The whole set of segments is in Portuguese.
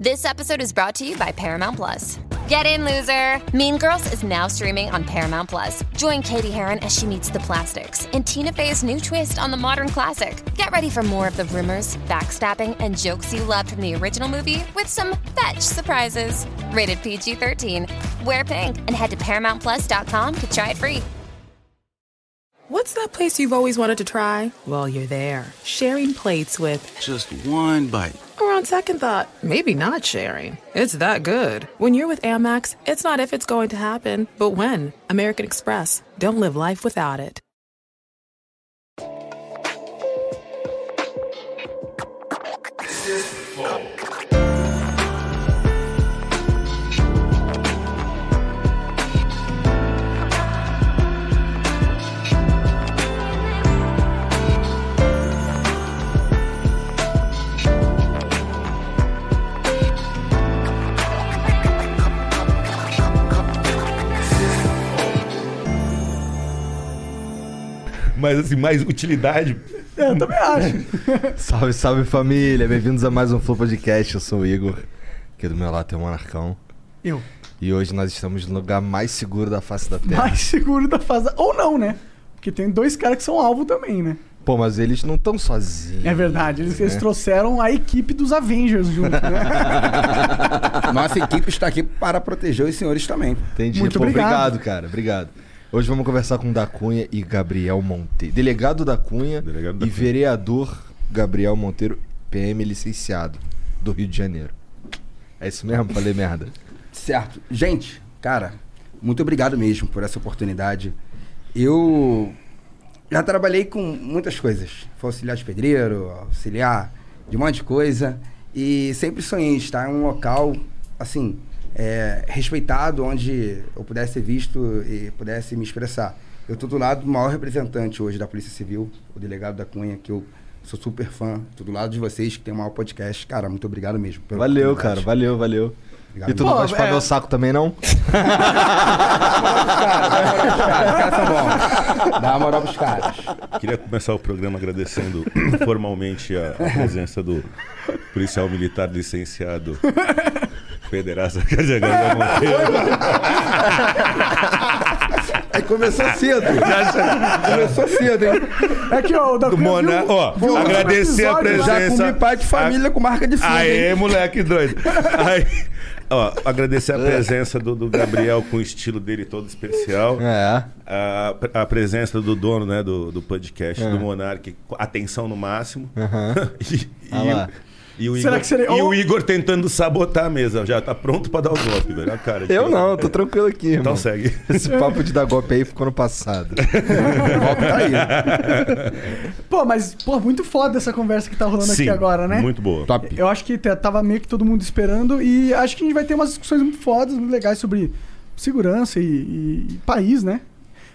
This episode is brought to you by Paramount Plus. Get in, loser! Mean Girls is now streaming on Paramount Plus. Join Katie Heron as she meets the plastics in Tina Fey's new twist on the modern classic. Get ready for more of the rumors, backstabbing, and jokes you loved from the original movie with some fetch surprises. Rated PG 13. Wear pink and head to ParamountPlus.com to try it free. What's that place you've always wanted to try? Well, you're there, sharing plates with. Just one bite. Or on second thought, maybe not sharing. It's that good. When you're with Amex, it's not if it's going to happen, but when. American Express. Don't live life without it. Mas assim, mais utilidade. É, eu também acho. Salve, salve família, bem-vindos a mais um Flow Podcast. Eu sou o Igor, aqui do meu lado tem o Monarcão. Eu. E hoje nós estamos no lugar mais seguro da face da Terra. Mais seguro da fase. Ou não, né? Porque tem dois caras que são alvo também, né? Pô, mas eles não estão sozinhos. É verdade. Eles, eles né? trouxeram a equipe dos Avengers junto, né? Nossa equipe está aqui para proteger os senhores também. Entendi. Muito Pô, obrigado. cara. Obrigado. Hoje vamos conversar com Da Cunha e Gabriel Monteiro. Delegado da Cunha Delegado da e Cunha. vereador Gabriel Monteiro, PM licenciado, do Rio de Janeiro. É isso mesmo? Falei merda. Certo. Gente, cara, muito obrigado mesmo por essa oportunidade. Eu já trabalhei com muitas coisas. Fui auxiliar de pedreiro, auxiliar de um monte de coisa. E sempre sonhei em estar em um local, assim, é, respeitado, onde eu pudesse ser visto e pudesse me expressar. Eu estou do lado do maior representante hoje da Polícia Civil, o delegado da Cunha, que eu sou super fã. Tô do lado de vocês, que tem o maior podcast. Cara, muito obrigado mesmo. Valeu, cara. Valeu, valeu. Obrigado E tu não vai chupar é- meu saco também, não? Dá uma moral pros caras. Queria começar o programa agradecendo formalmente a, a presença do policial militar licenciado Federaça Gabriel Monteiro. Aí começou cedo. começou cedo, hein? É que ó, o da Mona, viu- ó, viu agradecer a episódio lá. presença. Já comi pai de família com marca de fundo, Aê, hein? moleque doido. Aí, ó, agradecer a presença do, do Gabriel com o estilo dele todo especial. É. A, a presença do dono né, do, do podcast, do Monark, atenção no máximo. e, e Ah lá. E o Será Igor, que seria- e o Igor tentando sabotar a mesa. Já tá pronto pra dar o golpe, velho. A cara Eu não, tô tranquilo aqui, irmão. Então segue. Esse papo de dar golpe aí ficou no passado. O golpe tá aí. Pô, mas, pô, muito foda essa conversa que tá rolando Sim, aqui agora, né? Muito boa. Top. Eu acho que tava meio que todo mundo esperando e acho que a gente vai ter umas discussões muito fodas, muito legais sobre segurança e, e- e país, né?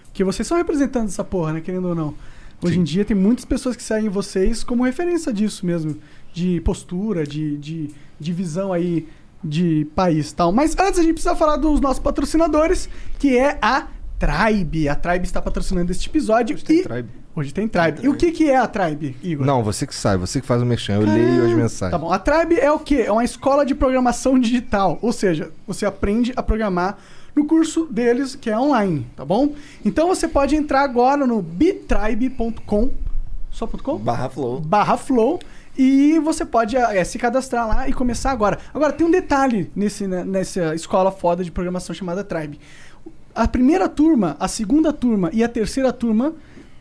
Porque vocês são representantes dessa porra, né? Querendo ou não. Hoje Sim. em dia tem muitas pessoas que seguem vocês como referência disso mesmo. De postura, de, de, de visão aí de país e tal. Mas antes a gente precisa falar dos nossos patrocinadores, que é a Tribe. A Tribe está patrocinando este episódio. tem e... Tribe. Hoje tem Tribe. E o que, que é a Tribe, Igor? Não, você que sabe, você que faz o mexão. Eu leio as mensagens. Tá bom. A Tribe é o quê? É uma escola de programação digital. Ou seja, você aprende a programar no curso deles, que é online, tá bom? Então você pode entrar agora no bitribe.com. Só ponto .com? Barra Flow. barra flow e você pode é, se cadastrar lá e começar agora. Agora, tem um detalhe nesse, né, nessa escola foda de programação chamada Tribe. A primeira turma, a segunda turma e a terceira turma,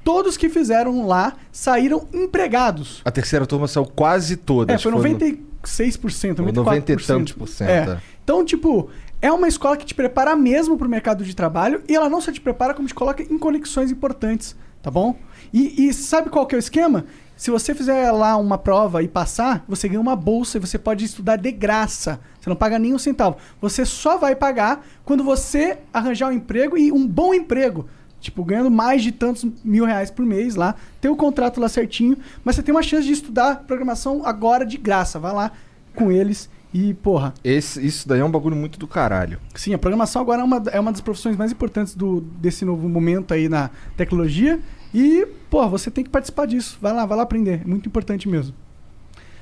todos que fizeram lá saíram empregados. A terceira turma saiu quase toda. É, foi que 96%, 94%. 90 e tantos por cento, É. é. Então, tipo, é uma escola que te prepara mesmo pro mercado de trabalho e ela não só te prepara, como te coloca em conexões importantes, tá bom? E, e sabe qual que é o esquema? Se você fizer lá uma prova e passar, você ganha uma bolsa e você pode estudar de graça. Você não paga nem um centavo. Você só vai pagar quando você arranjar um emprego e um bom emprego. Tipo, ganhando mais de tantos mil reais por mês lá, ter o contrato lá certinho, mas você tem uma chance de estudar programação agora de graça. Vai lá com eles e, porra, Esse, isso daí é um bagulho muito do caralho. Sim, a programação agora é uma, é uma das profissões mais importantes do, desse novo momento aí na tecnologia. E, pô, você tem que participar disso. Vai lá, vai lá aprender. É muito importante mesmo.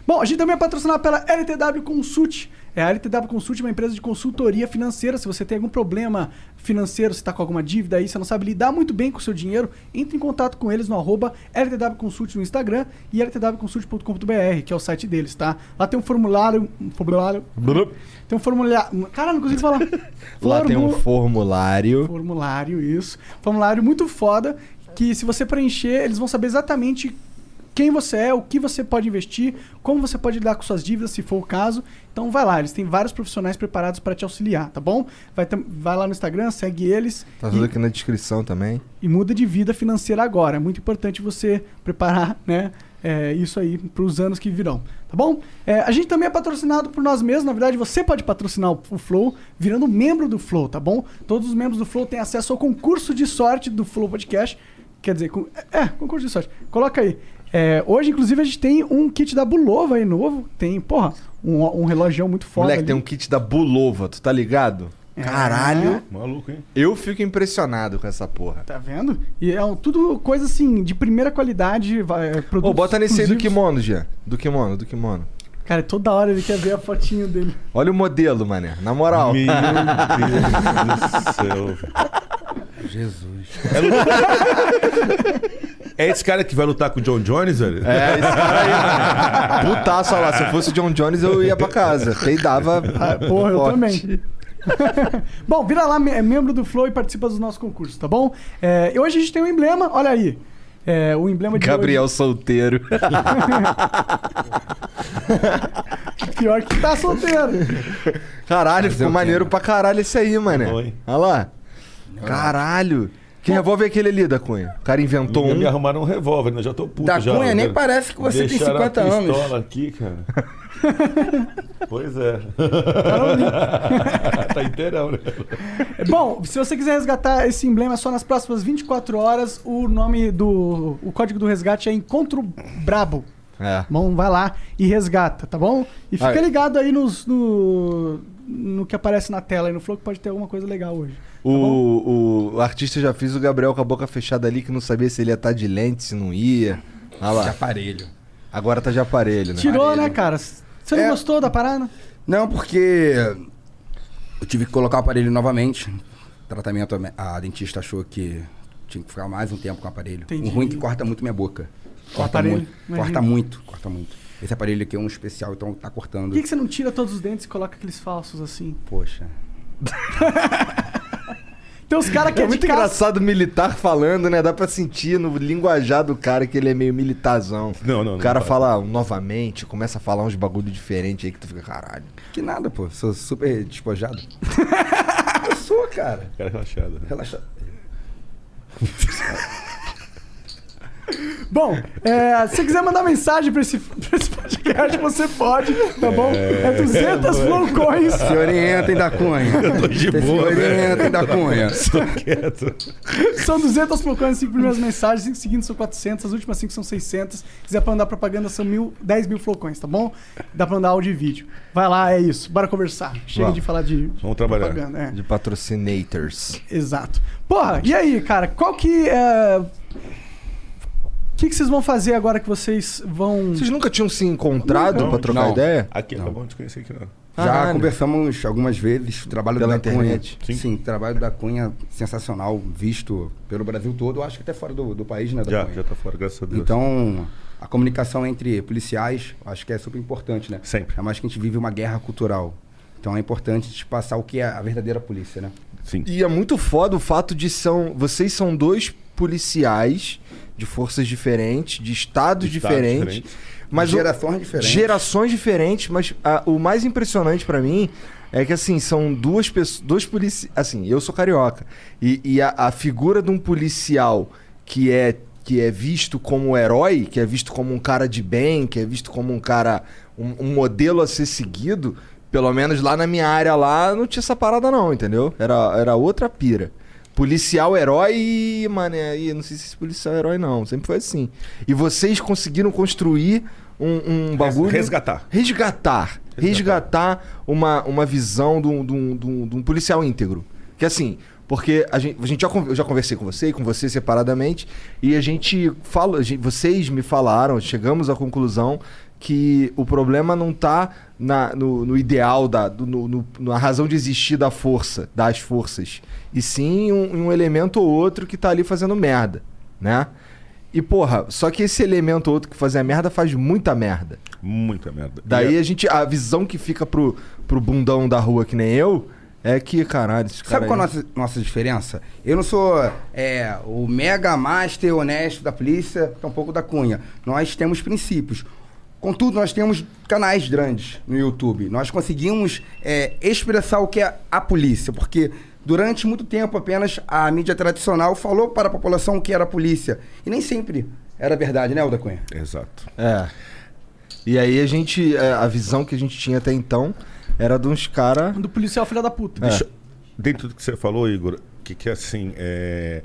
Bom, a gente também é patrocinado pela LTW Consult. É, a LTW Consult é uma empresa de consultoria financeira. Se você tem algum problema financeiro, se está com alguma dívida aí, você não sabe lidar muito bem com o seu dinheiro, entre em contato com eles no arroba LTW Consult no Instagram e ltwconsult.com.br, que é o site deles, tá? Lá tem um formulário... Um formulário... Tem um formulário... Cara, não consigo falar. Lá tem um Formu- formulário. Formulário, isso. Formulário muito foda, que se você preencher, eles vão saber exatamente quem você é, o que você pode investir, como você pode lidar com suas dívidas, se for o caso. Então vai lá, eles têm vários profissionais preparados para te auxiliar, tá bom? Vai, vai lá no Instagram, segue eles Tá tudo e, aqui na descrição também. e muda de vida financeira agora. É muito importante você preparar, né? é, isso aí para os anos que virão, tá bom? É, a gente também é patrocinado por nós mesmos. Na verdade, você pode patrocinar o, o Flow virando membro do Flow, tá bom? Todos os membros do Flow têm acesso ao concurso de sorte do Flow Podcast. Quer dizer, com- é, concurso de sorte. Coloca aí. É, hoje, inclusive, a gente tem um kit da Bulova aí novo. Tem, porra, um, um relógio muito foda. Moleque, ali. tem um kit da Bulova, tu tá ligado? É. Caralho. Maluco, hein? Eu fico impressionado com essa porra. Tá vendo? E é um- tudo coisa assim, de primeira qualidade. Vai, é, Ô, produtos bota nesse aí do kimono, Jean. Do kimono, do kimono. Cara, toda hora ele quer ver a fotinho dele. Olha o modelo, mané. Na moral. Meu Deus do céu. Jesus. É esse cara que vai lutar com o John Jones, velho? É, esse cara aí, mano. Putaço, olha lá. Se eu fosse o John Jones, eu ia pra casa. Peidava. Ah, porra, eu forte. também. bom, vira lá, é membro do Flow e participa dos nossos concursos, tá bom? É, e hoje a gente tem um emblema, olha aí. É, o emblema de Gabriel solteiro. hoje, pior que tá solteiro. Caralho, ficou o quê, maneiro pra caralho esse aí, mané. Foi. Olha lá. Caralho. Que revólver é aquele ali da Cunha? O cara inventou Me um. arrumaram um revólver, né? Já tô puto Da já. Cunha, nem né? parece que você tem Deixaram 50 a anos. pistola aqui, cara. pois é. tá inteirão, né? Bom, se você quiser resgatar esse emblema só nas próximas 24 horas, o nome do. O código do resgate é Encontro Brabo. É. Bom, vai lá e resgata, tá bom? E fica Ah, é. ligado aí nos, no, no que aparece na tela aí no Flow, que pode ter alguma coisa legal hoje. O, o, o artista já fez o Gabriel com a boca fechada ali, que não sabia se ele ia estar de lente, se não ia. Olha De lá. aparelho. Agora tá de aparelho, né? Tirou, Aparelho. né, cara? Você não É. gostou da parada? Não, porque eu tive que colocar o aparelho novamente. Tratamento, a dentista achou que tinha que ficar mais um tempo com o aparelho. Entendi. O ruim é que corta muito minha boca. Corta muito. Corta muito, corta muito. Esse aparelho aqui é um especial, então tá cortando. Por que, que você não tira todos os dentes e coloca aqueles falsos assim? Poxa. Tem uns caras que É é, muito de casa. engraçado o militar falando, né? Dá pra sentir no linguajar do cara que ele é meio militarzão. Não, não, não O cara dá. fala novamente, começa a falar uns bagulho diferente aí que tu fica, caralho. Que nada, pô. Sou super despojado. eu sou, cara. Cara relaxado. né? Relaxa. Bom, é, se você quiser mandar mensagem pra esse, pra esse podcast, você pode, tá bom? É 200 flow coins. Se orientem da Cunha. Eu tô de Se boa, orientem velho. da Cunha. Tô quieto. São 200 flow coins, 5 primeiras mensagens, 5 seguintes são 400, as últimas 5 são 600. Se quiser pra mandar propaganda, são mil, 10 mil flow coins, tá bom? Dá pra mandar áudio e vídeo. Vai lá, é isso. Bora conversar. Chega Vamos. de falar de, de Vamos trabalhar. propaganda. É. De patrocinators. Exato. Porra, e aí, cara, qual que é. O que, que vocês vão fazer agora que vocês vão. Vocês nunca tinham se encontrado pra trocar não. ideia? Aqui, Não. acabamos de conhecer aqui, não. Já Caralho. conversamos algumas vezes. O trabalho Pela da internet. Cunha. Sim. Sim. o trabalho da Cunha sensacional, visto pelo Brasil todo. Eu acho que até fora do, do país, né? Da Já, Cunha. já tá fora, graças a Deus. Então, a comunicação entre policiais, acho que é super importante, né? Sempre. É mais que a gente vive uma guerra cultural. Então é importante te passar o que é a verdadeira polícia, né? Sim. E é muito foda o fato de são. Vocês são dois policiais de forças diferentes, de estados, De estados diferentes. diferentes. Mas o- Gerações diferentes. Gerações diferentes, mas ah, o mais impressionante pra mim é que assim, são duas pessoas. Dois policiais. Assim, eu sou carioca. E, e a, a figura de um policial que é, que é visto como herói, que é visto como um cara de bem, que é visto como um cara. um, um modelo a ser seguido. Pelo menos lá na minha área lá não tinha essa parada, não, entendeu? Era, era outra pira. Policial herói e, mano, aí não sei se esse policial herói, não. Sempre foi assim. E vocês conseguiram construir um, um bagulho. Resgatar. Resgatar. Resgatar uma, uma visão de um, de, um, de um- policial íntegro. Que assim, porque a gente, a gente já, eu já conversei com você e com você separadamente, e a gente fala, a gente- vocês me falaram, chegamos à conclusão que o problema não tá na, no, no ideal, da, do- no, no- na razão de existir da força, das forças. E sim um, um elemento ou outro que tá ali fazendo merda, né? E porra, só que esse elemento ou outro que fazia merda faz muita merda. Muita merda. Daí E a gente. A visão que fica pro, pro bundão da rua que nem eu é que, caralho, esse cara. Sabe qual é a nossa, nossa diferença? Eu não sou é, o mega master honesto da polícia, tampouco da cunha. Nós temos princípios. Contudo, nós temos canais grandes no YouTube. Nós conseguimos é, expressar o que é a polícia, porque durante muito tempo apenas a mídia tradicional falou para a população o que era a polícia. E nem sempre era verdade, né, Alda Cunha? Exato. É. E aí a gente. é, A visão que a gente tinha até então era de uns caras. Do policial filha da puta. Deixa- Dentro do que você falou, Igor, que, que assim, é...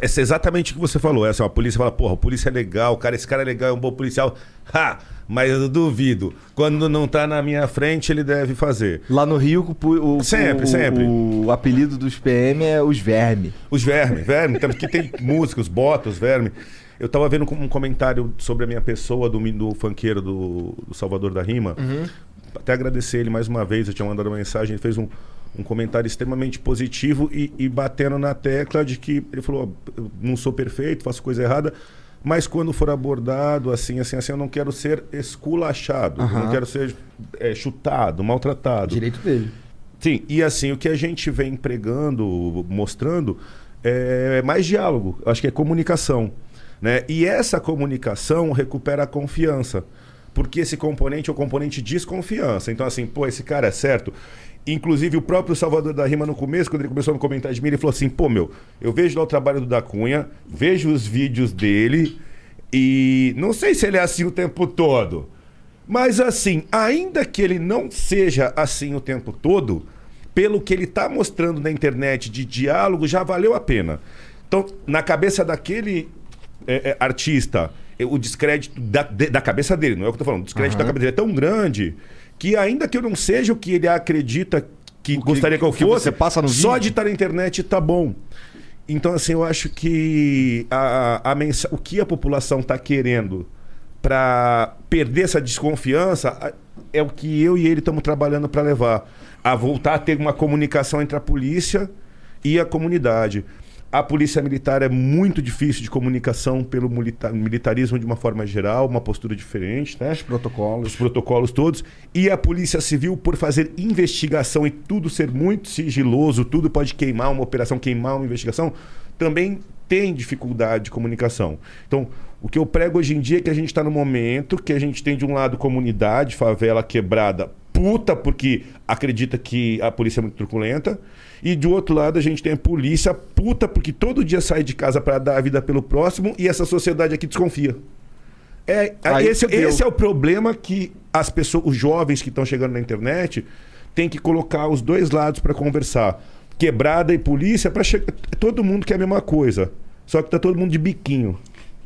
É exatamente o que você falou. É assim, a polícia fala, porra, a polícia é legal, cara, esse cara é legal, é um bom policial. Ha! Mas eu duvido. Quando não tá na minha frente, ele deve fazer. Lá no Rio, o, o, Sempre, o, sempre. O apelido dos PM é os verme. Os vermes, verme, então, porque tem música, os botas, os vermes. Eu tava vendo um comentário sobre a minha pessoa do, do funkeiro do, do Salvador da Rima. Até agradecer ele mais uma vez, eu tinha mandado uma mensagem, ele fez um, um comentário extremamente positivo e, e batendo na tecla de que ele falou: "Ó, eu não sou perfeito, faço coisa errada, mas quando for abordado assim, assim, assim, eu não quero ser esculachado, eu não quero ser é, chutado, maltratado. Direito dele. Sim, e assim, o que a gente vem pregando, mostrando, é mais diálogo, acho que é comunicação. Né? E essa comunicação recupera a confiança. Porque esse componente é o componente desconfiança. Então, assim, pô, esse cara é certo. Inclusive, o próprio Salvador da Rima, no começo, quando ele começou a me comentar de mim, ele falou assim: pô, meu, eu vejo lá o trabalho do Da Cunha, vejo os vídeos dele, e não sei se ele é assim o tempo todo. Mas assim, ainda que ele não seja assim o tempo todo, pelo que ele está mostrando na internet de diálogo, já valeu a pena. Então, na cabeça daquele é, é, artista, o descrédito da, da cabeça dele, não é o que eu tô falando, o descrédito da cabeça dele é tão grande que ainda que eu não seja o que ele acredita que, gostaria que eu que fosse, só de estar na internet tá bom. Então, assim, eu acho que a, a mensa- o que a população está querendo para perder essa desconfiança é o que eu e ele estamos trabalhando para levar. A voltar a ter uma comunicação entre a polícia e a comunidade. A polícia militar é muito difícil de comunicação pelo milita- militarismo de uma forma geral, uma postura diferente, né? Os protocolos. os protocolos todos, e a Polícia Civil, por fazer investigação e tudo ser muito sigiloso, tudo pode queimar uma operação, queimar uma investigação, também tem dificuldade de comunicação. Então, o que eu prego hoje em dia é que a gente está no momento que a gente tem de um lado comunidade, favela quebrada, puta, porque acredita que a polícia é muito truculenta. E do outro lado a gente tem a polícia puta, porque todo dia sai de casa para dar a vida pelo próximo e essa sociedade aqui desconfia. É, Aí esse, esse é o problema que as pessoas, os jovens que estão chegando na internet, têm que colocar os dois lados para conversar. Quebrada e polícia, para chegar. Todo mundo quer a mesma coisa. Só que tá todo mundo de biquinho.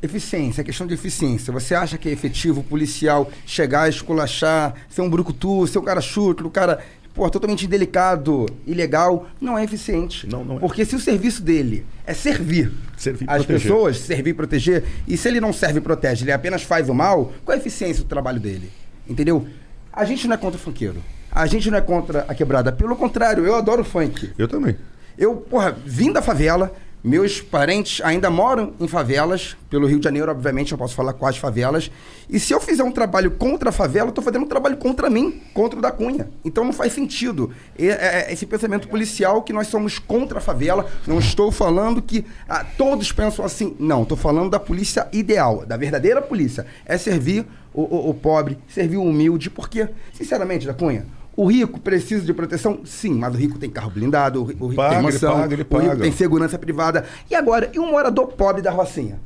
Eficiência, é questão de eficiência. Você acha que é efetivo o policial chegar, esculachar, ser um brucutu, ser um cara chuto, um cara pô, totalmente indelicado, ilegal? Não é eficiente. Não, não é. Porque se o serviço dele é servir, Servir as proteger. pessoas, servir e proteger, e se ele não serve e protege, ele apenas faz o mal, qual é a eficiência do trabalho dele? Entendeu? A gente não é contra o funkeiro. A gente não é contra a quebrada. Pelo contrário, eu adoro funk. Eu também. Eu, porra, vim da favela. Meus parentes ainda moram em favelas. Pelo Rio de Janeiro, obviamente, eu posso falar quais favelas. E se eu fizer um trabalho contra a favela, eu tô fazendo um trabalho contra mim, contra o da Cunha. Então não faz sentido. É- é esse pensamento policial que nós somos contra a favela. Não estou falando que ah, todos pensam assim. Não, estou falando da polícia ideal, da verdadeira polícia. É servir o, o- o pobre, servir o humilde. Porque, sinceramente, da Cunha, o rico precisa de proteção? Sim, mas o rico tem carro blindado, o ri- o rico Paga, tem ele mansão, paga, ele o rico paga. tem segurança privada. E agora, e um morador pobre da Rocinha?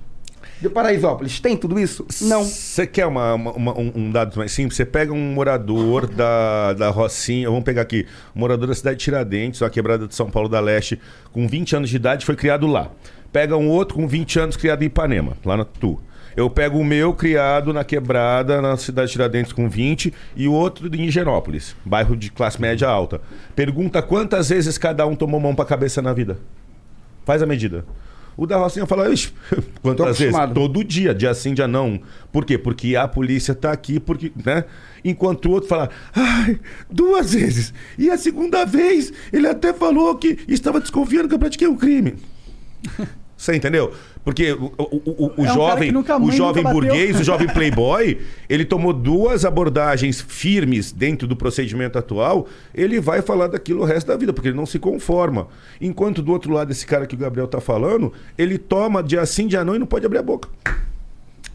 De Paraisópolis, tem tudo isso? Não. Você quer uma- uma- um, um dado mais simples? Você pega um morador da, da Rocinha, vamos pegar aqui, um morador da cidade de Tiradentes, uma quebrada de São Paulo da Leste, com 20 anos de idade, foi criado lá. Pega um outro com 20 anos criado em Ipanema, lá na Tu. Eu pego o meu criado na quebrada, na cidade de Tiradentes com 20, e o outro em Higienópolis, bairro de classe média alta. Pergunta quantas vezes cada um tomou mão pra cabeça na vida? Faz a medida. O da Rocinha fala, "Ixi, quantas vezes? Todo dia, dia sim, dia não. Por quê? Porque a polícia tá aqui, porque, né? Enquanto o outro fala, ai, duas vezes. E a segunda vez, ele até falou que estava desconfiando que eu pratiquei um crime. Você entendeu? Porque o, o, o, o É um jovem, nunca- o jovem burguês, o jovem playboy, ele tomou duas abordagens firmes dentro do procedimento atual, ele vai falar daquilo o resto da vida, porque ele não se conforma. Enquanto do outro lado, esse cara que o Gabriel tá falando, ele toma dia sim, dia não e não pode abrir a boca.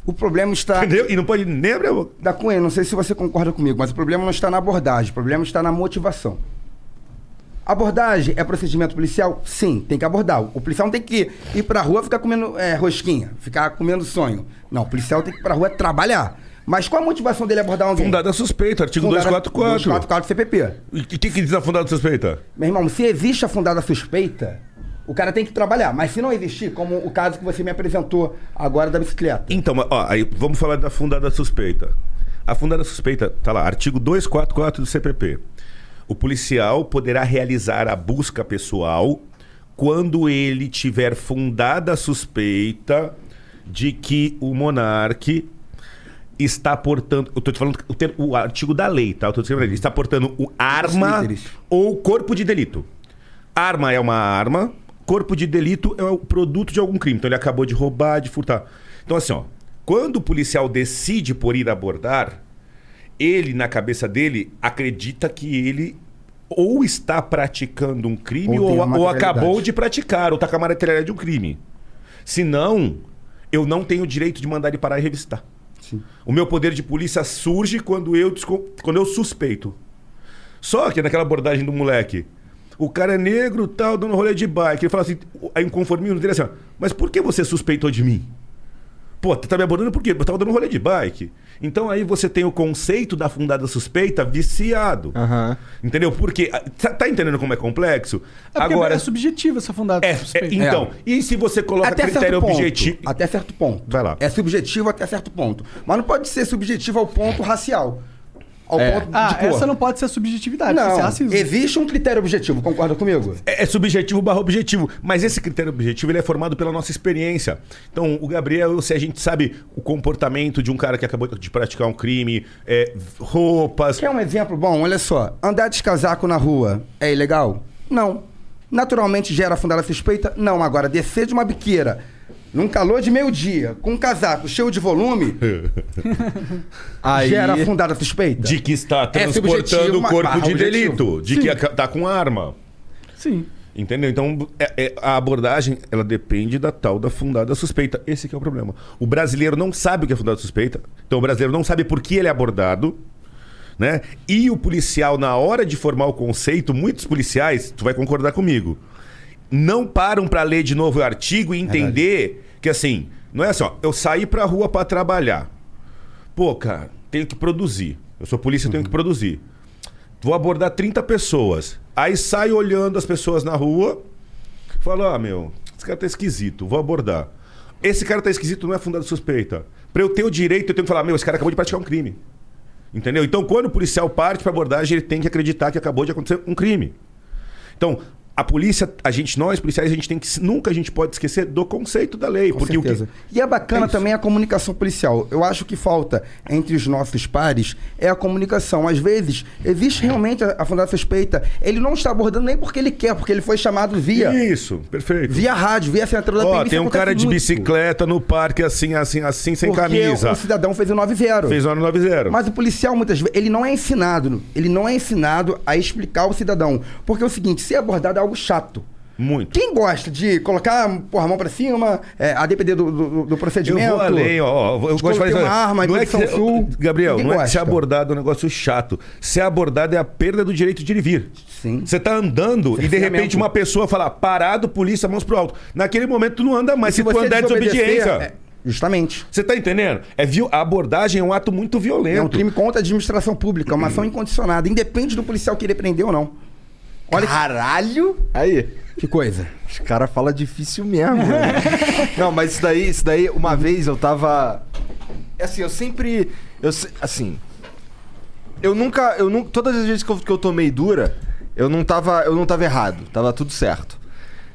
O problema está. Entendeu? E não pode nem abrir a boca. Da Cunha, não sei se você concorda comigo, mas o problema não está na abordagem, o problema está na motivação. Abordagem é procedimento policial? Sim, tem que abordar. O policial não tem que ir pra rua ficar comendo é, rosquinha, ficar comendo sonho. Não, o policial tem que ir pra rua trabalhar. Mas qual a motivação dele abordar alguém? Fundada suspeita, artigo Fundada- 244. 244 CPP. E o que, que diz a fundada suspeita? Meu irmão, se existe a fundada suspeita, o cara tem que trabalhar. Mas se não existir, como o caso que você me apresentou agora da bicicleta. Então, ó, aí vamos falar da fundada suspeita. A fundada suspeita, tá lá, artigo 244 do CPP. O policial poderá realizar a busca pessoal quando ele tiver fundada suspeita de que o monarque está portando. Eu tô te falando o, termo- o artigo da lei, tá? Eu tô ali. Está portando o arma ou corpo de delito. Arma é uma arma, corpo de delito é o produto de algum crime. Então ele acabou de roubar, de furtar. Então, assim, ó, quando o policial decide por ir abordar, ele, na cabeça dele, acredita que ele ou está praticando um crime Ou ou, ou acabou de praticar, ou está com a materialidade de um crime. Senão, eu não tenho o direito de mandar ele parar e revistar. Sim. O meu poder de polícia surge quando eu, quando eu suspeito. Só que naquela abordagem do moleque, o cara é negro, tal, dando rolê de bike. Ele fala assim, aí um conformismo dele assim, mas por que você suspeitou de mim? Pô, tu tá me abordando por quê? Eu tava dando rolê de bike. Então aí você tem o conceito da fundada suspeita viciado. Aham. Entendeu? Porque. Tá, tá entendendo como é complexo? É Agora. é subjetivo essa fundada É, é, suspeita. então, e se você coloca Até critério objetivo. Até certo ponto. Vai lá. É subjetivo até certo ponto. Mas não pode ser subjetivo ao ponto racial. Ao É. ponto Ah, de cor. essa não pode ser subjetividade, Não, racismo. existe um critério objetivo, concorda comigo? É, é subjetivo barra objetivo. Mas esse critério objetivo ele é formado pela nossa experiência. Então, o Gabriel, se a gente sabe o comportamento de um cara que acabou de praticar um crime, é, roupas. Quer um exemplo bom? Olha só. Andar de casaco na rua é ilegal? Não. Naturalmente gera fundada suspeita? Não. Agora, descer de uma biqueira num calor de meio-dia, com um casaco cheio de volume, Aí... gera fundada suspeita? De que está É transportando o corpo de objetivo. delito. De Sim. que aca- tá com arma. Sim. Entendeu? Então, é- é- a abordagem, ela depende da tal da fundada suspeita. Esse que é o problema. O brasileiro não sabe o que é fundada suspeita. Então, o brasileiro não sabe por que ele é abordado. Né? E o policial, na hora de formar o conceito, muitos policiais, tu vai concordar comigo, não param para ler de novo o artigo e entender que, assim, não é assim, ó, eu saí pra rua para trabalhar. Pô, cara, tenho que produzir. Eu sou polícia, eu tenho que produzir. Vou abordar 30 pessoas. Aí saio olhando as pessoas na rua, falo: ah, meu, esse cara tá esquisito, vou abordar. Esse cara tá esquisito, não é fundado suspeita. Pra eu ter o direito, eu tenho que falar: meu, esse cara acabou de praticar um crime. Entendeu? Então, quando o policial parte pra abordagem, ele tem que acreditar que acabou de acontecer um crime. Então, a polícia, a gente, nós policiais, a gente tem que. Nunca a gente pode esquecer do conceito da lei. Com porque certeza. o que. E é bacana É também a comunicação policial. Eu acho que falta entre os nossos pares é a comunicação. Às vezes, existe realmente a, a fundada suspeita. Ele não está abordando nem porque ele quer, porque ele foi chamado via, Isso, perfeito. via rádio, via assinatura da Ó, PM. Tem um cara de muito. bicicleta no parque, assim, assim, assim, sem porque camisa. o cidadão fez o 9-0. Fez hora 90. Mas o policial, muitas vezes, ele não é ensinado. Ele não é ensinado a explicar ao cidadão. Porque é o seguinte, abordado é algo chato. Muito. Quem gosta de colocar porra, a mão pra cima, é, a depender do, do, do Eu procedimento... vou além, ó. Eu gosto de fazer. uma arma, não é que, Sul, Gabriel, não é que gosta. ser abordado é um negócio chato. Ser abordado é a perda do direito de ir e vir. Sim. Você tá andando e de repente uma pessoa fala, parado, polícia, mãos pro alto. Naquele momento tu não anda mais, se, tu você andar desobediência. é, justamente. Você tá entendendo? É, viu? A abordagem é um ato muito violento. É um crime contra a administração pública, uma ação incondicionada, independe do policial querer prender ou não. Olha que, Caralho! Aí. que coisa. Os caras falam difícil mesmo. né? não, mas isso daí, isso daí, uma vez eu tava. É Assim, eu sempre. Eu, se- assim. Eu nunca. Eu nunca todas as vezes que eu, que eu tomei dura, eu não, tava, eu não tava errado. Tava tudo certo.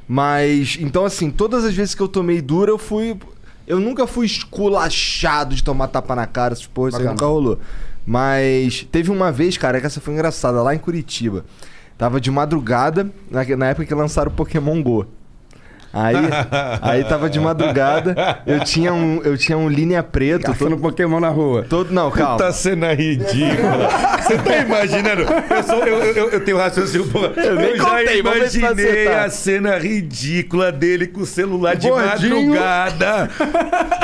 Mas, então assim, todas as vezes que eu tomei dura, eu fui. Eu nunca fui esculachado de tomar tapa na cara, essas porra, isso aí Bacana. nunca rolou. Mas teve uma vez, cara, que essa foi engraçada, lá em Curitiba. Tava de madrugada, na, época que lançaram o Pokémon GO. Aí, aí tava de madrugada, eu tinha um, eu tinha um linha preto, Caçando todo, Pokémon na rua. todo não, calma. Tá cena ridícula. Você tá imaginando? Eu, sou- eu, eu, eu tenho raciocínio. Pô, eu, nem já contei, se vai imaginei a cena ridícula dele com o celular de Gordinho. madrugada.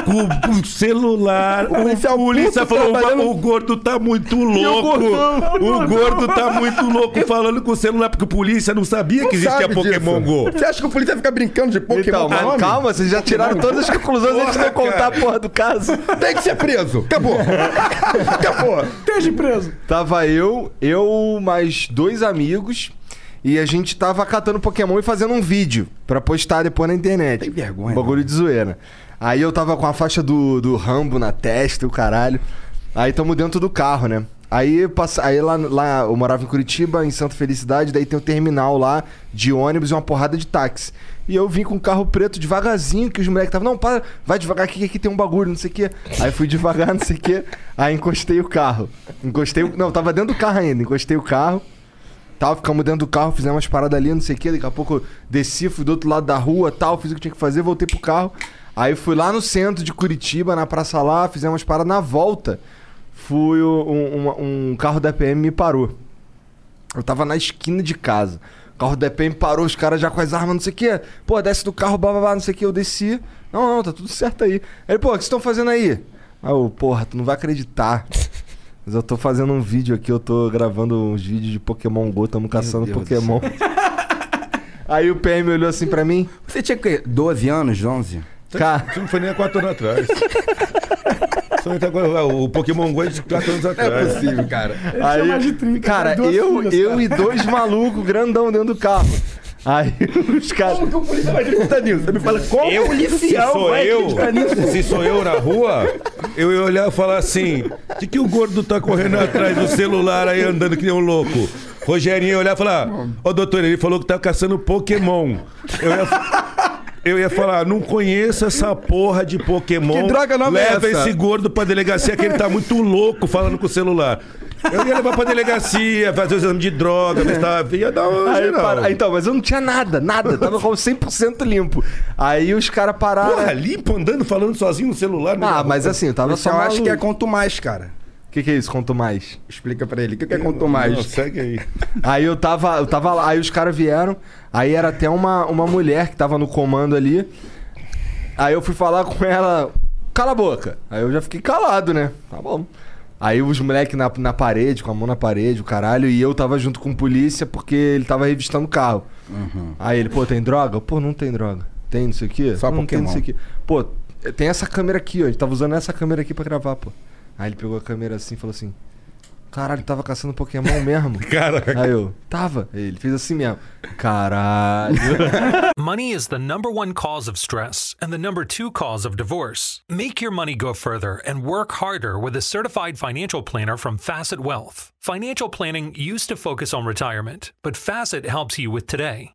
com, o celular. O policial polícia puto falou: trabalhando- o gordo tá muito louco. O gordo tá muito louco falando com o celular, porque o polícia não sabia que existia Pokémon disso. Go. Você acha que o polícia fica brincando de Pokémon Então, mas nome? calma, vocês já tiraram todas as conclusões antes de eu contar a porra do caso. Tem que ser preso. Acabou. Acabou. Esteja preso. Tava eu, eu mais dois amigos e a gente tava catando Pokémon e fazendo um vídeo pra postar depois na internet. Tem vergonha, Um bagulho de zoeira. Aí eu tava com a faixa do, do Rambo na testa e o caralho. Aí tamo dentro do carro, né? Aí, passa, aí lá, lá eu morava em Curitiba, em Santa Felicidade, daí tem um terminal lá de ônibus e uma porrada de táxi. E eu vim com um carro preto devagarzinho, que os moleques estavam, não, para, vai devagar aqui, que aqui tem um bagulho, não sei o quê. Aí fui devagar, não sei o quê. Aí encostei o carro. Encostei o... Não, tava dentro do carro ainda, encostei o carro. Tal, ficamos dentro do carro, fizemos umas paradas ali, não sei o quê. Daqui a pouco eu desci, fui do outro lado da rua, tal, fiz o que tinha que fazer, voltei pro carro. Aí fui lá no centro de Curitiba, na praça lá, fizemos umas paradas na volta. Fui o- um, uma- um carro da PM me parou. Eu tava na esquina de casa. O carro da PM parou, os caras já com as armas, não sei o quê. Pô, desce do carro, blá blá blá, não sei o quê. Eu desci. Não, não, tá tudo certo aí. Aí, pô, o que vocês estão fazendo aí? Aí eu, porra, tu não vai acreditar. Mas eu tô fazendo um vídeo aqui, eu tô gravando uns vídeos de Pokémon GO, tamo caçando Pokémon. aí o PM olhou assim pra mim. Você tinha que 12 anos, 11? Cara, Isso não foi nem há quatro anos atrás. Tá agora- o Pokémon Go é de quatro anos Não é atrás. possível, cara. Aí, mais de 30, cara, eu, filhas, eu cara. e dois malucos grandão dentro do carro. Aí os caras. Como que o policial vai acreditar nisso? Você me fala, como Eu, o se policial sou vai eu, se sou eu na rua, eu ia olhar e falar assim: o que, que o gordo tá correndo atrás do celular aí andando que nem um louco? Rogerinho ia olhar e falar: Ô doutor, ele falou que tá caçando Pokémon. Eu ia, eu ia falar: não conheço essa porra de Pokémon. Que droga nova é Leva essa? esse gordo pra delegacia que ele tá muito louco falando com o celular. Eu ia levar pra delegacia, fazer o exame de droga, ver se tava. Ia dar uma Aí, geral. para- então, mas eu não tinha nada, nada. Tava com 100% limpo. Aí os caras pararam. Porra, limpo andando, falando sozinho no celular. ah, da mas assim, eu tava só. acha que é maluco. conto mais, cara. O que, que é isso? Conto mais. Explica pra ele. O que que é conto mais? Não, segue aí. Aí eu tava, eu tava lá, aí os caras vieram, aí era até uma, uma mulher que tava no comando ali. Aí eu fui falar com ela, cala a boca. Aí eu já fiquei calado, né? Tá bom. Aí os moleques na, na parede, com a mão na parede, o caralho, e eu tava junto com polícia porque ele tava revistando o carro. Aí ele, pô, tem droga? Pô, não tem droga. Tem não sei o quê? Só não tem não sei o Pokémon. quê. Pô, tem essa câmera aqui, ó. A gente tava usando essa câmera aqui pra gravar, pô. Aí ele pegou a câmera assim e falou assim: Caralho, tava caçando Pokémon mesmo. Caraca. Aí eu, tava. Ele fez assim mesmo. Caralho. Money is the number one cause of stress and the number two cause of divorce. Make your money go further and work harder with a certified financial planner from Facet Wealth. Financial planning used to focus on retirement, but Facet helps you with today.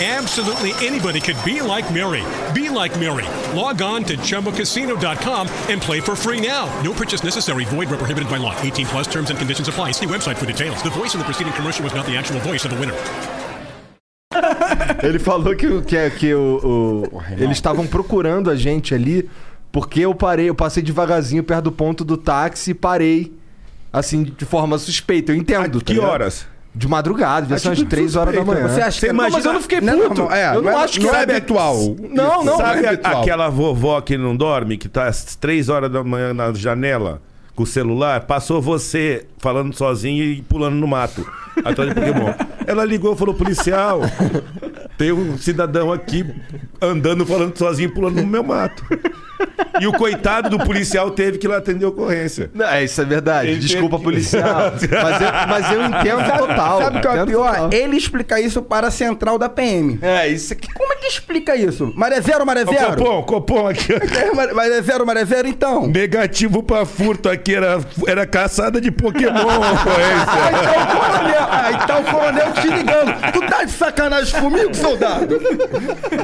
Absolutely anybody could be like Mary. Be like Mary. Log on to ChumboCasino.com and play for free now. No purchase necessary. Void where prohibited by law. 18 plus terms and conditions apply. See website for details. The voice in the preceding commercial was not the actual voice of the winner. Ele falou que, que, é- que o, o- eles estavam procurando a gente ali porque eu parei, eu passei devagarzinho perto do ponto do táxi e parei. Assim, de forma suspeita. Eu entendo. tá que ligado? horas? De madrugada, devia ser umas Atitude 3 horas da manhã. Você acha Você que Não, mas eu não fiquei Não é puto. normal, é, eu não, não é- acho que não é sabe- habitual. Não, não. Sabe é habitual. aquela vovó que não dorme, que tá às três horas da manhã na janela com o celular? Passou você falando sozinho e pulando no mato. Atrás de Pokémon. Ela ligou e falou: policial, tem um cidadão aqui andando, falando sozinho, pulando no meu mato. E o coitado do policial teve que ir lá atender a ocorrência. Não, é, isso é verdade. Ele Desculpa, teve- policial. mas, eu, mas eu entendo total. Sabe o que é o Entendo pior? total. Ele explica isso para a central da PM. É, isso aqui. Como é que explica isso? Maré zero, maré Ô, zero? Copom, Copom aqui. É, maré- Maré zero, maré zero, então. Negativo pra furto aqui era, era caçada de Pokémon, Ah, ocorrência. então o coronel, ah, então o coronel te ligando. Tu tá de sacanagem comigo, soldado?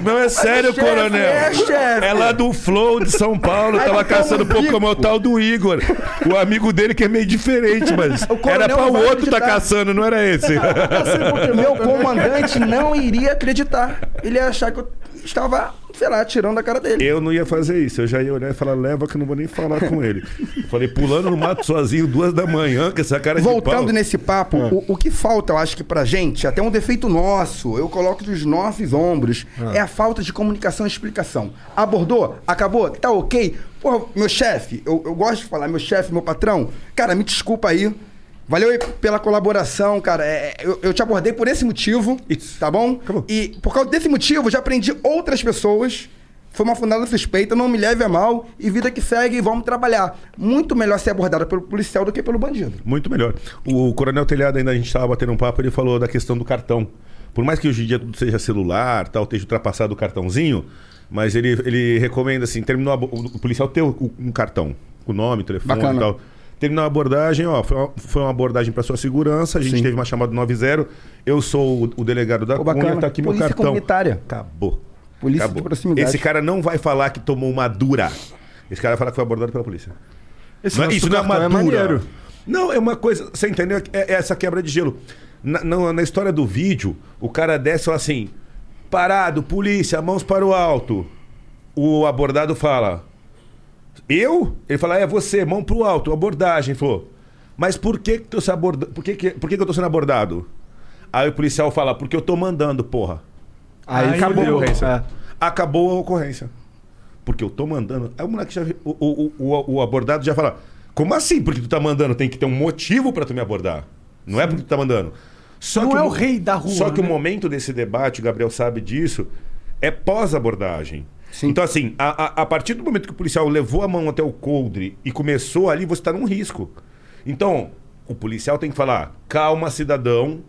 Não é sério, chefe, coronel. é, chefe. É lá do Flow de São Paulo, Ai, tava caçando. Pokémon tal do Igor. O amigo dele que é meio diferente, mas O era pra o outro tá caçando, não era esse. Meu comandante não iria acreditar. Ele ia achar que eu estava, sei lá, tirando a cara dele. Eu não ia fazer isso, eu já ia olhar e falar, leva que eu não vou nem falar com ele. Falei, pulando no mato sozinho, duas da manhã, com essa cara de Voltando nesse papo, o, o que falta, eu acho que pra gente, até um defeito nosso, eu coloco dos nossos ombros, é a falta de comunicação e explicação. Abordou? Acabou? Tá ok? Porra, meu chefe, eu, eu gosto de falar, meu chefe, meu patrão, cara, me desculpa aí. Valeu aí pela colaboração, cara. É, eu, eu te abordei por esse motivo, Isso. tá bom? Acabou. E por causa desse motivo, já aprendi outras pessoas. Foi uma fundada suspeita, não me leve a mal. E vida que segue, vamos trabalhar. Muito melhor ser abordada pelo policial do que pelo bandido. Muito melhor. O Coronel Telhado, ainda a gente estava batendo um papo, ele falou da questão do cartão. Por mais que hoje em dia tudo seja celular, tal, esteja ultrapassado o cartãozinho, mas ele, ele recomenda assim, terminou a o policial ter um cartão, com nome, telefone Bacana. e tal. Terminou a abordagem, ó, foi uma, foi uma abordagem para sua segurança, a gente Sim. teve uma chamada 90, eu sou o, o delegado da Ô, Cunha, bacana. tá aqui meu Polícia cartão. comunitária. Acabou. Polícia Acabou. de proximidade. Esse cara não vai falar que tomou uma dura. Esse cara vai falar que foi abordado pela polícia. Esse Não é- isso não é uma é dura. maneiro. Não, é uma coisa. Você entendeu? É, é essa quebra de gelo. Na, na, na história do vídeo, o cara desce e fala assim: parado, polícia, mãos para o alto. O abordado fala: eu? Ele fala: é você, mão para o alto, abordagem. Ele falou: mas por que, que, se aborda... por, que, que, por que, que eu tô sendo abordado? Aí o policial fala: porque eu tô mandando, porra. Aí, Acabou a ocorrência. É. Acabou a ocorrência. Porque eu tô mandando. Aí o moleque já. O, o, o, o abordado já fala: Como assim? Porque tu tá mandando? Tem que ter um motivo pra tu me abordar. Não é porque tu tá mandando. Só Não que é o rei da rua, Só que né? o momento desse debate, o Gabriel sabe disso, é pós-abordagem. Então, assim, a, a, a partir do momento que o policial levou a mão até o coldre e começou ali, você está num risco. Então, o policial tem que falar: calma, cidadão.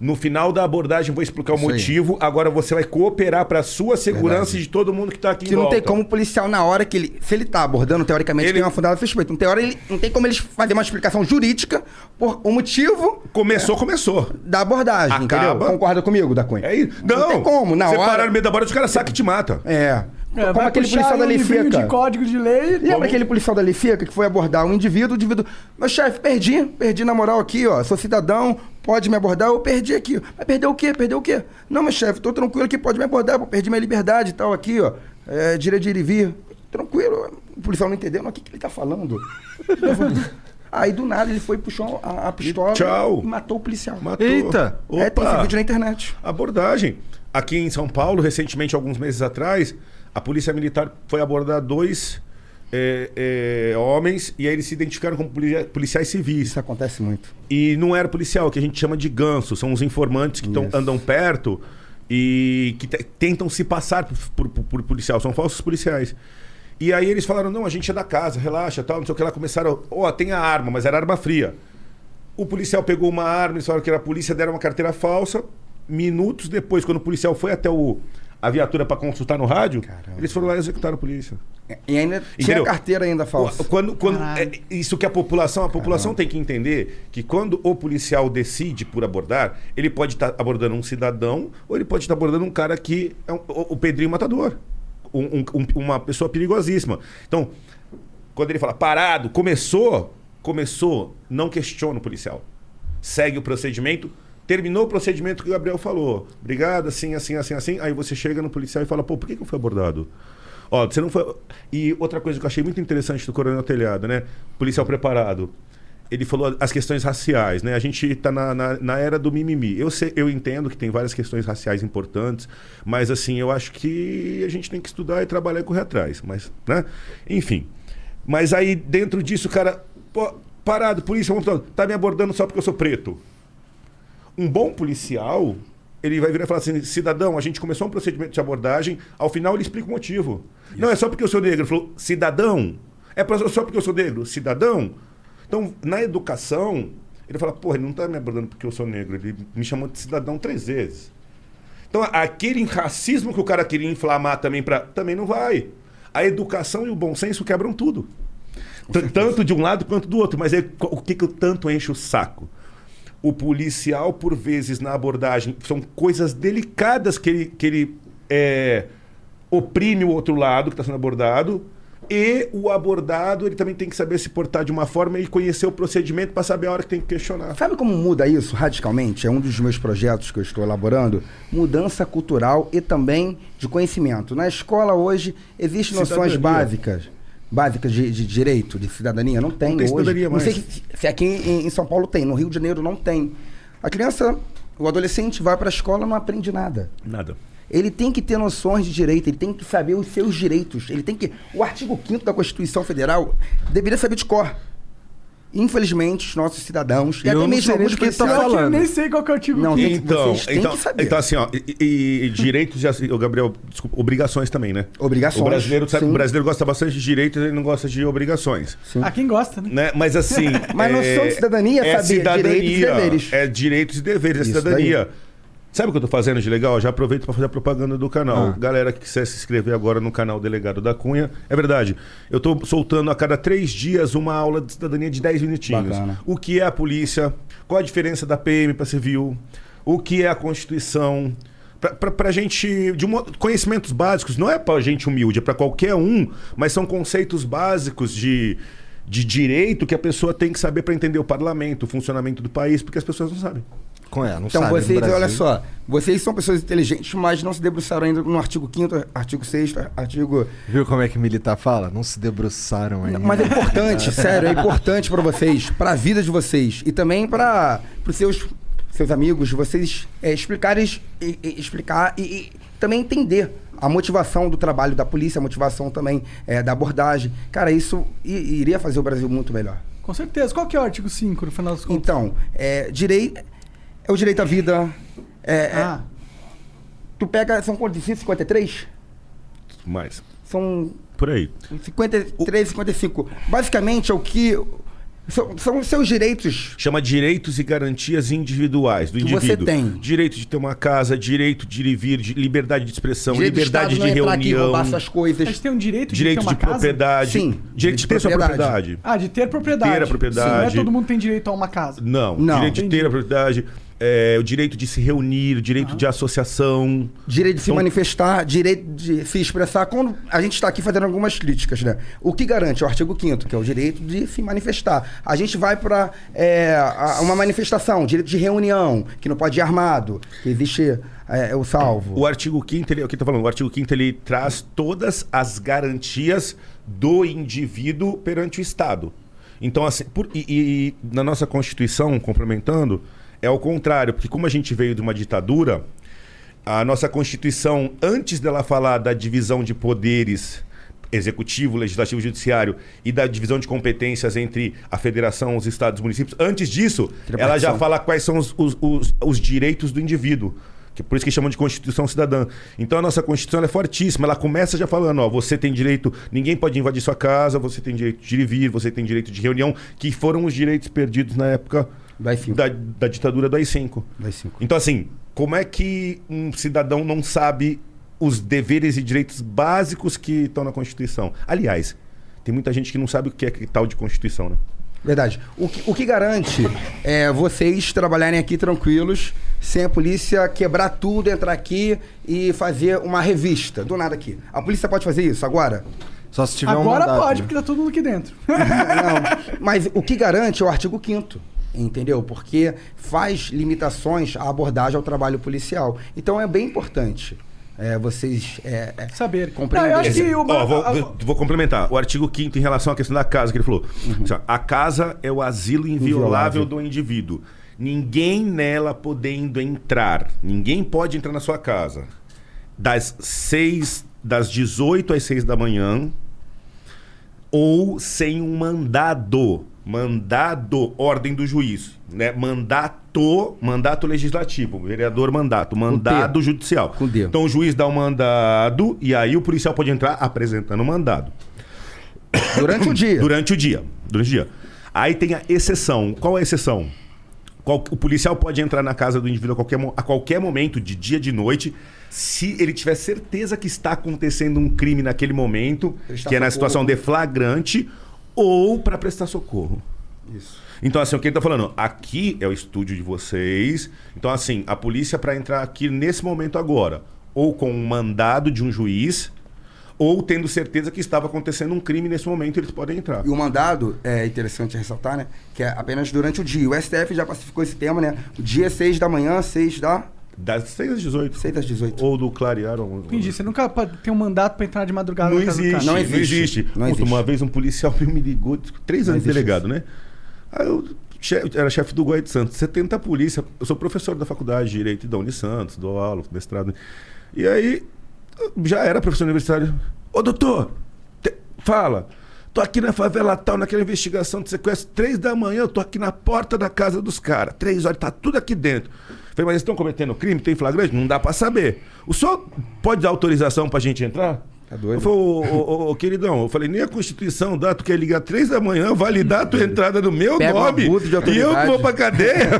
No final da abordagem, vou explicar o Isso aí. motivo. Agora você vai cooperar para sua segurança Verdade. e de todo mundo que está aqui Que em não tem volta. como o policial, na hora que ele. Se ele tá abordando, teoricamente, Ele- tem uma fundada suspeita. Não tem, hora, ele, não tem como eles fazer uma explicação jurídica por o motivo Começou, começou. da abordagem. Acaba. Entendeu? Concorda comigo, da Cunha? É isso. Não, Não tem como, na você hora. parar no meio da borda, os caras sacam e te mata. É. É, como aquele policial da um Lifica. de código de lei. Lembra aquele policial da Lifica que foi abordar um indivíduo, o indivíduo. Meu chefe, perdi, perdi na moral aqui, ó. Sou cidadão, pode me abordar, eu perdi aqui. Mas perdeu o quê? Perdeu o quê? Não, meu chefe, tô tranquilo aqui, pode me abordar, pô, perdi minha liberdade e tal aqui, ó. É, direito de ir e vir. Tranquilo. O policial não entendeu, mas o que, que ele tá falando? Aí do nada ele foi e puxou a, a pistola Tchau. e matou o policial. Matou. Eita. É, tem esse Opa. vídeo na internet. Abordagem. Aqui em São Paulo, recentemente, alguns meses atrás, a Polícia Militar foi abordar dois é, é, homens e aí eles se identificaram como policia- policiais civis. Isso acontece muito. E não era policial, que a gente chama de ganso. São os informantes que tão, andam perto e que te- tentam se passar por, por- por policial. São falsos policiais. E aí eles falaram, não, a gente é da casa, relaxa, tal, não sei o que lá. Começaram, ó, tem a arma, mas era arma fria. O policial pegou uma arma, eles falaram que era a polícia, deram uma carteira falsa. Minutos depois, quando o policial foi até o, a viatura para consultar no rádio, eles foram lá e executaram a polícia. E ainda tinha Entendeu? a carteira ainda falsa. Quando, quando é, isso que a população, a população tem que entender que quando o policial decide por abordar, ele pode estar abordando um cidadão ou ele pode estar abordando um cara que é um- o, o Pedrinho Matador, um- um- uma pessoa perigosíssima. Então, quando ele fala parado, começou, começou, não questiona o policial, segue o procedimento Terminou o procedimento que o Gabriel falou. Obrigado, assim, assim, assim, assim. Aí você chega no policial e fala, pô, por que, que eu fui abordado? Ó, você não foi. E outra coisa que eu achei muito interessante do Coronel Telhado, né? Policial preparado. Ele falou as questões raciais, né? A gente está na, na, na era do mimimi. Eu, sei, eu entendo que tem várias questões raciais importantes, mas assim, eu acho que a gente tem que estudar e trabalhar e correr atrás. Mas, né? Enfim. Mas aí, dentro disso, o cara. Pô, parado, polícia, tá me abordando só porque eu sou preto. Um bom policial, ele vai virar e falar assim: cidadão, a gente começou um procedimento de abordagem, ao final ele explica o motivo. Isso. Não é só porque eu sou negro. Ele falou: cidadão. É só porque eu sou negro. Cidadão. Então, na educação, ele fala: porra, ele não está me abordando porque eu sou negro. Ele me chamou de cidadão três vezes. Então, aquele racismo que o cara queria inflamar também, pra, também não vai. A educação e o bom senso quebram tudo. Tanto de um lado quanto do outro. Mas é, o que, que eu tanto enche o saco? O policial, por vezes, na abordagem, são coisas delicadas que ele, que ele é, oprime o outro lado que está sendo abordado. E o abordado, ele também tem que saber se portar de uma forma e conhecer o procedimento para saber a hora que tem que questionar. Sabe como muda isso radicalmente? É um dos meus projetos que eu estou elaborando. Mudança cultural e também de conhecimento. Na escola hoje existem noções básicas básicas de, de, direito, de cidadania? Não tem, não tem hoje. Cidadania mais. Não sei se, se aqui em, em, São Paulo tem, no Rio de Janeiro não tem. A criança, o adolescente vai para a escola e não aprende nada. Nada. Ele tem que ter noções de direito, ele tem que saber os seus direitos. Ele tem que. O artigo 5 da Constituição Federal deveria saber de cor. Infelizmente, os nossos cidadãos, e até mesmo alguns que tá falando. Eu nem sei qual que é o artigo. Não, então, então, então, assim, ó, e, e direitos, e, o Gabriel, desculpa, obrigações também, né? Obrigações. O brasileiro, sabe, o brasileiro gosta bastante de direitos, ele não gosta de obrigações. Sim. Ah, quem gosta, né? né? Mas assim. Mas é, noção de cidadania é, é saber cidadania, direitos e deveres. É direitos e deveres, é cidadania. Daí. Sabe o que eu tô fazendo de legal? Já aproveito para fazer a propaganda do canal. Ah. Galera que quiser se inscrever agora no canal Delegado da Cunha. É verdade. Eu tô soltando a cada três dias uma aula de cidadania de 10 minutinhos. Bacana. O que é a polícia? Qual a diferença da PM para civil? O que é a Constituição? Pra, gente. De um, conhecimentos básicos, não é pra gente humilde, é pra qualquer um, mas são conceitos básicos de, de direito que a pessoa tem que saber para entender o parlamento, o funcionamento do país, porque as pessoas não sabem. É, então sabe, vocês, olha só, vocês são pessoas inteligentes, mas não se debruçaram ainda no artigo 5 artigo 6 artigo... Viu como é que militar fala? Não se debruçaram ainda. Mas é importante, sério, é importante para vocês, para a vida de vocês e também para os seus, seus amigos, vocês é, explicarem, e, e, explicar e, e, também entender a motivação do trabalho da polícia, a motivação também é, da abordagem. Cara, isso iria fazer o Brasil muito melhor. Com certeza. Qual que é o artigo 5, no final dos contos? Então, é, direito é o direito à vida. É, é ah. é, tu pega. São quantos? 53? Mais. São. Por aí. 53, 55. Basicamente é o que são, são seus direitos. Chama direitos e garantias individuais do que indivíduo. Você tem. Direito de ter uma casa, direito de ir e vir, de liberdade de expressão, direito liberdade de, de reunião. Aqui, essas coisas. A gente tem um direito, direito de ter uma de propriedade. Sim. Direito de, de ter sua propriedade. Ah, de ter propriedade. Ter a propriedade. Sim, não é todo mundo tem direito a uma casa. Não. não. Direito Entendi. de ter a propriedade é, o direito de se reunir, o direito de associação. Direito de se então, manifestar, direito de se expressar. Quando a gente está aqui fazendo algumas críticas, né? O que garante? O artigo 5 que é o direito de se manifestar. A gente vai para é, uma manifestação, direito de reunião, que não pode ir armado, que existe é, o salvo. O artigo 5 ele, o que tá falando? O artigo 5 ele traz todas as garantias do indivíduo perante o Estado. Então, assim, por, e, e, na nossa Constituição, complementando, é o contrário, porque como a gente veio de uma ditadura, a nossa Constituição, antes dela falar da divisão de poderes executivo, legislativo, judiciário e da divisão de competências entre a federação, os estados, os municípios, antes disso, ela já fala quais são os, os, os, os direitos do indivíduo. Que por isso que chamam de Constituição Cidadã. Então a nossa Constituição é fortíssima. Ela começa já falando: ó, você tem direito, ninguém pode invadir sua casa, você tem direito de ir e vir, você tem direito de reunião, que foram os direitos perdidos na época da, da ditadura do AI-5. Então, assim, como é que um cidadão não sabe os deveres e direitos básicos que estão na Constituição? Aliás, tem muita gente que não sabe o que é que tal de Constituição, né? Verdade. O que, o que garante é vocês trabalharem aqui tranquilos, sem a polícia quebrar tudo, entrar aqui e fazer uma revista. Do nada aqui. A polícia pode fazer isso agora? Só se tiver Agora um mandato, pode, né? porque tá todo mundo aqui dentro. Não, mas o que garante é o artigo 5 Entendeu? Porque faz limitações à abordagem ao trabalho policial. Então é bem importante é, vocês é, é, Saber. compreenderem. Não, eu acho que o- Ó, vou, vou- vou complementar. O artigo 5 em relação à questão da casa, que ele falou. Assim, ó, a casa é o asilo inviolável, Inviolável. do indivíduo. Ninguém nela podendo entrar. Ninguém pode entrar na sua casa. Das 6, das 18 às 6 da manhã, ou sem um mandado. Mandado, ordem do juiz. Né? Mandato, mandato legislativo. Vereador mandato. Mandado judicial. Então o juiz dá o mandado e aí o policial pode entrar apresentando o mandado. Durante o dia. Durante o dia. Durante o dia. Aí tem a exceção. Qual é a exceção? Qual- o policial pode entrar na casa do indivíduo a qualquer, a qualquer momento, de dia, de noite, se ele tiver certeza que está acontecendo um crime naquele momento, que é na situação de flagrante, ou para prestar socorro. Isso. Então, assim, o que ele tá falando? Aqui é o estúdio de vocês. Então, assim, a polícia para entrar aqui nesse momento agora, ou com um mandado de um juiz, ou tendo certeza que estava acontecendo um crime nesse momento, eles podem entrar. E o mandado, é interessante ressaltar, né? Que é apenas durante o dia. O STF já pacificou esse tema, né? O dia é 6 da manhã, 6 da. Das 6 às 18. 6 das 18. Ou do clarear. Ou... Entendi. Você nunca pode ter um mandato pra entrar de madrugada Não na casa do cara. existe, Não não existe. existe. Não Puta, existe. Uma vez um policial me ligou, três Não anos de existe delegado, né? Aí eu che- era chefe do Guai de Santos, 70 polícia. Eu sou professor da faculdade de Direito da Uni Santos, dou aula, mestrado. E aí, já era professor universitário. Ô doutor, te- fala. Tô aqui na favela tal, naquela investigação de sequestro, três da manhã, eu tô aqui na porta da casa dos caras. Três horas, tá tudo aqui dentro. Falei, mas eles estão cometendo crime? Tem flagrante? Não dá pra saber. O senhor pode dar autorização pra gente entrar? Tá doido? Eu falei, ô, ô, ô, queridão, eu falei, nem a Constituição dá, tu quer ligar três da manhã, validar a tua entrada no meu Pega nome e eu vou pra cadeia.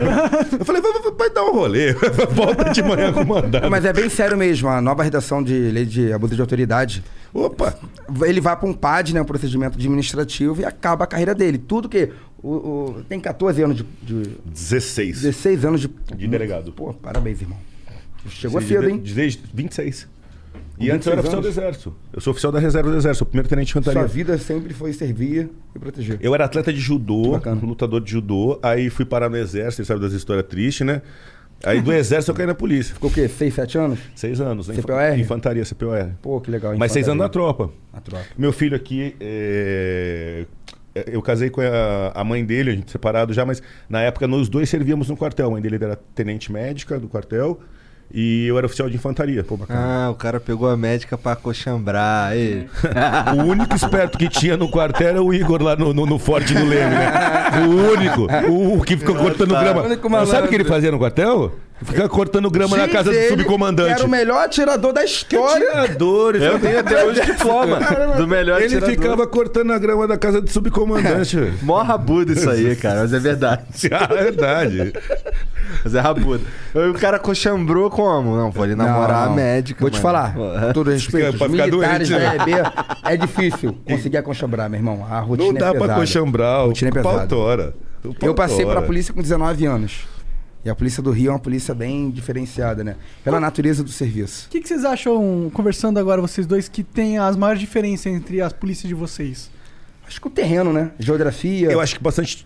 eu falei, vai, vai, vai dar um rolê, volta de manhã com o mandado. Mas é bem sério mesmo, a nova redação de lei de abuso de autoridade. Opa, Ele vai para um PAD, né? Um procedimento administrativo, e acaba a carreira dele. Tudo que. O, o- tem 14 anos de, de. 16. 16 anos de. De delegado. Pô, parabéns, irmão. Chegou cedo, de- hein? Desde 26. E antes eu era 26 oficial do anos? Exército. Eu sou oficial da Reserva do Exército, primeiro tenente de Sua infantaria. vida sempre foi servir e proteger. Eu era atleta de judô, lutador de judô, aí fui parar no Exército, sabe das histórias tristes, né? Aí do Exército eu caí na polícia. Ficou o quê? 6, 7 anos? Seis anos, né? CPOR? Infantaria, CPOR. Pô, que legal. Mas seis anos na infantaria. tropa. Na tropa. Meu filho aqui, é, eu casei com a, a mãe dele, a gente separado já, mas na época nós dois servíamos no quartel. A mãe dele era tenente médica do quartel e eu era oficial de infantaria. Pô, bacana. Ah, o cara pegou a médica pra coxambrar. Aí. O único esperto que tinha no quartel era o Igor lá no, no, no Forte do Leme, né? O único. O que ficou cortando grama. Sabe o que ele malandro. fazia no quartel? Ficava cortando grama na Diz casa do ele subcomandante. Era o melhor atirador da história. Tiradores, Eu tenho até hoje diploma do melhor Ele atirador. ficava cortando a grama da casa do subcomandante. velho. Mó rabudo isso aí, cara, mas é verdade. Ah, é verdade. Mas é rabudo. O cara coxambrou como? Não, vou ali namorar Não, a médica. Vou te mano. falar, Pô, com todo respeito, Pra ficar militares doente, da né? EB é difícil conseguir acochambrar, meu irmão. A rotina Não dá é pra pesada. coxambrar. O Rotina é pau pesada. tora. O pau Eu passei tora. pra polícia com 19 anos. E a polícia do Rio é uma polícia bem diferenciada, né? Pela natureza do serviço. O que, que vocês acham, conversando agora, vocês dois, que tem as maiores diferenças entre as polícias de vocês? Acho que o terreno, né? Geografia. Eu acho que bastante.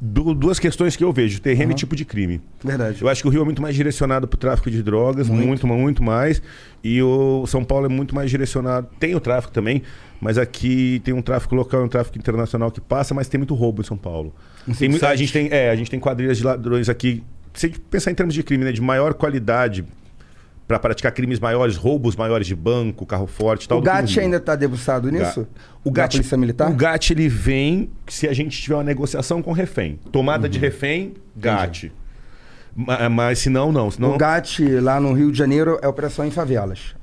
du- Duas questões que eu vejo: terreno e tipo de crime. Verdade. Eu acho que o Rio é muito mais direcionado para o tráfico de drogas, muito. muito, mais. E o São Paulo é muito mais direcionado. Tem o tráfico também, mas aqui tem um tráfico local e um tráfico internacional que passa, mas tem muito roubo em São Paulo. Tem a, gente tem, é, a gente tem quadrilhas de ladrões aqui. Se a gente pensar em termos de crime, né, de maior qualidade para praticar crimes maiores, roubos maiores de banco, carro forte e tal. o GAT ainda tá debruçado nisso? O GAT, Polícia Militar? O GAT ele vem se a gente tiver uma negociação com refém. Tomada Uhum. de refém, GAT. Ma- Mas se não, não. Senão, O GAT lá no Rio de Janeiro é operação em favelas.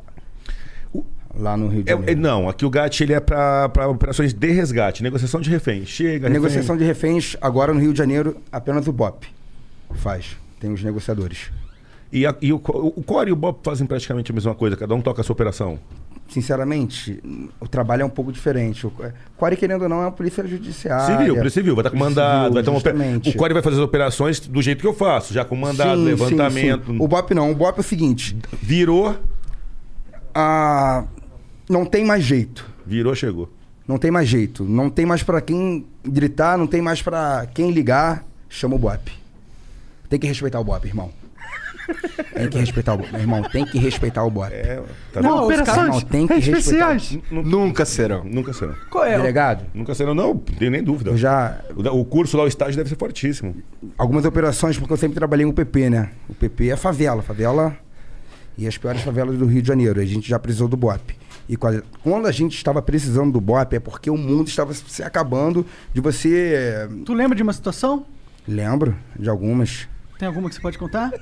Lá no Rio de É- Janeiro. é- não, aqui o GAT ele é para operações de resgate, negociação de refém. Chega, refém- negociação de reféns, agora no Rio de Janeiro, apenas o BOP faz. Tem os negociadores. E, a- e o, o Core e o Bob fazem praticamente a mesma coisa, cada um toca a sua operação. Sinceramente, o trabalho é um pouco diferente. O Core, querendo ou não, é uma polícia judiciária. Civil, polícia civil, vai estar com mandado, vai ter uma. O Core vai fazer as operações do jeito que eu faço, já com mandado, Sim, levantamento. sim, sim. O BOP não. O BOP é o seguinte: Virou, ah, não tem mais jeito. virou, chegou. Não tem mais jeito. Não tem mais pra quem gritar, não tem mais pra quem ligar. chama o BOP. Tem que respeitar o BOP, irmão. Tem que respeitar o BOP. Meu irmão, tem que respeitar o BOP. É, tá Não, caras- Irmão, tem que respeitar. Nunca serão. Nunca serão. Qual é? Delegado, Nunca serão, não, não tenho nem dúvida. eu já. O, curso lá, o estágio deve ser fortíssimo. Algumas operações, porque eu sempre trabalhei em UPP, né? O PP é favela. Favela e as piores favelas do Rio de Janeiro. A gente já precisou do BOP. E quando a gente estava precisando do BOP é porque o mundo estava se acabando de você. eh, Tu lembra de uma situação? Lembro de algumas. Tem alguma que você pode contar?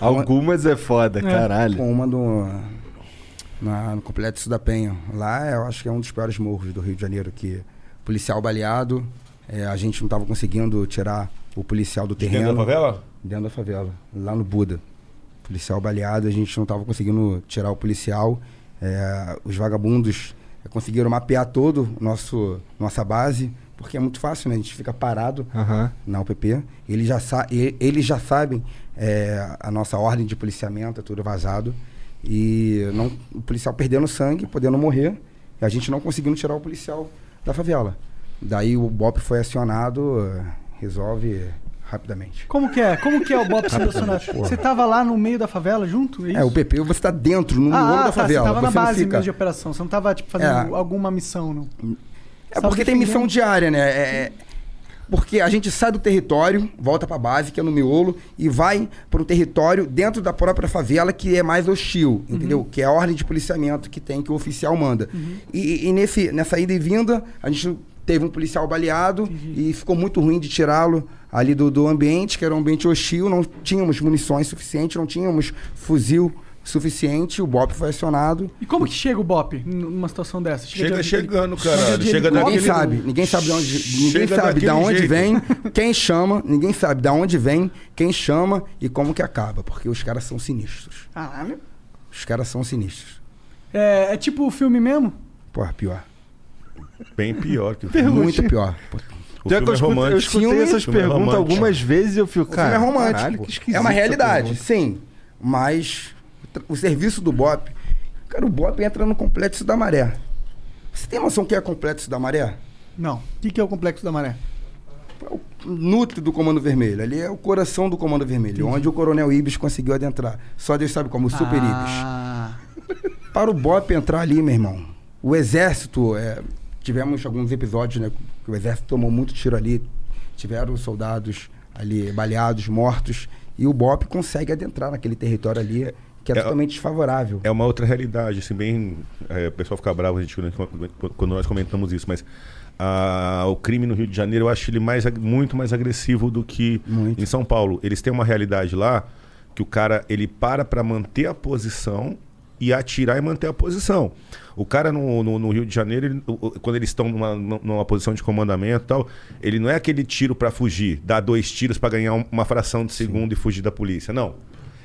Algumas é foda, caralho. Com uma do. Na, no Complexo da Penha. Lá eu acho que é um dos piores morros do Rio de Janeiro, que policial baleado, eh, a gente não estava conseguindo tirar o policial do terreno. Dentro da favela? Dentro da favela, lá no Buda. Policial baleado, a gente não estava conseguindo tirar o policial. Eh, os vagabundos eh, conseguiram mapear todo nosso nossa base, porque é muito fácil, né? A gente fica parado Aham. na UPP. Eles já, sa e- eles já sabem é, a nossa ordem de policiamento, é tudo vazado. E não, o policial perdendo sangue, podendo morrer, e a gente não conseguindo tirar o policial da favela. Daí o BOP foi acionado, resolve rapidamente. Como que é? Como que é o Bob selecionado? Você tava lá no meio da favela junto? É, o PP você está dentro, no ah, miolo ah, da tá, favela. Você tava na base fica- mesmo de operação. Você não tava, tipo, fazendo É. alguma missão, não. É Tava porque tem missão diária, né? É, é- porque a gente sai do território, volta pra base, que é no miolo, e vai para um território dentro da própria favela que é mais hostil, entendeu? Que é a ordem de policiamento que tem, que o oficial manda. E, e nesse, nessa ida e vinda, a gente teve um policial baleado e ficou muito ruim de tirá-lo ali do, do ambiente, que era um ambiente hostil, não tínhamos munições suficientes, não tínhamos fuzil suficiente, o BOP foi acionado. E como que chega o Bop numa situação dessa? Chega de- chegando, chega caralho. de Chega? Ninguém daquele- sabe, ninguém sabe de onde, ninguém Chega sabe de daquele onde jeito. vem, quem chama, ninguém sabe de onde vem, quem chama e como que acaba, porque os caras são sinistros. Caralho. Os caras são sinistros. É, é tipo o filme mesmo? Porra, pior. Bem pior que o filme. Muito pior. O Já que filme eu é escutei, eu romântico. escutei Filme- essas é perguntas romântico. algumas vezes e eu fico, O cara. filme é romântico. caralho, que esquisito é uma realidade, sim. Mas o serviço do BOP, cara, o BOP entra no complexo da maré. Você tem noção o que é complexo da maré? Não. O que, é o Complexo da Maré? É o núcleo do Comando Vermelho. Ali é o coração do Comando Vermelho, onde o Coronel Ibis conseguiu adentrar. Só Deus sabe como, o Super Ibis. ah, Para o BOP entrar ali, meu irmão, o exército, é, tivemos alguns episódios, né? Que o exército tomou muito tiro ali, tiveram soldados ali baleados, mortos, e o BOP consegue adentrar naquele território ali, que é, É- totalmente desfavorável. É uma outra realidade, assim, bem. é, o pessoal fica bravo a gente, quando, nós comentamos isso, mas ah, o crime no Rio de Janeiro eu acho ele mais, muito mais agressivo do que Muito. em São Paulo. Eles têm uma realidade lá que o cara ele para para manter a posição e atirar e manter a posição. O cara no, no, no Rio de Janeiro, ele- quando eles estão numa, numa posição de comandamento e tal, ele não é aquele tiro para fugir, dar dois tiros para ganhar um- uma fração de segundo e fugir da polícia. Não.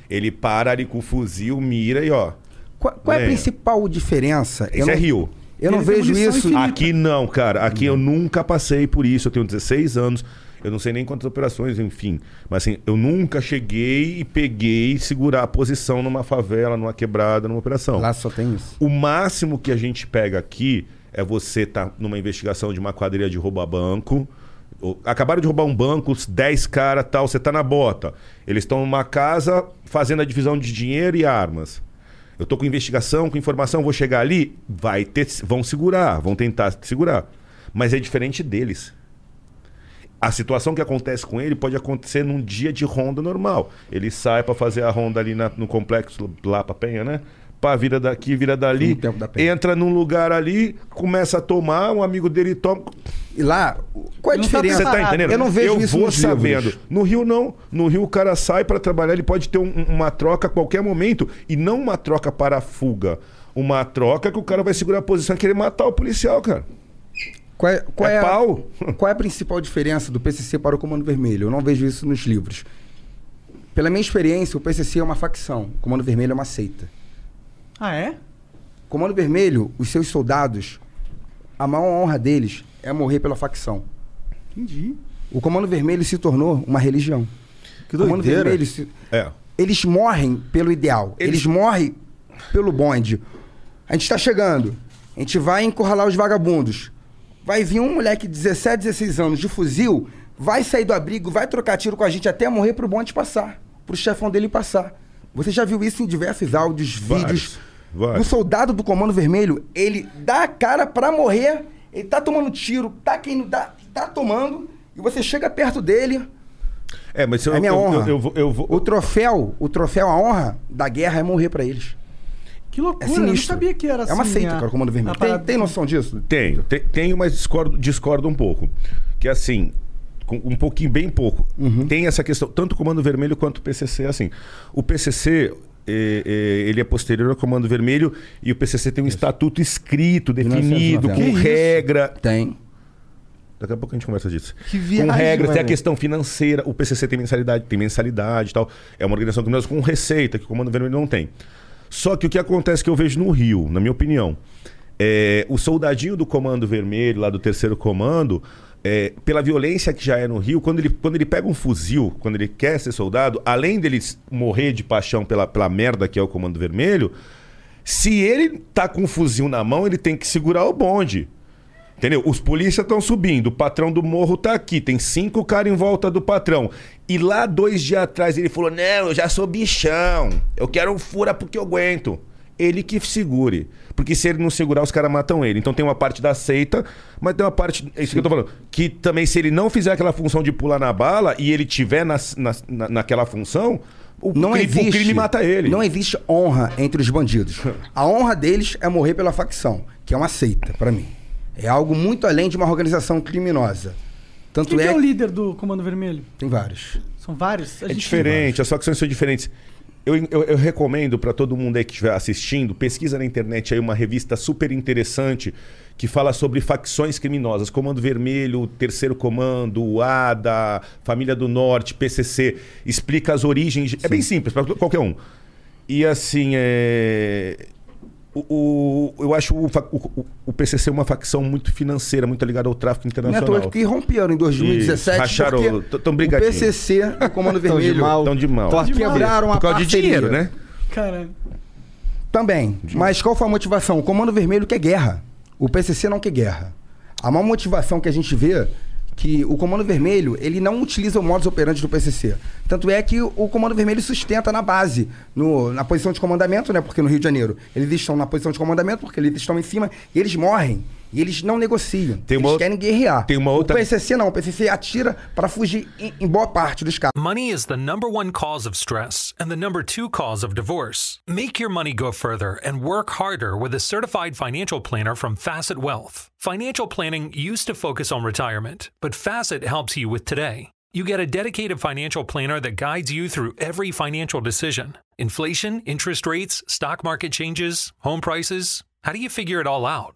Ele para ali com o fuzil, mira e ó. Qual, qual é a Venha. principal diferença? Isso é Rio. Eu não Ele vejo isso. infinita. Aqui não, cara. Aqui eu nunca passei por isso. Eu tenho 16 anos. Eu não sei nem quantas operações, enfim. Mas assim, eu nunca cheguei e peguei segurar a posição numa favela, numa quebrada, numa operação. Lá só tem isso. O máximo que a gente pega aqui é você estar numa investigação de uma quadrilha de roubar banco. Acabaram de roubar um banco, os 10 caras tal, você tá na bota. Eles estão numa casa fazendo a divisão de dinheiro e armas. Eu tô com investigação, com informação, vou chegar ali, vai ter, vão segurar, vão tentar segurar. Mas é diferente deles. A situação que acontece com ele pode acontecer num dia de ronda normal. Ele sai pra fazer a ronda ali na- no complexo lá pra Penha, né? Pá, vira daqui, vira dali, entra num lugar ali, começa a tomar, um amigo dele toma. E lá, qual é a tá diferença? Você tá entendendo? Eu não vejo Eu isso vou sabendo. livros. No Rio não. No Rio o cara sai pra trabalhar, ele pode ter um- uma troca a qualquer momento e não uma troca para a fuga. Uma troca que o cara vai segurar a posição e querer matar o policial, cara. Qual é, qual É é a- pau. qual é a principal diferença do PCC para o Comando Vermelho? Eu não vejo isso nos livros. Pela minha experiência, o PCC é uma facção, o Comando Vermelho é uma seita. Ah, é? O Comando Vermelho, os seus soldados, a maior honra deles é morrer pela facção. Entendi. O Comando Vermelho se tornou uma religião. Que o Comando doideira. Vermelho se- É. eles morrem pelo ideal. Eles- Eles, morrem pelo bonde. A gente está chegando. A gente vai encurralar os vagabundos. Vai vir um moleque de 17, 16 anos de fuzil, vai sair do abrigo, vai trocar tiro com a gente até morrer pro bonde passar. Pro chefão dele passar. Você já viu isso em diversos áudios, Vários, vídeos. Vários. O soldado do Comando Vermelho, ele dá a cara pra morrer, ele tá tomando tiro, tá quem dá, tá tomando, e você chega perto dele. É, mas eu, É minha eu, honra. eu, eu vou- eu vou- O troféu, o troféu, a honra da guerra é morrer pra eles. Que É loucura, eu não sabia que era assim. É uma seita, a- cara, o Comando Vermelho. Tem, tem noção disso? Tenho, te- tenho, mas discordo, discordo um pouco. Que assim, com um pouquinho, bem pouco. Uhum. Tem essa questão, tanto o Comando Vermelho quanto o PCC, assim. O PCC, ele é posterior ao Comando Vermelho e o PCC tem um estatuto escrito, definido, 1990. com Que isso? regra. Tem. Daqui a pouco a gente conversa disso. Que viagem, com regras, tem a questão financeira. O PCC tem mensalidade, tem mensalidade e tal. É uma organização criminosa com receita, que o Comando Vermelho não tem. Só que o que acontece que eu vejo no Rio, na minha opinião, é, o soldadinho do Comando Vermelho, lá do terceiro comando, é, pela violência que já é no Rio, quando ele, quando ele pega um fuzil, quando ele quer ser soldado, além dele morrer de paixão pela, pela merda que é o Comando Vermelho, se ele tá com um fuzil na mão, ele tem que segurar o bonde. Entendeu? Os polícias estão subindo, o patrão do morro tá aqui, tem cinco caras em volta do patrão. E lá dois dias atrás ele falou: Não, eu já sou bichão, eu quero um fura porque eu aguento. Ele que segure. Porque se ele não segurar, os caras matam ele. Então tem uma parte da seita, mas tem uma parte. É isso que eu tô falando. Que também, se ele não fizer aquela função de pular na bala e ele tiver nas- na, naquela função, o, Não crime, existe. o crime mata ele. Não existe honra entre os bandidos. A honra deles é morrer pela facção, que é uma seita, pra mim. É algo muito além de uma organização criminosa. Tanto Quem que é é o líder do Comando Vermelho? tem vários. São vários? A É gente- diferente, as facções são diferentes. Eu, eu, eu recomendo para todo mundo aí que estiver assistindo, pesquisa na internet aí uma revista super interessante que fala sobre facções criminosas, Comando Vermelho, Terceiro Comando, ADA, Família do Norte, PCC, explica as origens. É bem simples para qualquer um. E assim, é... o, o- eu acho o, o- o- PCC uma facção muito financeira, muito ligada ao tráfico Não é internacional. toa que romperam em 2017 Isso, racharam, porque t- tão o brigadinhos. PCC e o Comando de Vermelho mal. Tão de mal. Tão de mal. quebraram a Por causa de parceria. dinheiro, né? Caralho. Também. Mas qual foi a motivação? O Comando Vermelho quer guerra. O PCC não quer guerra. Há uma motivação que a gente vê que o Comando Vermelho, ele não utiliza o modus operandi do PCC. Tanto é que o Comando Vermelho sustenta na base, no- na posição de comandamento, né? Porque no Rio de Janeiro eles estão na posição de comandamento porque eles estão em cima e eles morrem. E eles não negociam. Tem uma eles querem guerrear. tem uma outra- O PCC não. O PCC atira para fugir em, em boa parte dos casos. Money is the number one cause of stress and the number two cause of divorce. Make your money go further and work harder with a certified financial planner from Facet Wealth. Financial planning used to focus on retirement, but Facet helps you with today. You get a dedicated financial planner that guides you through every financial decision inflation, interest rates, stock market changes, home prices. How do you figure it all out?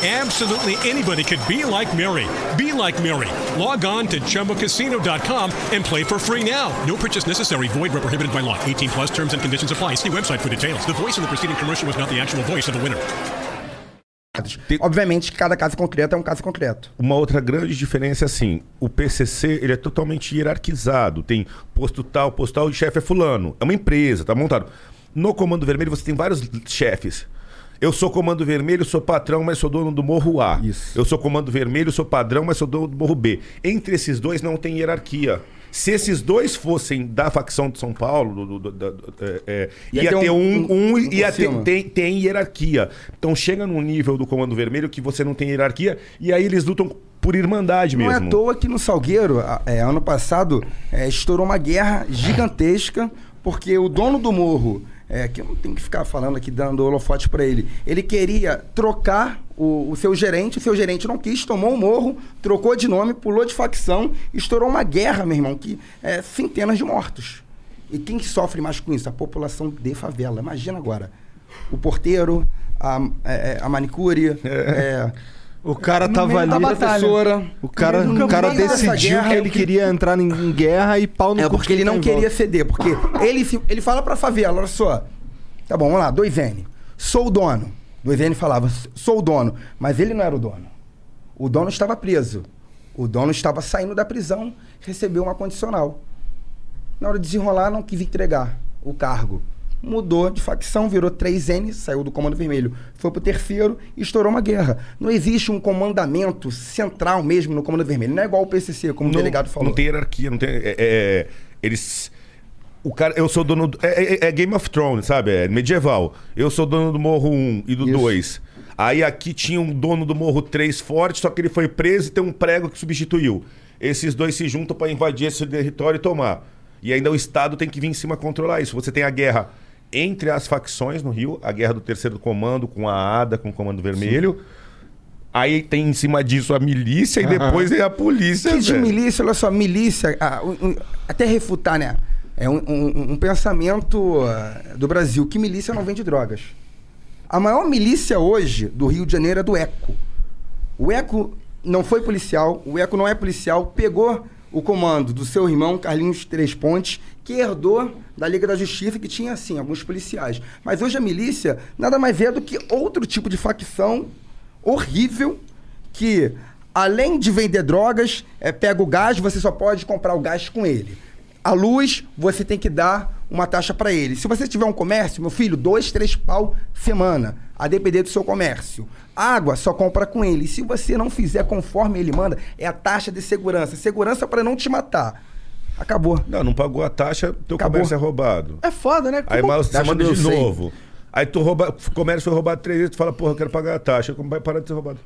Absolutely anybody could be like Mary. Be like Mary. Log on to ChumbaCasino.com and play for free now. No purchase necessary. Void where prohibited by law. 18 plus terms and conditions apply. See website for details. The voice in the preceding commercial was not the actual voice of the winner. Obviamente cada caso concreto é um caso concreto. Uma outra grande diferença é assim, o PCC ele é totalmente hierarquizado, tem posto tal, posto tal, e chefe é fulano, é uma empresa, tá montado. No Comando Vermelho você tem vários chefes. Eu sou Comando Vermelho, sou patrão, mas sou dono do Morro A. Isso. Eu sou Comando Vermelho, sou padrão, mas sou dono do Morro B. Entre esses dois não tem hierarquia. Se esses dois fossem da facção de São Paulo, do- do- do- do- é, é, Ia ia, ter um- um, um- ia ter, tem, tem hierarquia. Então chega num nível do Comando Vermelho que você não tem hierarquia e aí eles lutam por irmandade Não mesmo. é à toa que no Salgueiro, é, ano passado, é, estourou uma guerra gigantesca, porque o dono do morro é, que eu não tenho que ficar falando aqui, dando holofote para ele. Ele queria trocar o, o seu gerente, o seu gerente não quis, tomou o morro, trocou de nome, pulou de facção, estourou uma guerra, meu irmão, que é centenas de mortos. E quem que sofre mais com isso? A população de favela. Imagina agora. O porteiro, a, é, é, a manicure, é, O cara No tava ali. professora. O cara, No o cara decidiu que ele queria entrar em, guerra e pau no É porque ele não queria ceder, porque ele, se- ele fala pra favela, olha só. Tá bom, vamos lá, 2N. Sou o dono. 2N falava, sou o dono. Mas ele não era o dono. O dono estava preso. O dono estava saindo da prisão, recebeu uma condicional. Na hora de desenrolar, não quis entregar o cargo. Mudou de facção, virou 3N, saiu do Comando Vermelho, foi pro terceiro e estourou uma guerra. Não existe um comandamento central mesmo no Comando Vermelho. Não é igual o PCC, como o delegado falou. Não tem hierarquia, não tem. é- é- eles. O cara, eu sou dono. Do, é, é- é Game of Thrones, sabe? É medieval. Eu sou dono do Morro 1 e do Isso. 2. Aí aqui tinha um dono do Morro 3 forte, só que ele foi preso e tem um prego que substituiu. Esses dois se juntam para invadir esse território e tomar. E ainda o Estado tem que vir em cima controlar isso. Você tem a guerra entre as facções no Rio, a guerra do terceiro comando com a ADA, com o Comando Vermelho. Aí tem em cima disso a milícia e depois é a polícia. Que de milícia, olha só, milícia, ah, um- um- até refutar, né? É um, um- um pensamento ah, do Brasil que milícia não vende drogas. A maior milícia hoje do Rio de Janeiro é do ECO. O ECO não foi policial, o ECO não é policial, pegou o comando do seu irmão, Carlinhos Três Pontes, que herdou da Liga da Justiça, que tinha, assim, alguns policiais. Mas hoje a milícia nada mais é do que outro tipo de facção horrível que, além de vender drogas, é, pega o gás, você só pode comprar o gás com ele. A luz, você tem que dar uma taxa para ele. Se você tiver um comércio, meu filho, dois, três pau semana, a depender do seu comércio. Água, só compra com ele. Se você não fizer conforme ele manda, é a taxa de segurança. Segurança para não te matar. Acabou. Não, não pagou a taxa, teu Acabou. comércio é roubado. É foda, né? Aí mas você manda de eu sei. novo. Aí tu rouba, o comércio foi roubado três vezes, tu fala, porra, eu quero pagar a taxa. Como vai parar de ser roubado?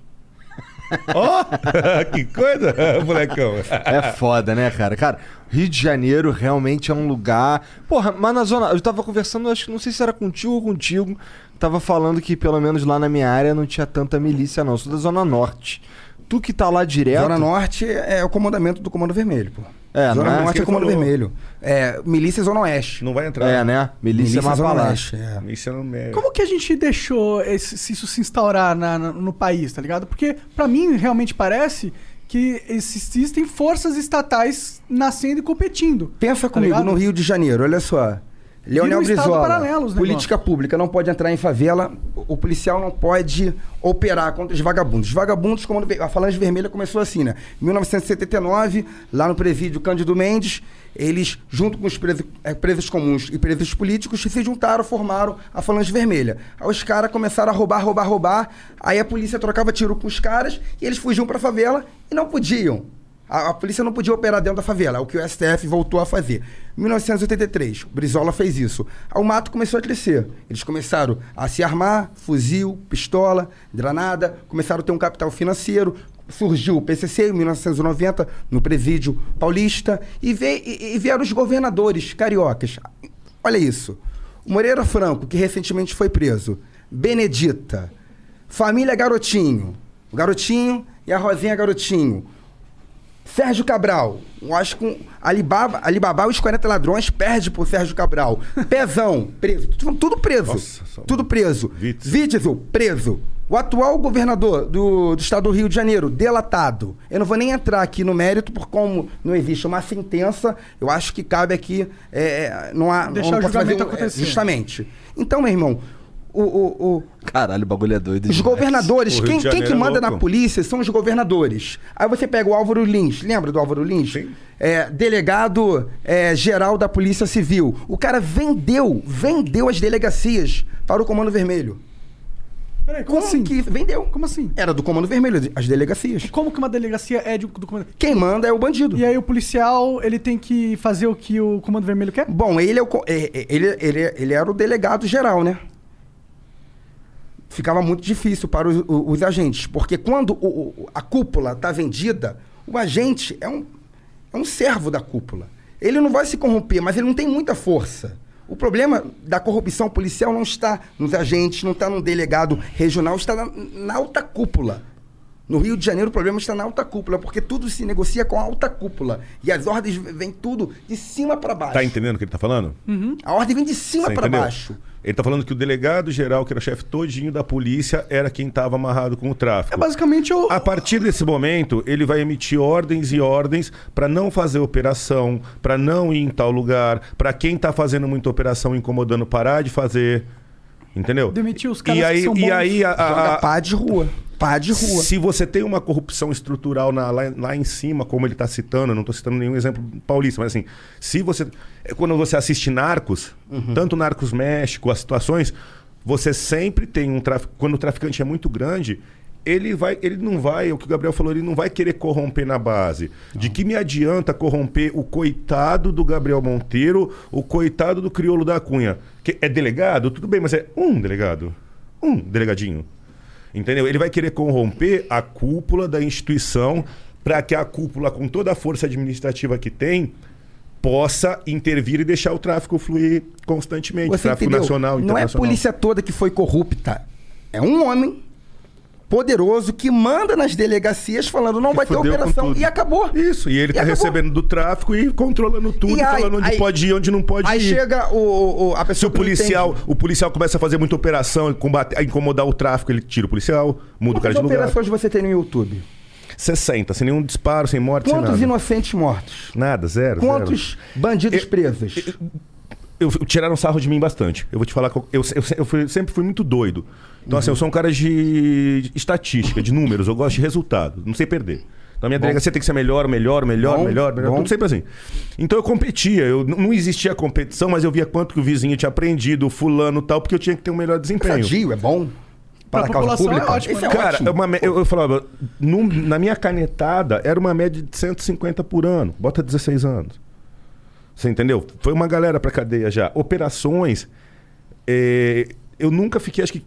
Ó, que coisa, molecão. É foda, né, cara? Cara, Rio de Janeiro realmente é um lugar. Porra, mas na zona. Eu tava conversando, acho que não sei se era contigo ou contigo. Tava falando que pelo menos lá na minha área não tinha tanta milícia, não. Eu sou da Zona Norte. Tu que tá lá direto. Zona Norte é o comandamento do Comando Vermelho, pô. É, não Zona é? Norte é o Comando falou? Vermelho. É, milícia Zona Oeste. Não vai entrar. É, né? Milícia, é mais pra Zona. Oeste, é. Milícia não é. Como que a gente deixou esse- se isso se instaurar na- na- no país, tá ligado? Porque pra mim realmente parece que existem forças estatais nascendo e competindo. Pensa Tá comigo, ligado? no Rio de Janeiro, olha só. Leonel um Brizola, paralelo os política pública, não pode entrar em favela, o policial não pode operar contra os vagabundos. Os vagabundos, como a Falange Vermelha começou assim, né? Em 1979, lá no presídio Cândido Mendes, eles, junto com os presos, eh, presos comuns e presos políticos, se juntaram, formaram a Falange Vermelha. Aí os caras começaram a roubar, roubar, roubar, aí a polícia trocava tiro com os caras e eles fugiam pra favela e não podiam. A, a polícia não podia operar dentro da favela, é o que o STF voltou a fazer. Em 1983, o Brizola fez isso. O mato começou a crescer. Eles começaram a se armar, fuzil, pistola, granada, começaram a ter um capital financeiro. Surgiu o PCC em 1990, no presídio paulista, e, veio, e, e vieram os governadores cariocas. Olha isso. Moreira Franco, que recentemente foi preso. Benedita. Família Garotinho. O Garotinho e a Rosinha Garotinho. Sérgio Cabral, eu acho que um Alibaba, Alibaba e os 40 ladrões perde por Sérgio Cabral. Pezão, preso. Tudo, tudo preso. Nossa, tudo preso. Witzel. Preso. O atual governador do, do estado do Rio de Janeiro, delatado. Eu não vou nem entrar aqui no mérito, por como não existe uma sentença, eu acho que cabe aqui. é, é, não há. Deixar não o julgamento um- é, acontecer. justamente. Então, meu irmão, o- o- o, Caralho, o bagulho é doido. os demais. governadores, quem, quem que é manda louco. na polícia são os governadores. Aí você pega o Álvaro Lins, lembra do Álvaro Lins? Sim. É, delegado é, geral da Polícia Civil. O cara vendeu, vendeu as delegacias para o Comando Vermelho. Peraí, como, assim? que vendeu? Como assim? Era do Comando Vermelho, as delegacias. Como que uma delegacia é de, do comando? Quem manda é o bandido. E aí o policial, ele tem que fazer o que o Comando Vermelho quer? Bom, ele, é o é- é- ele, ele, ele era o delegado geral, né? Ficava muito difícil para os, os agentes, porque quando o- a cúpula está vendida, o agente é um, é um servo da cúpula. Ele não vai se corromper, mas ele não tem muita força. O problema da corrupção policial não está nos agentes, não está no delegado regional, está na, na alta cúpula. No Rio de Janeiro o problema está na alta cúpula, porque tudo se negocia com a alta cúpula. E as ordens vêm tudo de cima para baixo. Tá entendendo o que ele tá falando? A ordem vem de cima para baixo. Ele tá falando que o delegado geral, que era chefe todinho da polícia, era quem estava amarrado com o tráfico. É basicamente o. A partir desse momento, ele vai emitir ordens e ordens para não fazer operação, para não ir em tal lugar, para quem tá fazendo muita operação incomodando parar de fazer. Entendeu? Demitir os caras e aí, que são e bons. aí a, a- pá de rua. Pá de rua. se você tem uma corrupção estrutural na- lá, lá em cima, como ele está citando, eu não estou citando nenhum exemplo paulista, mas assim, se você. é Quando você assiste Narcos, Uhum. tanto Narcos México, as situações, você sempre tem um tráfico. Quando o traficante é muito grande, ele vai. Ele não vai, o que o Gabriel falou, ele não vai querer corromper na base. De que me adianta corromper o coitado do Gabriel Monteiro, o coitado do crioulo da Cunha? Que é delegado? Tudo bem, mas é um delegado. Um delegadinho. Entendeu? Ele vai querer corromper a cúpula da instituição para que a cúpula, com toda a força administrativa que tem, possa intervir e deixar o tráfico fluir constantemente. Você tráfico entendeu? nacional, Não é a internacional. polícia toda que foi corrupta. É um homem poderoso que manda nas delegacias falando não Que vai ter operação e acabou. Isso, e ele E tá acabou. recebendo do tráfico e controlando tudo, E aí- falando onde aí- pode ir, onde não pode Aí ir. chega o, o- o- a Se pessoa o que não policial, o policial começa a fazer muita operação e combater, a incomodar o tráfico, ele tira o policial, muda o cara Quantas de lugar. operações você tem no YouTube? 60, sem nenhum disparo, sem morte, sem Quantos nada. inocentes mortos? Nada, zero. Quantos bandidos Eu- presos? eu, tiraram sarro de mim bastante. Eu vou te falar eu, eu, eu- eu fui- sempre fui muito doido. Então, assim, eu sou um cara de, de estatística, de números, eu gosto de resultado, não sei perder. Então, a minha delegacia tem que ser melhor, melhor, melhor, Bom, melhor, melhor, bom. tudo sempre assim. Então, eu competia, eu, não existia competição, mas eu via quanto que o vizinho tinha aprendido, o fulano e tal, porque eu tinha que ter um melhor desempenho. Sadio, é bom? Para a causa população é pública? ótimo, Esse é né? Cara, ótimo. é uma eu, eu falava, num- na minha canetada era uma média de 150 por ano. Bota 16 anos. Você entendeu? Foi uma galera pra cadeia já. Operações. eh, eu nunca fiquei, acho que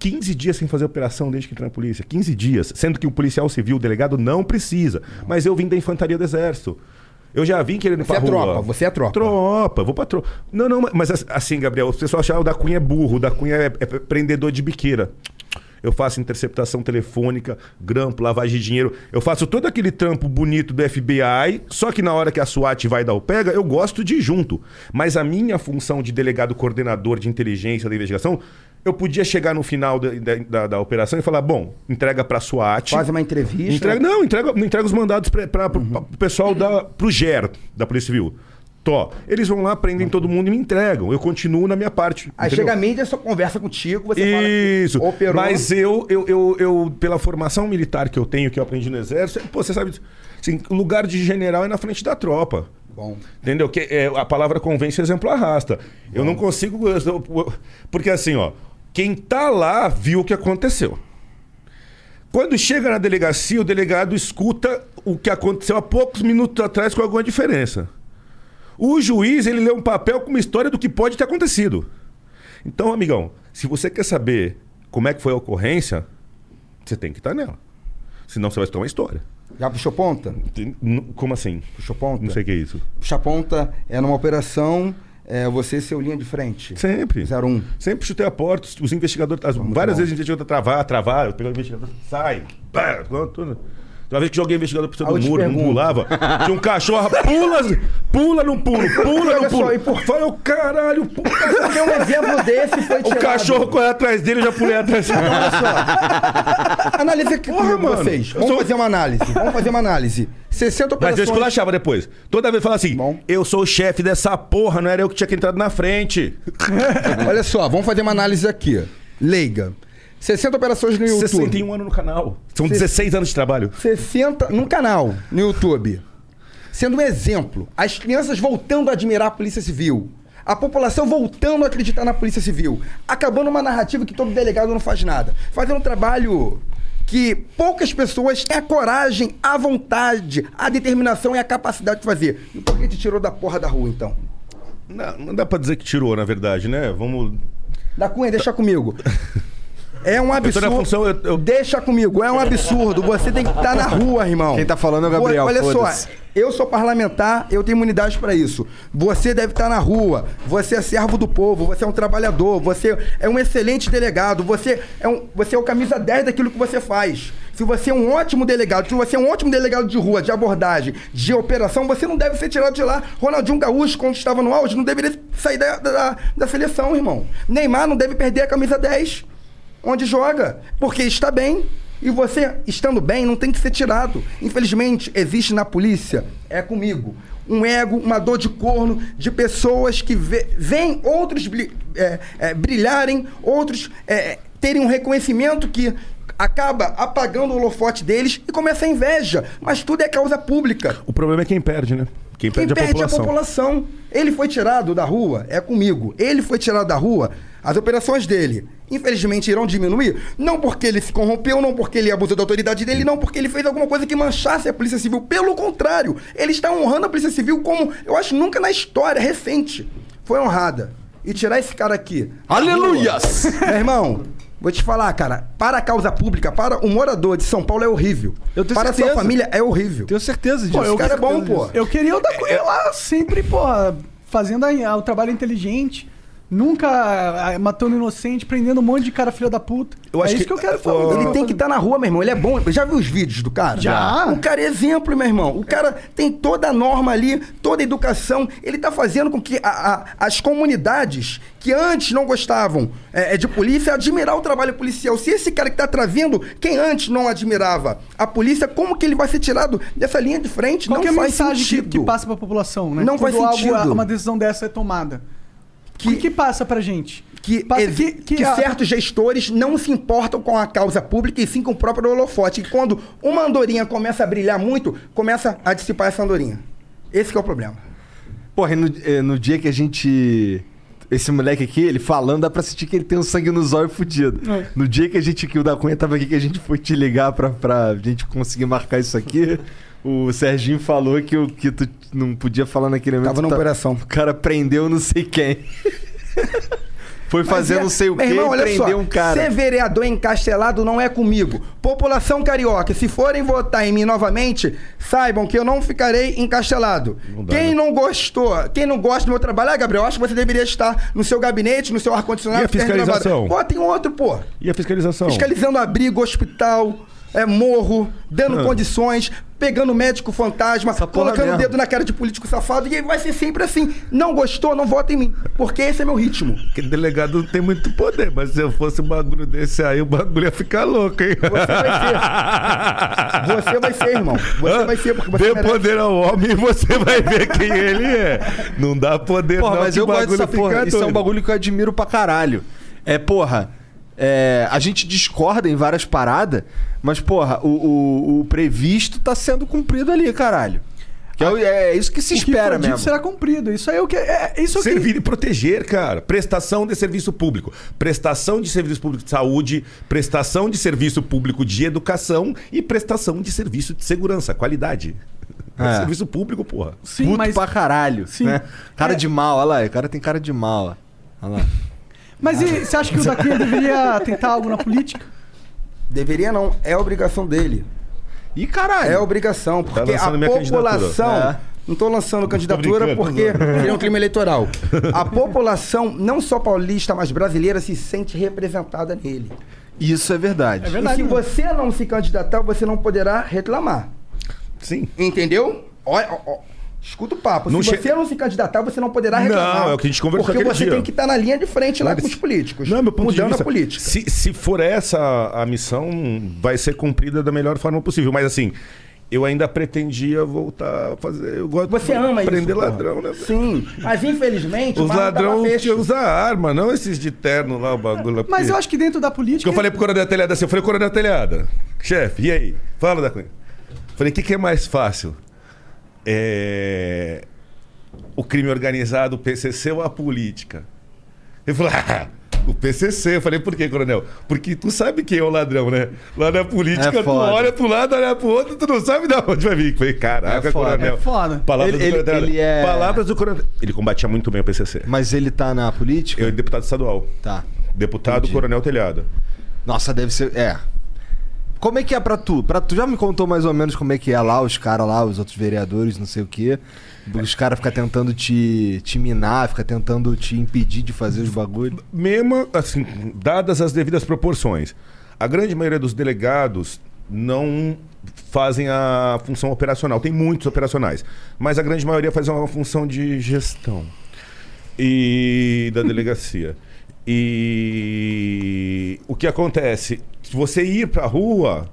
15 dias sem fazer operação desde que entrei na polícia. 15 dias. Sendo que o policial civil, o delegado, não precisa. Mas eu vim da infantaria do exército. Eu já vim querendo ir Você pra é rua. tropa, você é tropa. Tropa, vou pra tropa. Não, não, mas assim, Gabriel, o pessoal achava o da Cunha é burro, o da Cunha é, é prendedor de biqueira. Eu faço interceptação telefônica, grampo, lavagem de dinheiro. Eu faço todo aquele trampo bonito do FBI, só que na hora que a SWAT vai dar o pega, eu gosto de ir junto. Mas a minha função de delegado coordenador de inteligência da investigação, eu podia chegar no final da, da, da- operação e falar: bom, entrega pra SWAT. Faz uma entrevista. Entrega, não, entrega, entrega os mandados para o pessoal da, pro GER, da Polícia Civil. Tó, eles vão lá, prendem todo mundo e me entregam. Eu continuo na minha parte. Aí entendeu? chega a mídia, só conversa contigo, você Isso. fala que operou. Mas eu, eu, eu, eu, pela formação militar que eu tenho, que eu aprendi no Exército, pô, você sabe, assim, o lugar de general é na frente da tropa. Bom. Entendeu? Que é, a palavra convence, o exemplo arrasta. Eu não consigo. eu- Porque assim, ó, quem tá lá viu o que aconteceu. Quando chega na delegacia, o delegado escuta o que aconteceu há poucos minutos atrás com alguma diferença. O juiz, ele lê um papel com uma história do que pode ter acontecido. Então, amigão, se você quer saber como é que foi a ocorrência, você tem que estar nela. Senão você vai escutar uma história. Já puxou ponta? Como assim? Puxou ponta? Não sei o que é isso. Puxar ponta é numa operação, é você ser o linha de frente. Sempre. 01. Sempre chutei a porta, os- os investigadores. as- várias bom. vezes o investigador travar, travar, eu peguei o investigador, sai, pá, tudo. Uma vez que joguei o investigador por cima do muro, não pulava. Tinha um cachorro, pula, pula no pulo, pula Olha no só, pulo. e por- Falei, o caralho, puta. Porque um exemplo desse foi O tirado. cachorro corre atrás dele, eu já pulei atrás dele. Analise aqui Porra, mano. vocês. Vamos sou- fazer uma análise. Vamos fazer uma análise. 60 Mas eu operações... esculachava depois. Toda vez fala assim: Bom. eu sou o chefe dessa porra, não era eu que tinha que entrado na frente. Olha só, vamos fazer uma análise aqui. Leiga. 60 operações no YouTube. 61 anos no canal. São 16 anos de trabalho. 60 num canal no YouTube. Sendo um exemplo, as crianças voltando a admirar a Polícia Civil. A população voltando a acreditar na Polícia Civil. Acabando uma narrativa que todo delegado não faz nada. Fazendo um trabalho que poucas pessoas têm a coragem, a vontade, a determinação e a capacidade de fazer. E por que te tirou da porra da rua, então? Não, não dá pra dizer que tirou, na verdade, né? Vamos. Da Cunha, deixa comigo. É um tô na absurdo. função, eu- eu- Deixa comigo, é um absurdo. Você tem que estar na rua, irmão. Quem tá falando é o Gabriel, Olha só, eu sou parlamentar, eu tenho imunidade pra isso. Você deve estar na rua. Você é servo do povo, você é um trabalhador, você é um excelente delegado, você é, um, você é o camisa 10 daquilo que você faz. Se você é um ótimo delegado, se você é um ótimo delegado de rua, de abordagem, de operação, você não deve ser tirado de lá. Ronaldinho Gaúcho, quando estava no auge, não deveria sair da, da, da seleção, irmão. Neymar não deve perder a camisa 10 onde joga, porque está bem. E você, estando bem, não tem que ser tirado. Infelizmente, existe na polícia, é comigo, um ego, uma dor de corno de pessoas que veem outros é, é, brilharem, outros é, terem um reconhecimento que acaba apagando o holofote deles e começa a inveja. Mas tudo é causa pública. O problema é quem perde, né? Quem Quem perde, perde a população. a população. Ele foi tirado da rua, é comigo. Ele foi tirado da rua, as operações dele, infelizmente, irão diminuir. Não porque ele se corrompeu, não porque ele abusou da autoridade dele, não porque ele fez alguma coisa que manchasse a Polícia Civil. Pelo contrário, ele está honrando a Polícia Civil como, eu acho, nunca na história recente foi honrada. E tirar esse cara aqui. Aleluias! Meu irmão. Vou te falar, cara, para a causa pública, para o morador de São Paulo é horrível. Eu tenho para a sua certeza. família é horrível. Tenho certeza disso. Pô, esse cara é bom, Certeza pô. Eu queria o da Cunha lá sempre, porra, fazendo a- o trabalho inteligente. Nunca ah, matando inocente, prendendo um monte de cara filha da puta. Eu acho é isso que- que, eu quero Ô, falar. Ele tem que estar na rua, meu irmão. Ele é bom. Já viu os vídeos do cara? Já. O cara é exemplo, meu irmão. O cara tem toda a norma ali, toda a educação. Ele tá fazendo com que a- a- as comunidades que antes não gostavam é, é, de polícia admirar o trabalho policial. Se esse cara que tá trazendo, quem antes não admirava a polícia, como que ele vai ser tirado dessa linha de frente? Qual não que é a mensagem que, sentido. que passa pra população, né? Não faz Quando algo- sentido. uma decisão dessa é tomada. O que, que passa pra gente? que, Passa que- que, que a- certos gestores não se importam com a causa pública e sim com o próprio holofote. E quando uma andorinha começa a brilhar muito, começa a dissipar essa andorinha. Esse que é o problema. Porra, e no, no dia que a gente. Esse moleque aqui, ele falando, dá pra sentir que ele tem um sangue nos olhos fudido. É. No dia que a gente, que o da Cunha tava aqui, que a gente foi te ligar pra, pra gente conseguir marcar isso aqui, o Serginho falou que, o, que tu não podia falar naquele momento. Tava numa tá- operação. O cara prendeu não sei quem. foi fazer é- não sei o quê irmão, e só, um cara. Ser vereador encastelado não é comigo. População carioca, se forem votar em mim novamente, saibam que eu não ficarei encastelado. Não dá, quem né? não gostou, quem não gosta do meu trabalho, ah, Gabriel, acho que você deveria estar no seu gabinete, no seu ar-condicionado. E a fiscalização? Bota em outro, pô. E a fiscalização? Fiscalizando abrigo, hospital, é, morro, dando Ah. condições, pegando médico fantasma, colocando o dedo na cara de político safado, e aí vai ser sempre assim. Não gostou, não vota em mim. Porque esse é meu ritmo. Porque delegado não tem muito poder, mas se eu fosse um bagulho desse aí, o bagulho ia ficar louco, hein? Você vai ser. Você vai ser, irmão. Você vai ser, porque você Dê merece. poder ao homem e você vai ver quem ele é. Não dá poder Porra, não, mas que eu o gosto bagulho dessa porra. Isso é um bagulho que eu admiro pra caralho. É, porra. É, a gente discorda em várias paradas, mas, porra, o, o- o previsto tá sendo cumprido ali, caralho. Que é, é isso que se o que espera dito mesmo. será cumprido. Isso aí é o que é, é isso que Servir e proteger, cara. Prestação de serviço público. Prestação de serviço público de saúde, prestação de serviço público de educação e prestação de serviço de segurança, qualidade. É. Serviço público, porra. Sim, Puto mas pra caralho. Sim. né? Cara É. de mal, olha lá. O cara tem cara de mal. ó. Olha lá. Mas e, você acha que o da Cunha deveria tentar algo na política? Deveria não, é obrigação dele. Ih, caralho. É obrigação, porque a lançando minha população. candidatura. Não tô lançando candidatura porque seria um crime eleitoral. A população, não só paulista, mas brasileira, se sente representada nele. Isso é verdade. É verdade. e se mesmo. você não se candidatar, você não poderá reclamar. Sim. Entendeu? Olha, ó, escuta o papo. Não se che- você não se candidatar, você não poderá reclamar. Não, é o que a gente conversou Porque você dia. tem que estar na linha de frente lá Mas- com os políticos. Não, meu ponto mudando de vista, a política. Se, se for essa a missão, vai ser cumprida da melhor forma possível. Mas assim, eu ainda pretendia voltar a fazer. Eu gosto Você ama isso. prender porra. ladrão, né? Sim. Mas infelizmente. Os ladrões que usar arma, não esses de terno lá, o bagulho. Mas porque- eu acho que dentro da política. que eu falei pro Coronel Telhada assim, eu falei, Coronel Telhada, chefe, e aí? Fala da Cunha. Falei, o que, que é mais fácil? É... O crime organizado, o PCC ou a política? Ele falou, ah, o PCC. Eu falei, por quê, Coronel? Porque tu sabe quem é o ladrão, né? Lá na política, É tu olha pro lado, olha pro outro, tu não sabe de onde vai vir. Eu falei, caraca, É foda. Coronel. É foda. Palavras Ele- do ele- Coronel. ele é- Palavras do Coronel. Ele combatia muito bem o PCC. Mas ele tá na política? Eu, deputado estadual. Tá. Deputado Entendi. Coronel Telhada. Nossa, deve ser. É. Como é que é pra tu? Pra tu já me contou mais ou menos como é que é lá, os caras lá, os outros vereadores, não sei o quê. Os caras ficam tentando te, te minar, ficam tentando te impedir de fazer os bagulhos. Mesmo, assim, dadas as devidas proporções, a grande maioria dos delegados não fazem a função operacional. Tem muitos operacionais, mas a grande maioria faz uma função de gestão e da delegacia. E o que acontece? Você ir pra rua,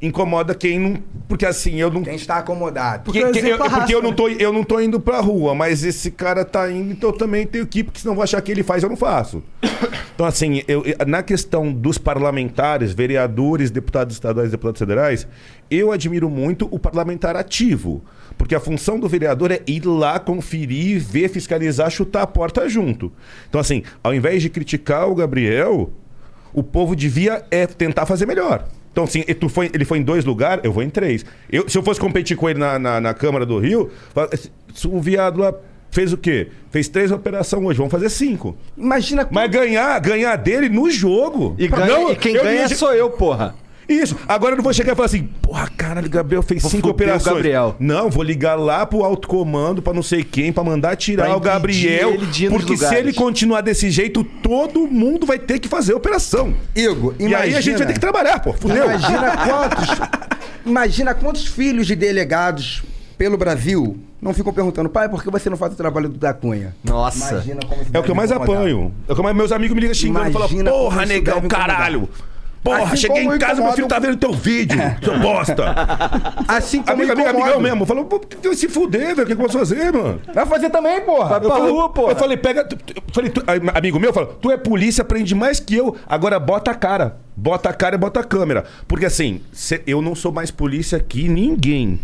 incomoda quem não. Porque assim, eu não. Quem está acomodado. Porque, o que- eu, porque eu, não tô, eu não tô indo pra rua, mas esse cara tá indo, então eu também tenho que ir, porque senão vou achar que ele faz, eu não faço. Então, assim, eu- na questão dos parlamentares, vereadores, deputados estaduais, deputados federais, eu admiro muito o parlamentar ativo. Porque a função do vereador é ir lá, conferir, ver, fiscalizar, chutar a porta junto. Então, assim, ao invés de criticar o Gabriel, o povo devia é, tentar fazer melhor. Então, assim, e tu foi- ele foi em dois lugares, eu vou em três. Eu, se eu fosse competir com ele na, na, na Câmara do Rio, o viado lá fez o quê? Fez três operações hoje, vamos fazer cinco. Imagina Mas ganhar, ganhar dele no jogo. E, ganha, Não, e quem ganha ia- sou eu, porra. Isso. Agora eu não vou chegar e falar assim, porra, caralho, Gabriel fez Vou cinco operações. Gabriel. Não, vou ligar lá pro alto comando, pra não sei quem, pra mandar tirar Pra o Gabriel. porque se ele continuar desse jeito, todo mundo vai ter que fazer a operação. Igor, E imagina. aí a gente vai ter que trabalhar, pô. Fudeu. Imagina quantos. imagina quantos filhos de delegados pelo Brasil não ficam perguntando, pai, por que você não faz o trabalho do da Cunha? Nossa. Imagina como isso É o que eu mais incomodar. apanho. É o que mais- meus amigos me ligam xingando e falam, porra, negão, deve incomodar. Porra, Assim cheguei em casa, meu filho tá vendo teu vídeo, seu bosta. Assim como Amigo, amigo, amigão mesmo. Falou, pô, tem que se fuder, velho. O que eu posso fazer, mano? Vai fazer também, porra. Vai pra Eu falei- rua, porra. Eu falei, pega. falei, tu- amigo meu falou, tu é polícia, aprende mais que eu. Agora bota a cara. Bota a cara e bota a câmera. Porque assim, eu não sou mais polícia que ninguém.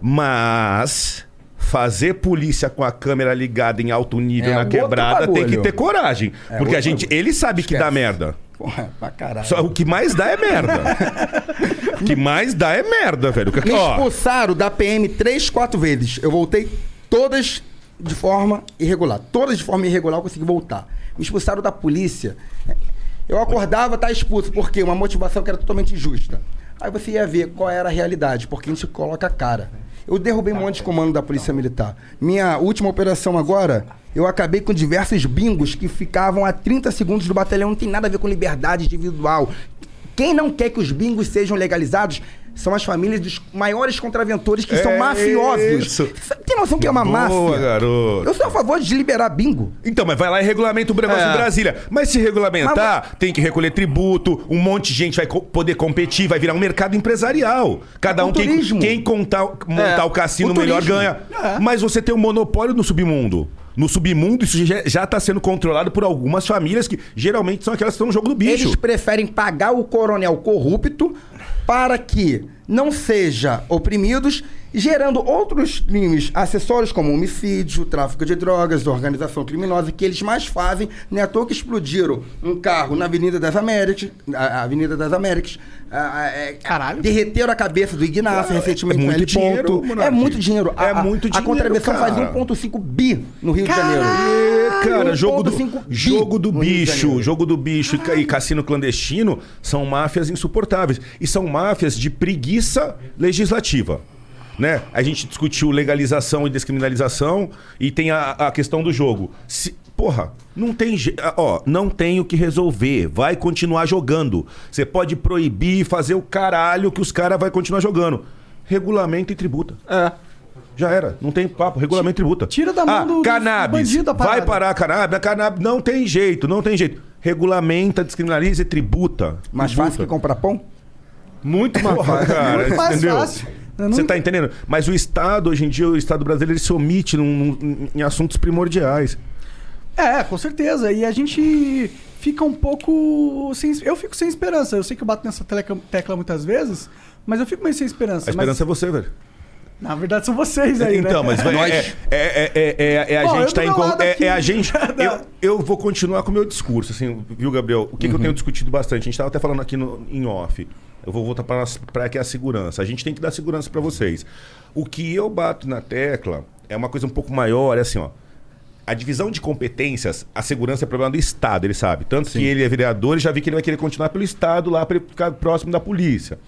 Mas. Fazer polícia com a câmera ligada em alto nível É na quebrada tem que ter coragem. É porque a gente. Ele sabe que dá Esquece. merda. Porra, pra caralho. Só, o que mais dá é merda. o que mais dá é merda, velho. Me Ó, expulsaram da PM três, quatro vezes. Eu voltei todas de forma irregular. Todas de forma irregular eu consegui voltar. Me expulsaram da polícia. Eu acordava, tá expulso. Por quê? Uma motivação que era totalmente injusta. Aí você ia ver qual era a realidade, porque a gente coloca a cara. Eu derrubei um monte de comando da Polícia Militar. Minha última operação agora, eu acabei com diversos bingos que ficavam a 30 segundos do batalhão. Não tem nada a ver com liberdade individual. Quem não quer que os bingos sejam legalizados são as famílias dos maiores contraventores que são É mafiosos. isso. Tem noção que é uma Boa, máfia? garoto. Eu sou a favor de liberar bingo. Então, mas vai lá e regulamenta o negócio É. em Brasília. Mas se regulamentar, tem que recolher tributo, um monte de gente vai co- poder competir, vai virar um mercado empresarial. Cada É um, quem, quem contar, montar É, o cassino o melhor ganha. Mas você tem um monopólio no submundo. No submundo, isso já está sendo controlado por algumas famílias que geralmente são aquelas que estão no jogo do bicho. Eles preferem pagar o coronel corrupto para que não seja oprimidos, gerando outros crimes acessórios como homicídio, tráfico de drogas, organização criminosa, que eles mais fazem. Não é à toa que explodiram um carro na Avenida das Américas, a a Avenida das Américas. a- a- é, Caralho. Derreteram a cabeça do Ignacio Ah, recentemente é com muito dinheiro, ponto. É muito dinheiro. A- É a- muito A dinheiro, contravenção faz cara. 1,5 bi no Rio de Janeiro. É, cara, jogo do, 1,5 bi jogo do bicho, jogo do bicho e e cassino clandestino são máfias insuportáveis. E são máfias de preguiça legislativa. Né? A gente discutiu legalização e descriminalização e tem a, a questão do jogo. Se- porra, não tem, ó, não tem o que resolver. Vai continuar jogando. Você pode proibir e fazer o caralho que os caras vai continuar jogando. Regulamento e tributa. É. Já era, não tem papo, regulamento e tributa. Tira da mão ah, do- do cannabis. bandido a vai parar a cannabis, a cannabis não tem jeito, não tem jeito. Regulamenta, descriminaliza e tributa. Mais Tributa. fácil que comprar pão? Muito mais fácil. cara, Muito mais entendeu? fácil. Eu não- Você tá entendendo? Mas o Estado, hoje em dia, o Estado brasileiro, ele se omite num- num- em assuntos primordiais. É, com certeza. E a gente fica um pouco. Sem... Eu fico sem esperança. Eu sei que eu bato nessa teleca- tecla muitas vezes, mas eu fico meio sem esperança. A esperança é mas, você, velho. Na verdade, são vocês aí, né? então, mas vai, Nós- é, é, é, é, é- é a Bom, gente tá em. É, é a gente. Eu, eu vou continuar com o meu discurso, assim, viu, Gabriel? O que, que eu tenho discutido bastante? A gente tava até falando aqui no, em off. Eu vou voltar para que é a segurança. A gente tem que dar segurança para vocês. O que eu bato na tecla é uma coisa um pouco maior, é assim, ó. a divisão de competências, a segurança é problema do Estado, ele sabe. Tanto que ele é vereador e já vi que ele vai querer continuar pelo Estado lá para ele ficar próximo da polícia.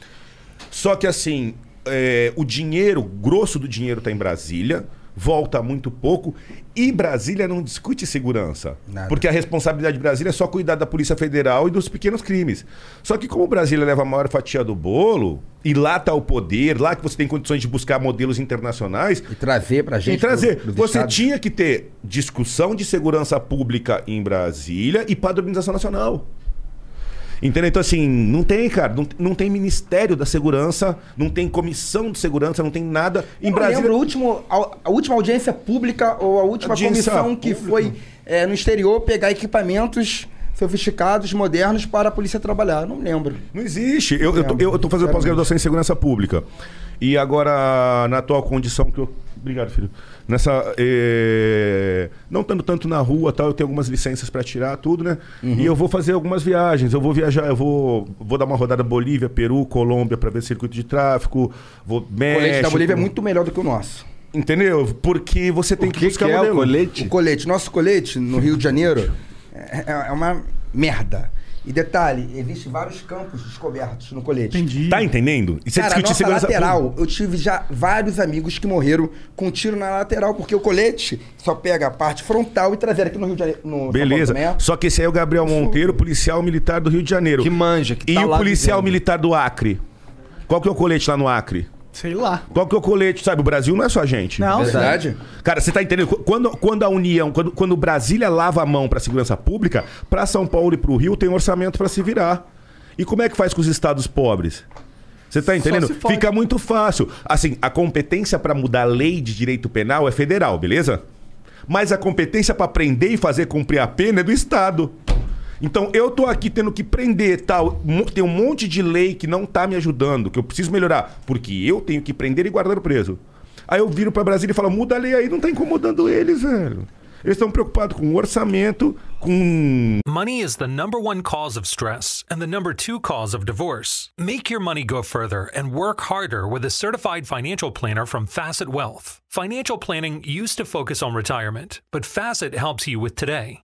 Só que assim, é, o dinheiro, o grosso do dinheiro está em Brasília, volta muito pouco, e Brasília não discute segurança. Nada. Porque a responsabilidade de Brasília é só cuidar da Polícia Federal e dos pequenos crimes. Só que como Brasília leva a maior fatia do bolo, e lá está o poder, lá que você tem condições de buscar modelos internacionais, E trazer pra gente. e trazer. pro- pros Você estados. tinha que ter discussão de segurança pública em Brasília e padronização nacional. Entendeu? Então, assim, não tem, cara. Não, não tem Ministério da Segurança, não tem comissão de segurança, não tem nada. Em Eu Brasília. lembro o último, a, a última audiência pública ou a última Audiência comissão que pública. foi é, no exterior pegar equipamentos sofisticados, modernos para a polícia trabalhar. Eu não lembro. Não existe. Eu, eu, tô, eu tô fazendo pós-graduação em segurança pública. E agora, na atual condição que eu. Obrigado, filho. Nessa. eh, Não estando tanto na rua tal, eu tenho algumas licenças para tirar, tudo, né? E eu vou fazer algumas viagens. Eu vou viajar, eu vou, vou dar uma rodada Bolívia, Peru, Colômbia para ver circuito de tráfico. Vou O México. colete da Bolívia é muito melhor do que o nosso. Entendeu? Porque você tem O que, que, buscar que é o colete? O colete, nosso colete no Rio de Janeiro é, é uma merda. E detalhe, existem vários campos descobertos no colete. Entendi. Tá entendendo? E você Cara, a discute nossa segurança lateral, eu tive já vários amigos que morreram com tiro na lateral, porque o colete só pega a parte frontal e traseira aqui no Rio de Janeiro. No Beleza. Só que esse aí é o Gabriel Monteiro, policial militar do Rio de Janeiro. Que manja, que E tá o lá policial militar do Acre? Qual que é o colete lá no Acre? Sei lá. Qual que é o colete? Sabe, o Brasil não é só a gente. Não, Verdade? Cara, você tá entendendo? Qu- Quando, quando a União, quando, quando Brasília lava a mão pra segurança pública, pra São Paulo e pro Rio tem um orçamento pra se virar. E como é que faz com os estados pobres? Você tá entendendo? Fica muito fácil. Assim, a competência pra mudar a lei de direito penal é federal, beleza? Mas a competência pra prender e fazer cumprir a pena é do estado. Então eu tô aqui tendo que prender tal, tem um monte de lei que não tá me ajudando, que eu preciso melhorar, porque eu tenho que prender e guardar o preso. Aí eu viro pra Brasília e falo: "Muda a lei aí, não tá incomodando eles, velho". Eles estão preocupados com o orçamento, com Money is the number one cause of stress and the number two cause of divorce. Make your money go further and work harder with a certified financial planner from Facet Wealth. Financial planning used to focus on retirement, but Facet helps you with today.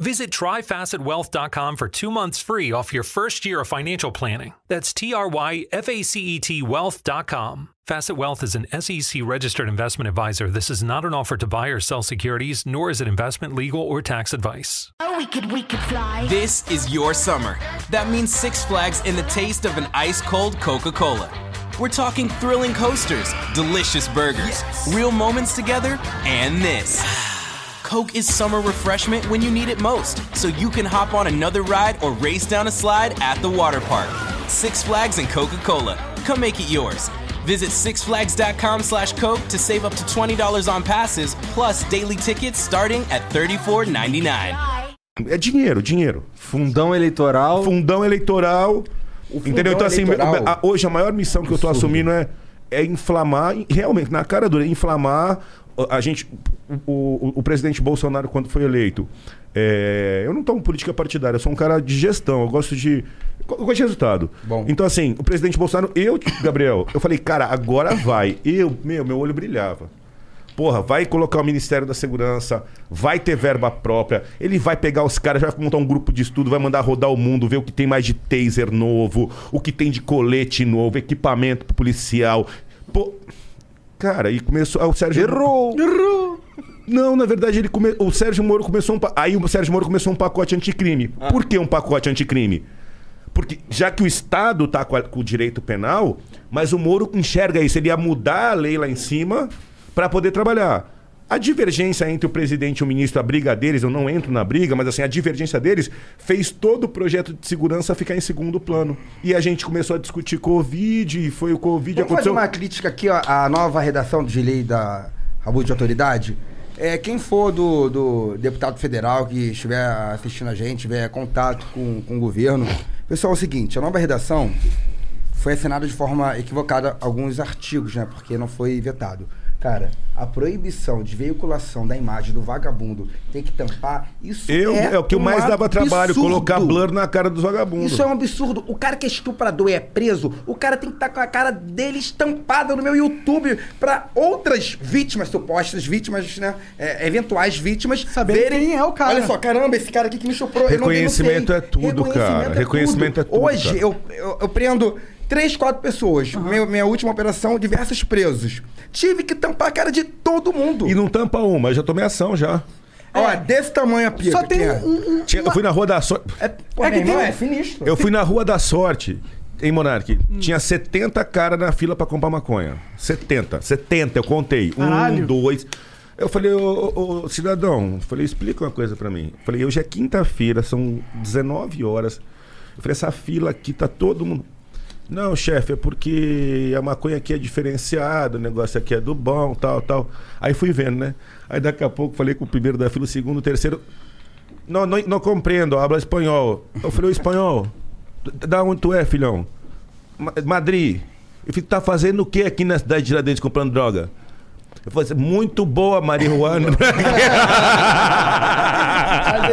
Visit tryfacetwealth.com for two months free off your first year of financial planning. That's T R Y F A C E T wealth.com. Facet Wealth is an SEC registered investment advisor. This is not an offer to buy or sell securities, nor is it investment, legal, or tax advice. Oh, we could, we could fly. This is your summer. That means Six Flags and the taste of an ice cold Coca Cola. We're talking thrilling coasters, delicious burgers, real moments together, and this. Coke is summer refreshment when you need it most, so you can hop on another ride or race down a slide at the water park. Six Flags and Coca Cola. Come make it yours. Visit sixflags.com slash Coke to save up to $20 on passes, plus daily tickets starting at $34.99. é dinheiro, dinheiro. Fundão eleitoral. Fundão eleitoral. entendeu? Então, assim, eleitoral. a- hoje a maior missão que eu tô assumindo é, é inflamar, realmente, na cara dura, inflamar a gente. O, o- o presidente Bolsonaro, quando foi eleito, é, eu não tomo política partidária, eu sou um cara de gestão, eu gosto de. Eu gosto de resultado. Bom. Então, assim, o presidente Bolsonaro, eu, Gabriel, eu falei, cara, agora vai. Eu, meu, meu olho brilhava. Porra, vai colocar o Ministério da Segurança, vai ter verba própria, ele vai pegar os caras, vai montar um grupo de estudo, vai mandar rodar o mundo, ver o que tem mais de taser novo, o que tem de colete novo, equipamento policial. Pô, cara, e começou. Ah, o Sérgio. Errou! Não, na verdade, ele come... o Sérgio Moro começou um. pa- Aí o Sérgio Moro começou um pacote anticrime. Por que um pacote anticrime? Porque já que o Estado está com, a- com o direito penal, mas o Moro enxerga isso, ele ia mudar a lei lá em cima para poder trabalhar. A divergência entre o presidente e o ministro, a briga deles, eu não entro na briga, mas assim, a divergência deles fez todo o projeto de segurança ficar em segundo plano. E a gente começou a discutir Covid, e foi o Covid, Vamos fazer aconteceu. uma crítica aqui ó, à nova redação de lei da abuso de autoridade. é, quem for do, do deputado federal que estiver assistindo a gente, tiver contato com, com o governo. Pessoal, é o seguinte, a nova redação foi assinada de forma equivocada alguns artigos, né? Porque não foi vetado. Cara, a proibição de veiculação da imagem do vagabundo tem que tampar, isso Eu, é, é, o que um mais dava trabalho, absurdo. colocar blur na cara dos vagabundos. Isso é um absurdo. O cara que é estuprador e é preso, o cara tem que estar com a cara dele estampada no meu YouTube pra outras vítimas, supostas vítimas, né? é, eventuais vítimas, Saberem quem é o cara. Olha só, caramba, esse cara aqui que me não Reconhecimento é tudo, cara. Reconhecimento é tudo, Hoje, cara. Eu, eu, eu prendo três, quatro pessoas. Minha, minha última operação, diversos presos. Tive que tampar a cara de todo mundo. E não tampa uma, eu já tomei ação já. Ó, desse tamanho a pica. Só tem que é. um. um- Tinha- Eu fui na Rua da Sorte. É, pô, É que tem irmão, é sinistro. Eu fui na Rua da Sorte, em Monark. Hum. Tinha 70 caras na fila pra comprar maconha. 70. 70, eu contei. Caralho. Um, dois. Eu falei, ô, ô, ô, cidadão, eu falei, explica uma coisa pra mim. Eu falei, hoje é quinta-feira, são 19 horas. Eu falei, essa fila aqui tá todo mundo. Não, chefe, é porque a maconha aqui é diferenciada, o negócio aqui é do bom, tal, tal. Aí fui vendo, né? Aí daqui a pouco falei com o primeiro da fila, o segundo, o terceiro. Não, não, não compreendo, habla espanhol. Eu falei, o espanhol? Da onde tu é, filhão? Ma- Madrid. Eu falei, tá fazendo o que aqui na cidade de Tiradentes comprando droga? Eu falei, muito boa marihuana.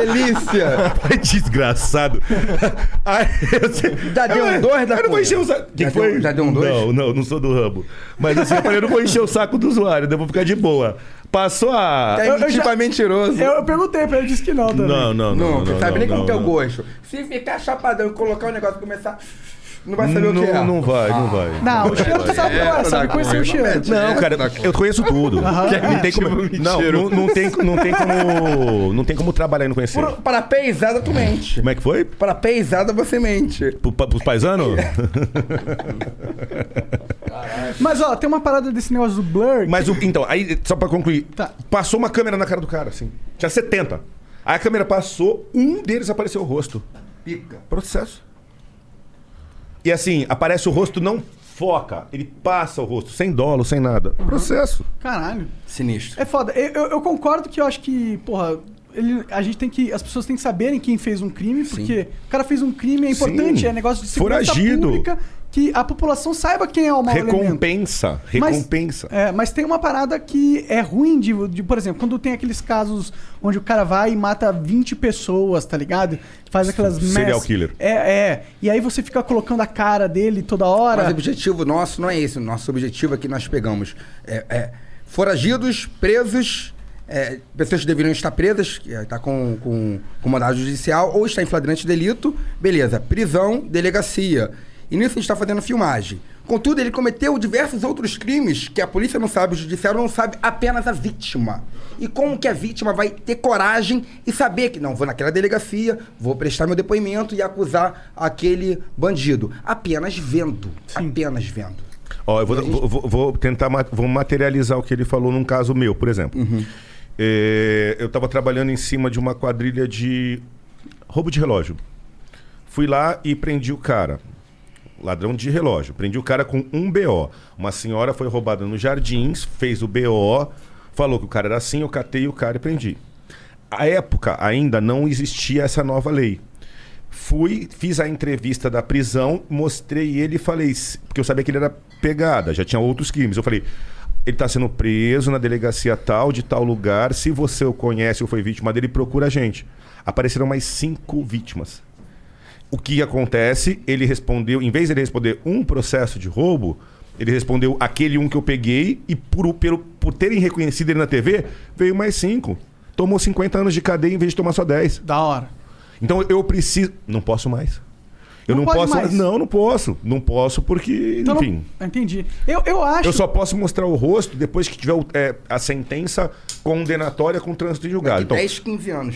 Delícia. Desgraçado. Aí, eu sei- Já deu um dois da Eu não vou encher o saco. Já deu- já deu um dois? Não, não, não sou do ramo. Mas assim, eu falei, eu não vou encher o saco do usuário, eu vou ficar de boa. Passou a. É Eu- eu já- pra mentiroso. Eu, eu perguntei pra ele, disse que não também. Não, não, não. Não, você sabe nem como não, que é o não. gosto. Se ficar chapadão e colocar o negócio e começar. Não vai saber Não, o que é. não vai, não vai. Não, o cheiro tu sabe é, sabe dá conhecer o cheiro. Não, cara, eu conheço tudo. Não tem como. Não, não, não tem, não tem como. Não tem como trabalhar e não conhecer. Por- Para peizada, tu mente. Como é que foi? Para peizada, você mente. Pro, pa- pros paisanos? Mas ó, tem uma parada desse negócio do blur. Mas o, então, aí, só pra concluir, Tá. passou uma câmera na cara do cara, assim. Tinha 70. Aí a câmera passou, um deles apareceu o rosto. Pica. Processo. E assim, aparece o rosto, não foca. Ele passa o rosto, sem dolo, sem nada. Processo. Caralho. Sinistro. É foda. Eu, eu- eu concordo que eu acho que, porra, ele- a gente tem que. As pessoas têm que saberem quem fez um crime, porque o cara fez um crime, é importante, Sim. é negócio de segurança Foragido. pública, que a população saiba quem é o mau elemento. Recompensa. Mas- Recompensa. É, mas tem uma parada que é ruim de, de, por exemplo, quando tem aqueles casos onde o cara vai e mata 20 pessoas, tá ligado? Faz aquelas Serial mass- killer. É, é. E aí você fica colocando a cara dele toda hora. Mas o objetivo nosso não é esse. O nosso objetivo é que nós pegamos é, é, foragidos, presos, é, pessoas que deveriam estar presas, que está com, com, com mandado judicial, ou está em flagrante delito, beleza, prisão, delegacia. E nisso a gente está fazendo filmagem. Contudo, ele cometeu diversos outros crimes que a polícia não sabe, o judiciário não sabe, apenas a vítima. E como que a vítima vai ter coragem e saber que não, vou naquela delegacia, vou prestar meu depoimento e acusar aquele bandido? Apenas vendo. Apenas vendo. Ó, eu vou, vou- vou- vou tentar vou materializar o que ele falou num caso meu, por exemplo. É, eu estava trabalhando em cima de uma quadrilha de roubo de relógio. Fui lá e prendi o cara. Ladrão de relógio. Prendi o cara com um BO. Uma senhora foi roubada nos jardins, fez o BO, falou que o cara era assim, eu catei o cara e prendi. A época ainda não existia essa nova lei. Fui, fiz a entrevista da prisão, mostrei ele e falei, porque eu sabia que ele era pegada, já tinha outros crimes. Eu falei, ele está sendo preso na delegacia tal, de tal lugar. Se você o conhece ou foi vítima dele, procura a gente. Apareceram mais cinco vítimas. O que acontece? Ele respondeu, em vez de ele responder um processo de roubo, ele respondeu aquele um que eu peguei e por, pelo, por terem reconhecido ele na TV, veio mais cinco. Tomou 50 anos de cadeia em vez de tomar só 10. Da hora. Então eu preciso. Não posso mais. Eu Não não, pode posso mais? Não, não posso. Não posso porque, Então não- enfim. Entendi. Eu, eu acho. Eu só posso mostrar o rosto depois que tiver é, a sentença condenatória com trânsito em julgado. Daqui Então, 10, 15 anos.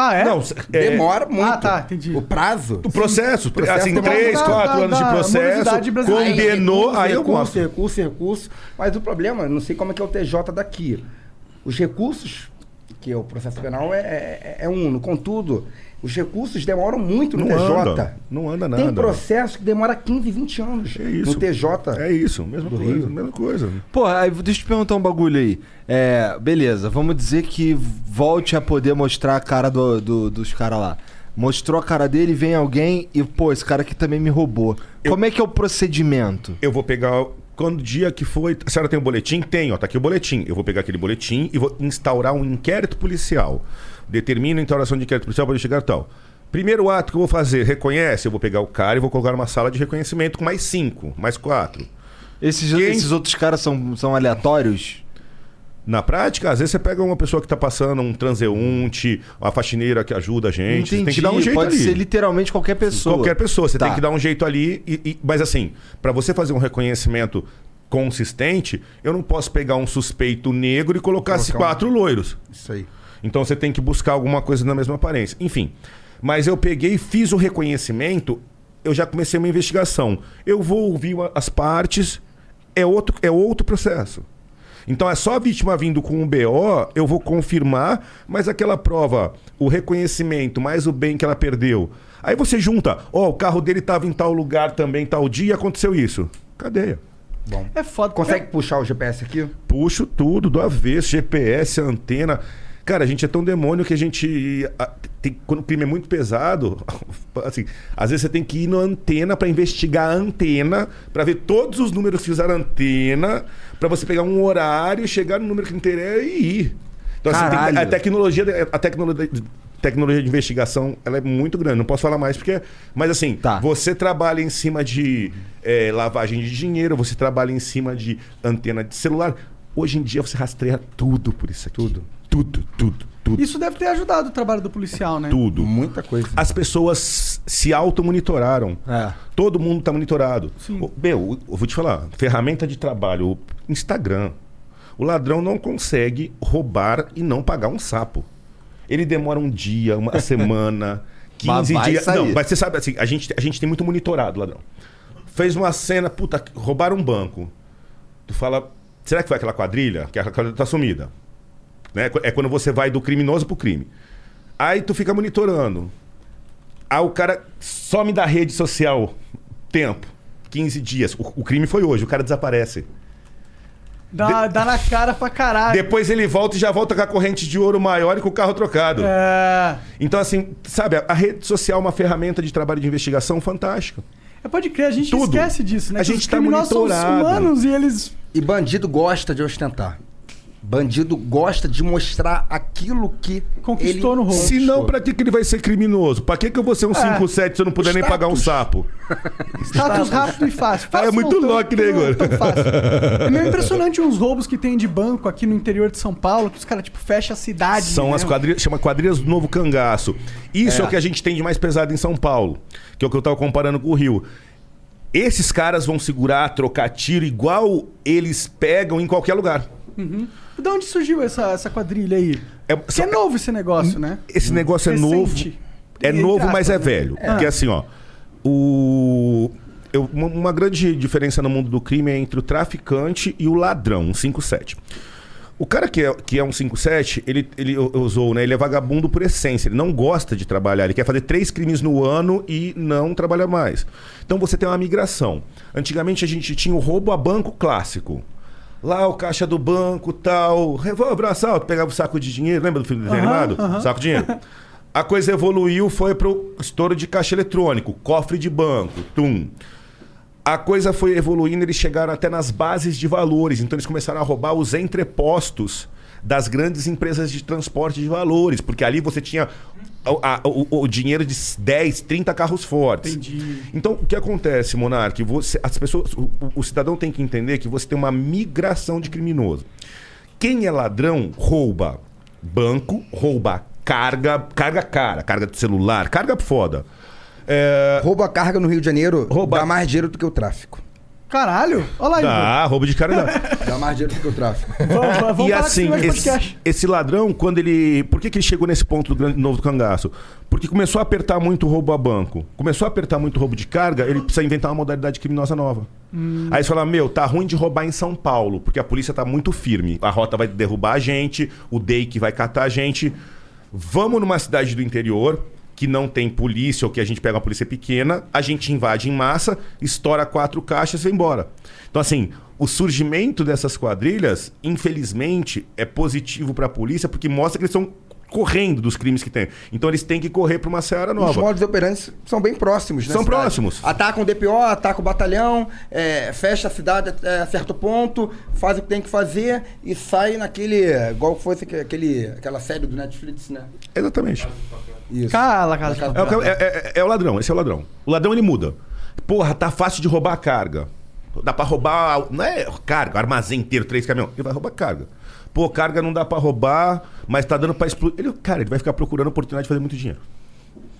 Ah, é? não, é, Demora muito. Ah, tá, entendi. O prazo. o processo, processo assim, três, quatro da- anos de da processo, morosidade brasileira. condenou, aí eu recurso, mostro. recurso, recurso. Mas o problema, não sei como é que é o TJ daqui. Os recursos, que é o processo penal, é, é, é uno. Contudo, Os recursos demoram muito no Não TJ. anda, não anda Tem nada. processo que demora 15, 20 anos É isso. no TJ. É isso, mesma coisa, Rio. mesma coisa. Pô, aí deixa eu te perguntar um bagulho aí. É, beleza, vamos dizer que volte a poder mostrar a cara do, do- dos caras lá. Mostrou a cara dele, vem alguém e, pô, esse cara aqui também me roubou. Como é que é o procedimento? Eu vou pegar. Quando o dia que foi. A senhora tem o boletim? Tem, ó. Tá aqui o boletim. Eu vou pegar aquele boletim e vou instaurar um inquérito policial. Determino a instauração de inquérito policial para chegar tal. Primeiro ato que eu vou fazer, reconhece? Eu vou pegar o cara e vou colocar numa sala de reconhecimento com mais cinco, mais quatro. Esses, Quem- esses outros caras são, são aleatórios? Na prática, às vezes você pega uma pessoa que tá passando, um transeunte, uma faxineira que ajuda a gente. Você tem que dar um jeito Pode ali. ser literalmente qualquer pessoa. Qualquer pessoa, você Tá. tem que dar um jeito ali. e- e- mas assim, para você fazer um reconhecimento consistente, eu não posso pegar um suspeito negro e colocar Colocar um- quatro loiros. Isso aí. Então você tem que buscar alguma coisa na mesma aparência. Enfim. Mas eu peguei e fiz o reconhecimento, eu já comecei uma investigação. Eu vou ouvir uma- as partes, é outro, é outro processo. Então é só a vítima vindo com um BO, eu vou confirmar, mas aquela prova, o reconhecimento, mais o bem que ela perdeu. Aí você junta, ó, o carro dele estava em tal lugar também, tal dia, e aconteceu isso. Cadeia. Bom. É foda. Consegue puxar o GPS aqui? Puxo tudo do avesso, GPS, antena. Cara, a gente é tão demônio que a gente. tem- quando o crime é muito pesado, assim, às vezes você tem que ir na antena para investigar a antena, para ver todos os números que usaram a antena, para você pegar um horário, chegar no número que interessa e ir. Então, assim, tem- a tecnologia, a tecnologia, tecnologia de investigação, ela é muito grande. Não posso falar mais porque, mas assim, Tá. você trabalha em cima de eh, lavagem de dinheiro, você trabalha em cima de antena de celular. Hoje em dia você rastreia tudo por isso aqui. Tudo. Tudo, tudo, tudo. Isso deve ter ajudado o trabalho do policial, né? Tudo. Muita coisa. As pessoas se automonitoraram. É. Todo mundo está monitorado. O- Meu, eu vou te falar, ferramenta de trabalho, o Instagram. O ladrão não consegue roubar e não pagar um sapo. Ele demora um dia, uma semana, 15 Mas dias. sair. Não, mas você sabe assim, a gente, a gente tem muito monitorado, ladrão. Fez uma cena, puta, roubaram um banco. Tu fala, será que foi aquela quadrilha? Que a quadrilha tá sumida. Né? É quando você vai do criminoso pro crime. Aí tu fica monitorando. Aí o cara some da rede social. Tempo. 15 dias. O, o crime foi hoje, o cara desaparece. Dá, dá na cara pra caralho. Depois ele volta e já volta com a corrente de ouro maior e com o carro trocado. É... Então, assim, sabe, a- a rede social é uma ferramenta de trabalho de investigação fantástica. é. Pode crer, a gente Tudo. esquece disso, né? A gente os tá criminosos são monitorado. humanos e eles... E bandido gosta de ostentar. Bandido gosta de mostrar aquilo que Conquistou ele no roubo. Se não, pra que, que ele vai ser criminoso? Pra que, que eu vou ser um 5-7 se eu não puder nem pagar um sapo? Status rápido e fácil. Ah, é Fácil muito não, tão- louco, né, Igor? É meio impressionante uns roubos que tem de banco aqui no interior de São Paulo, que os caras, tipo, fecham a cidade. São as né? quadrilhas, chama quadrilhas do Novo Cangaço. Isso é. o que a gente tem de mais pesado em São Paulo, que é o que eu tava comparando com o Rio. Esses caras vão segurar, trocar tiro igual eles pegam em qualquer lugar. De onde surgiu essa, essa quadrilha aí? É- só- é novo esse negócio, né? Esse negócio é Recente. novo. É Entre novo, mas é né? velho. Porque assim, ó. O. eu- uma, grande diferença no mundo do crime é entre o traficante e o ladrão, um 5-7. O cara que é, que é um 5-7, ele, ele usou, né? Ele é vagabundo por essência. Ele não gosta de trabalhar. Ele quer fazer três crimes no ano e não trabalhar mais. Então você tem uma migração. Antigamente a gente tinha o roubo a banco clássico. Lá o caixa do banco, tal, revólver, assalto, pegava o saco de dinheiro, lembra do filme do desenho animado? Saco de dinheiro. A coisa evoluiu, foi pro estouro de caixa eletrônico, cofre de banco, tum. A coisa foi evoluindo, eles chegaram até nas bases de valores, então eles começaram a roubar os entrepostos das grandes empresas de transporte de valores, porque ali você tinha o, o- dinheiro de 10, 30 carros fortes. Entendi. Então, o que acontece, Monark? Você, as pessoas, o, o- o cidadão tem que entender que você tem uma migração de criminoso. Quem é ladrão rouba banco, rouba carga, carga cara, carga de celular, carga foda. É, Rouba a carga no Rio de Janeiro, Rouba- dá mais dinheiro do que o tráfico. Caralho! Olha lá, dá, roubo de cara dá. Dá mais dinheiro do que o tráfico. Vamos, vamos e assim, esse esse ladrão, quando ele. Por que, que ele chegou nesse ponto do grande novo cangaço? Porque começou a apertar muito o roubo a banco. Começou a apertar muito o roubo de carga, ele precisa inventar uma modalidade criminosa nova. Hum. Aí você fala, meu, tá ruim de roubar em São Paulo, porque a polícia tá muito firme. A rota vai derrubar a gente, o DEIC vai catar a gente. Vamos numa cidade do interior, que não tem polícia ou que a gente pega uma polícia pequena, a gente invade em massa, estoura quatro caixas e vai embora. Então, assim, o surgimento dessas quadrilhas, infelizmente, é positivo para a polícia porque mostra que eles estão correndo dos crimes que tem. Então eles têm que correr para uma seara Os nova. modos operantes são bem próximos, né? São cidade? próximos. Atacam o DPO, atacam o batalhão, é, fecha a cidade até certo ponto, faz o que tem que fazer e sai naquele. Igual aque- aquele, aquela série do Netflix, né? Exatamente. Isso. Cala, cara. Na casa É, o é- é- é o ladrão, esse é o ladrão. O ladrão ele muda. Porra, tá fácil de roubar a carga. Dá pra roubar. Não é carga, armazém inteiro, três caminhões. Ele vai roubar carga. Pô, carga não dá pra roubar, mas tá dando pra explodir. Ele, cara, ele vai ficar procurando oportunidade de fazer muito dinheiro.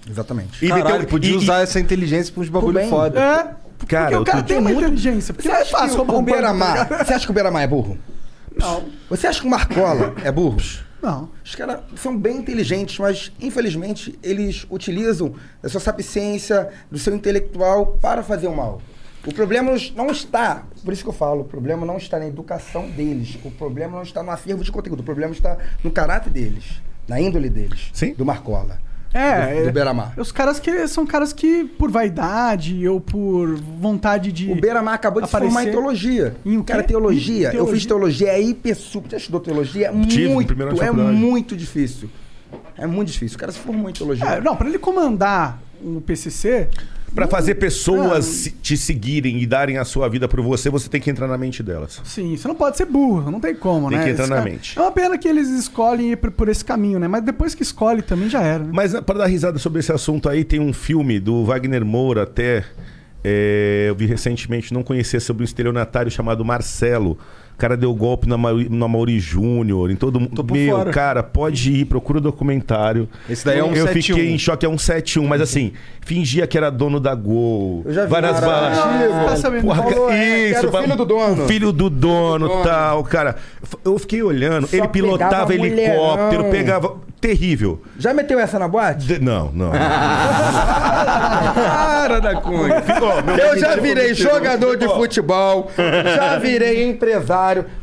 Exatamente. E Caralho, meteu- podia e- usar essa inteligência pra uns bagulho bem. foda. É. Cara, porque o eu cara tem uma inteligência. Porque Você acha fácil que roubar o tá Beira-Mar... Você acha que o Beira-Mar é burro? Não. Você acha que o Marcola é burro? Não. Os caras são bem inteligentes, mas infelizmente eles utilizam da sua sapiência, do seu intelectual para fazer o mal. O problema não está, por isso que eu falo, o problema não está na educação deles, o problema não está no acervo de conteúdo, o problema está no caráter deles, na índole deles, Sim. do Marcola, É, do, do é- Beira-Mar. Os caras que são caras que, por vaidade ou por vontade de. O Beira-Mar acabou de se formar em aparecer. teologia. Em o Cara, teologia. Em Eu fiz teologia? teologia, é hiper super. Já estudou teologia? É Tive, muito, é faculdade. muito difícil. É muito difícil. O cara se formou em teologia. É, não, pra ele comandar o PCC. Pra fazer pessoas Ah. te seguirem e darem a sua vida por você, você tem que entrar na mente delas. Sim, você não pode ser burro, não tem como, Tem né? que entrar Esse na cara- mente. É uma pena que eles escolhem ir por, por esse caminho, né? Mas depois que escolhe também já era, né? Mas para dar risada sobre esse assunto aí, tem um filme do Wagner Moura até. é, eu vi recentemente, não conhecia sobre um estelionatário chamado Marcelo. O cara deu golpe na Mauri, na Mauri Júnior, em todo mundo. Meu, fora. cara, pode ir, procura o documentário. Esse daí é um Eu 71. fiquei em choque, é um 71, mas assim, fingia que era dono da Gol. Eu já vi várias balas. Tá sabendo? Porra, Falou, é, isso, era o filho do dono. Filho do dono, Do dono. tal, cara. Eu fiquei olhando, Só ele pilotava helicóptero, mulherão. pegava. Terrível. Já meteu essa na boate? De- Não, não. Para da cunha. Ficou, meu Eu já virei jogador de futebol, já virei empresário,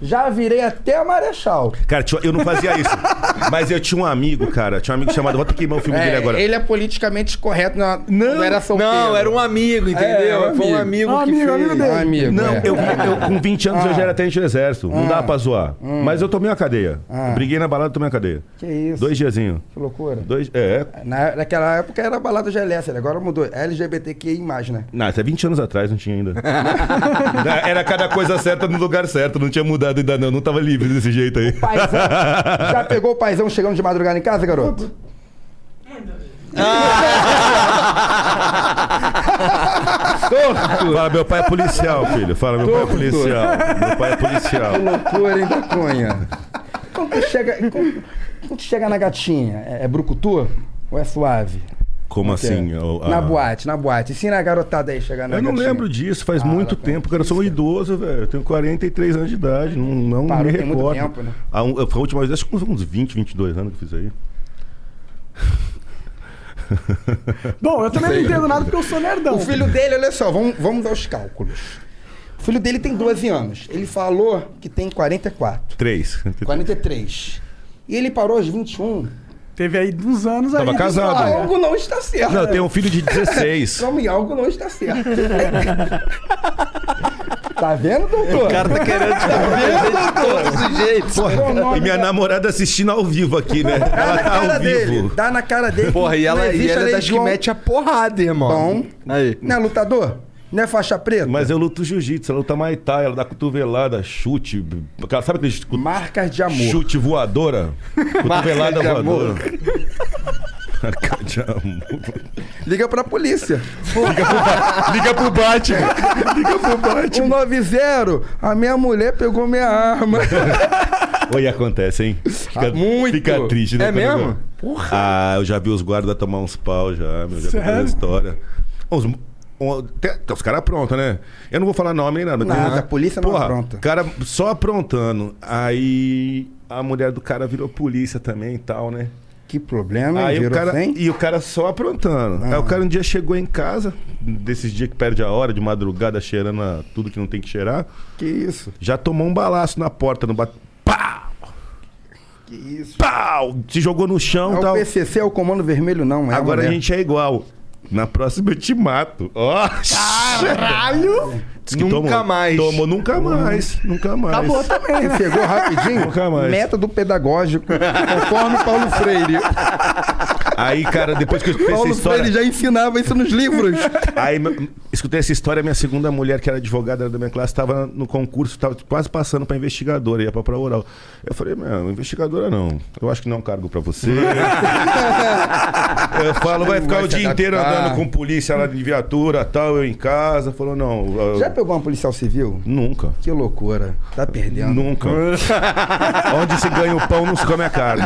já virei até marechal. Cara, eu não fazia isso. Mas eu tinha um amigo, cara. Tinha um amigo chamado. Vou queimar o filme dele agora. ele é politicamente correto, não, não era solteiro. Não, era um amigo, entendeu? É, um Foi um amigo. amigo Um que amigo, fez. amigo dele. Ah, amigo, Não, é. eu, eu com 20 anos eu já era tenente do exército. Não dá pra zoar. Mas eu tomei uma cadeia. Ah. Briguei na balada e tomei uma cadeia. Que isso? Dois diazinhos. Que loucura. Dois. É. Na, naquela época era balada GLS, agora mudou. LGBTQI+, né? Não, até 20 anos atrás não tinha ainda. Era cada coisa certa no lugar certo. Não tinha mudado ainda, não. Não tava livre desse jeito aí. Paizão. Já pegou o paizão chegando de madrugada em casa, garoto? Fala, meu pai é policial, filho. Fala, meu pai é policial. Meu pai é policial. Que loucura, hein, da cunha? Quando tu chega, quando, quando tu chega na gatinha, é, é brucutu ou é suave? Como é? assim? a- Na boate, na boate. Ensina a garotada aí chegar na Eu não gatinha. lembro disso, faz Ah, muito tempo, cara. Eu sou um idoso, velho. Eu tenho 43 anos de idade. Não, não Parou me tem muito recordo. tempo, né? A, um- a última vez, acho que uns- uns 20, 22 anos que eu fiz aí. Bom, eu também não entendo nada porque eu sou nerdão. O filho dele, olha só, vamos, vamos dar os cálculos. O filho dele tem 12 anos. Ele falou que tem 44. 3. 43. E ele parou aos 21. Teve aí uns anos aí. Tava de casado. história. Algo não está certo. Não, eu tenho um filho de 16. Como algo não está certo. tá vendo, doutor? O cara tá querendo te dar de todos os jeitos. e minha namorada assistindo ao vivo aqui, né? Dá Ela na tá cara ao dele. vivo. Dá na cara dele. Porra, e ela, e ela é das que mete a porrada, irmão. Bom. Aí. Não é lutador? Não é faixa preta? Mas eu luto jiu-jitsu, ela luta Thai, ela dá cotovelada, chute. Sabe aquele cu- Marcas de amor. chute voadora? Cotovelada de voadora. Marca de amor. Liga pra polícia. Liga pro Batman. Liga pro Batman. 190, a minha mulher pegou minha arma. Oi, acontece, hein? Fica, Ah, muito. Fica triste, né? É mesmo? Ah, eu já vi os guardas tomar uns pau já, meu. Já Sério? a história. Os, o- tem os caras aprontam, né? Eu não vou falar nome nem nada. a polícia não Porra, apronta. cara só aprontando. Aí a mulher do cara virou polícia também e tal, né? Que problema? Aí o cara, sem? e o cara só aprontando. Aí o cara um dia chegou em casa, desses dias que perde a hora, de madrugada, cheirando a tudo que não tem que cheirar. Que isso? Já tomou um balaço na porta, no bate. Pá! Que isso. Pau! Se jogou no chão É e o tal. PCC é o comando vermelho, não. É Agora a gente é igual. Na próxima eu te mato. Ó! Caralho! Diz que Nunca tomou- mais. Tomou nunca mais. Nunca mais. Acabou também. Você chegou rapidinho? Nunca mais. Método pedagógico, conforme Paulo Freire. Aí, cara, depois que eu escutei essa Paulo história. Freire já ensinava isso nos livros. Aí escutei essa história, minha segunda mulher, que era advogada da minha classe, estava no concurso, estava quase passando para investigadora, ia para prova oral. Eu falei, meu, investigadora não. Eu acho que não é um cargo para você. eu falo, vai ficar Vai o dia inteiro andando com polícia lá de viatura tal, eu em casa. Falou, não. eu- Já pegou uma policial civil? Nunca. Que loucura. Tá perdendo. Nunca. Onde se ganha o pão, não se come a carne.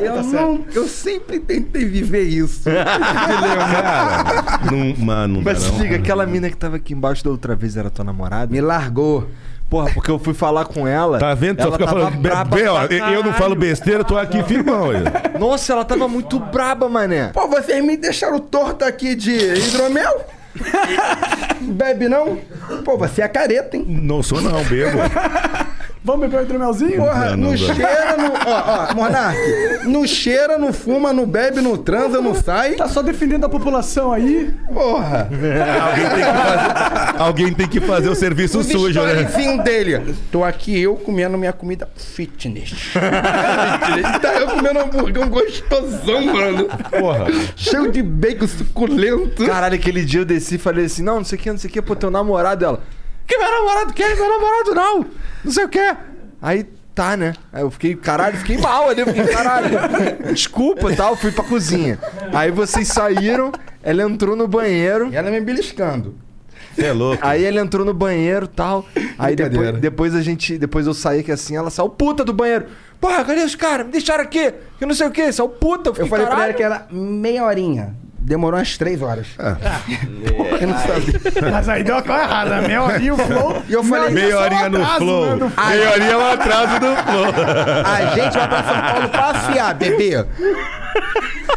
Eu, não, eu sempre tentei viver isso. Cara, não, mano, não Mas diga, aquela mina que tava aqui embaixo da outra vez era tua namorada? Me largou. Porra, porque eu fui falar com ela. Tá vendo? Só ela fica tava falando. braba Bem, ó, eu não falo besteira, tô aqui firmão. Nossa, ela tava muito braba, mané. Pô, vocês me deixaram torto aqui de hidromel? Bebe não? Pô, você é careta, hein? Não sou não, bebo. Vamos beber o hidromelzinho? Porra, Não, não, não, cheira, não. Ó, ó, Monark, não cheira, não fuma, não bebe, não transa, não sai. Tá só defendendo a população aí. Porra. Alguém tem que fazer, alguém tem que fazer o serviço Os sujo, né? storyzinho dele. Tô aqui eu comendo minha comida fitness. fitness. Tá eu comendo um hambúrguer gostosão, mano. Porra. Cheio de bacon suculento. Caralho, aquele dia eu desci e falei assim: não, não sei o que, não sei o que, pô, teu namorado dela. Que meu namorado quer? Meu namorado não! Não sei o que. Aí tá, né? Aí eu fiquei, caralho, fiquei mal ali, eu fiquei, caralho. Desculpa e tal, fui pra cozinha. Aí vocês saíram, ela entrou no banheiro. E ela me beliscando. Você é louco. Aí ele entrou no banheiro e tal. Aí depois, depois a gente. Depois eu saí que assim, ela saiu puta do banheiro. Porra, cadê os caras? Me deixaram aqui. Que não sei o que, saiu puta. Eu, Eu fiquei, falei pra ela "Caralho." que era meia horinha. Demorou umas três horas. Eu não sabia. Mas aí deu uma coisa errada. né? Meia horinha o flow. E eu falei, Meia horinha no flow. né. Meia horinha é o atraso do flow. A gente vai pra São Paulo passear, bebê.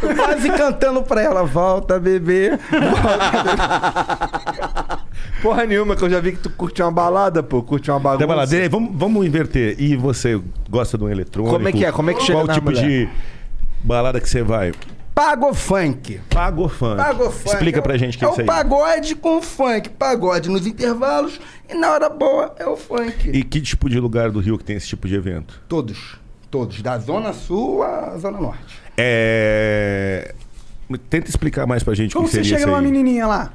Tô quase cantando pra ela, volta, bebê. Porra nenhuma, que eu já vi que tu curte uma balada, pô. Curte uma bagunça. Baladeira aí, vamos, vamos inverter. E você gosta de um eletrônico? Como é que é? Como é que chega Qual na tipo mulher? de balada que você vai? Pago funk. Pago funk. Pago funk. Explica É o- pra gente o que é é isso o aí. pagode com funk. Pagode nos intervalos e na hora boa é o funk. E que tipo de lugar do Rio que tem esse tipo de evento? Todos. Todos. Da Zona Sul à Zona Norte. É... Tenta explicar mais pra gente o Como que você seria chega isso numa menininha lá?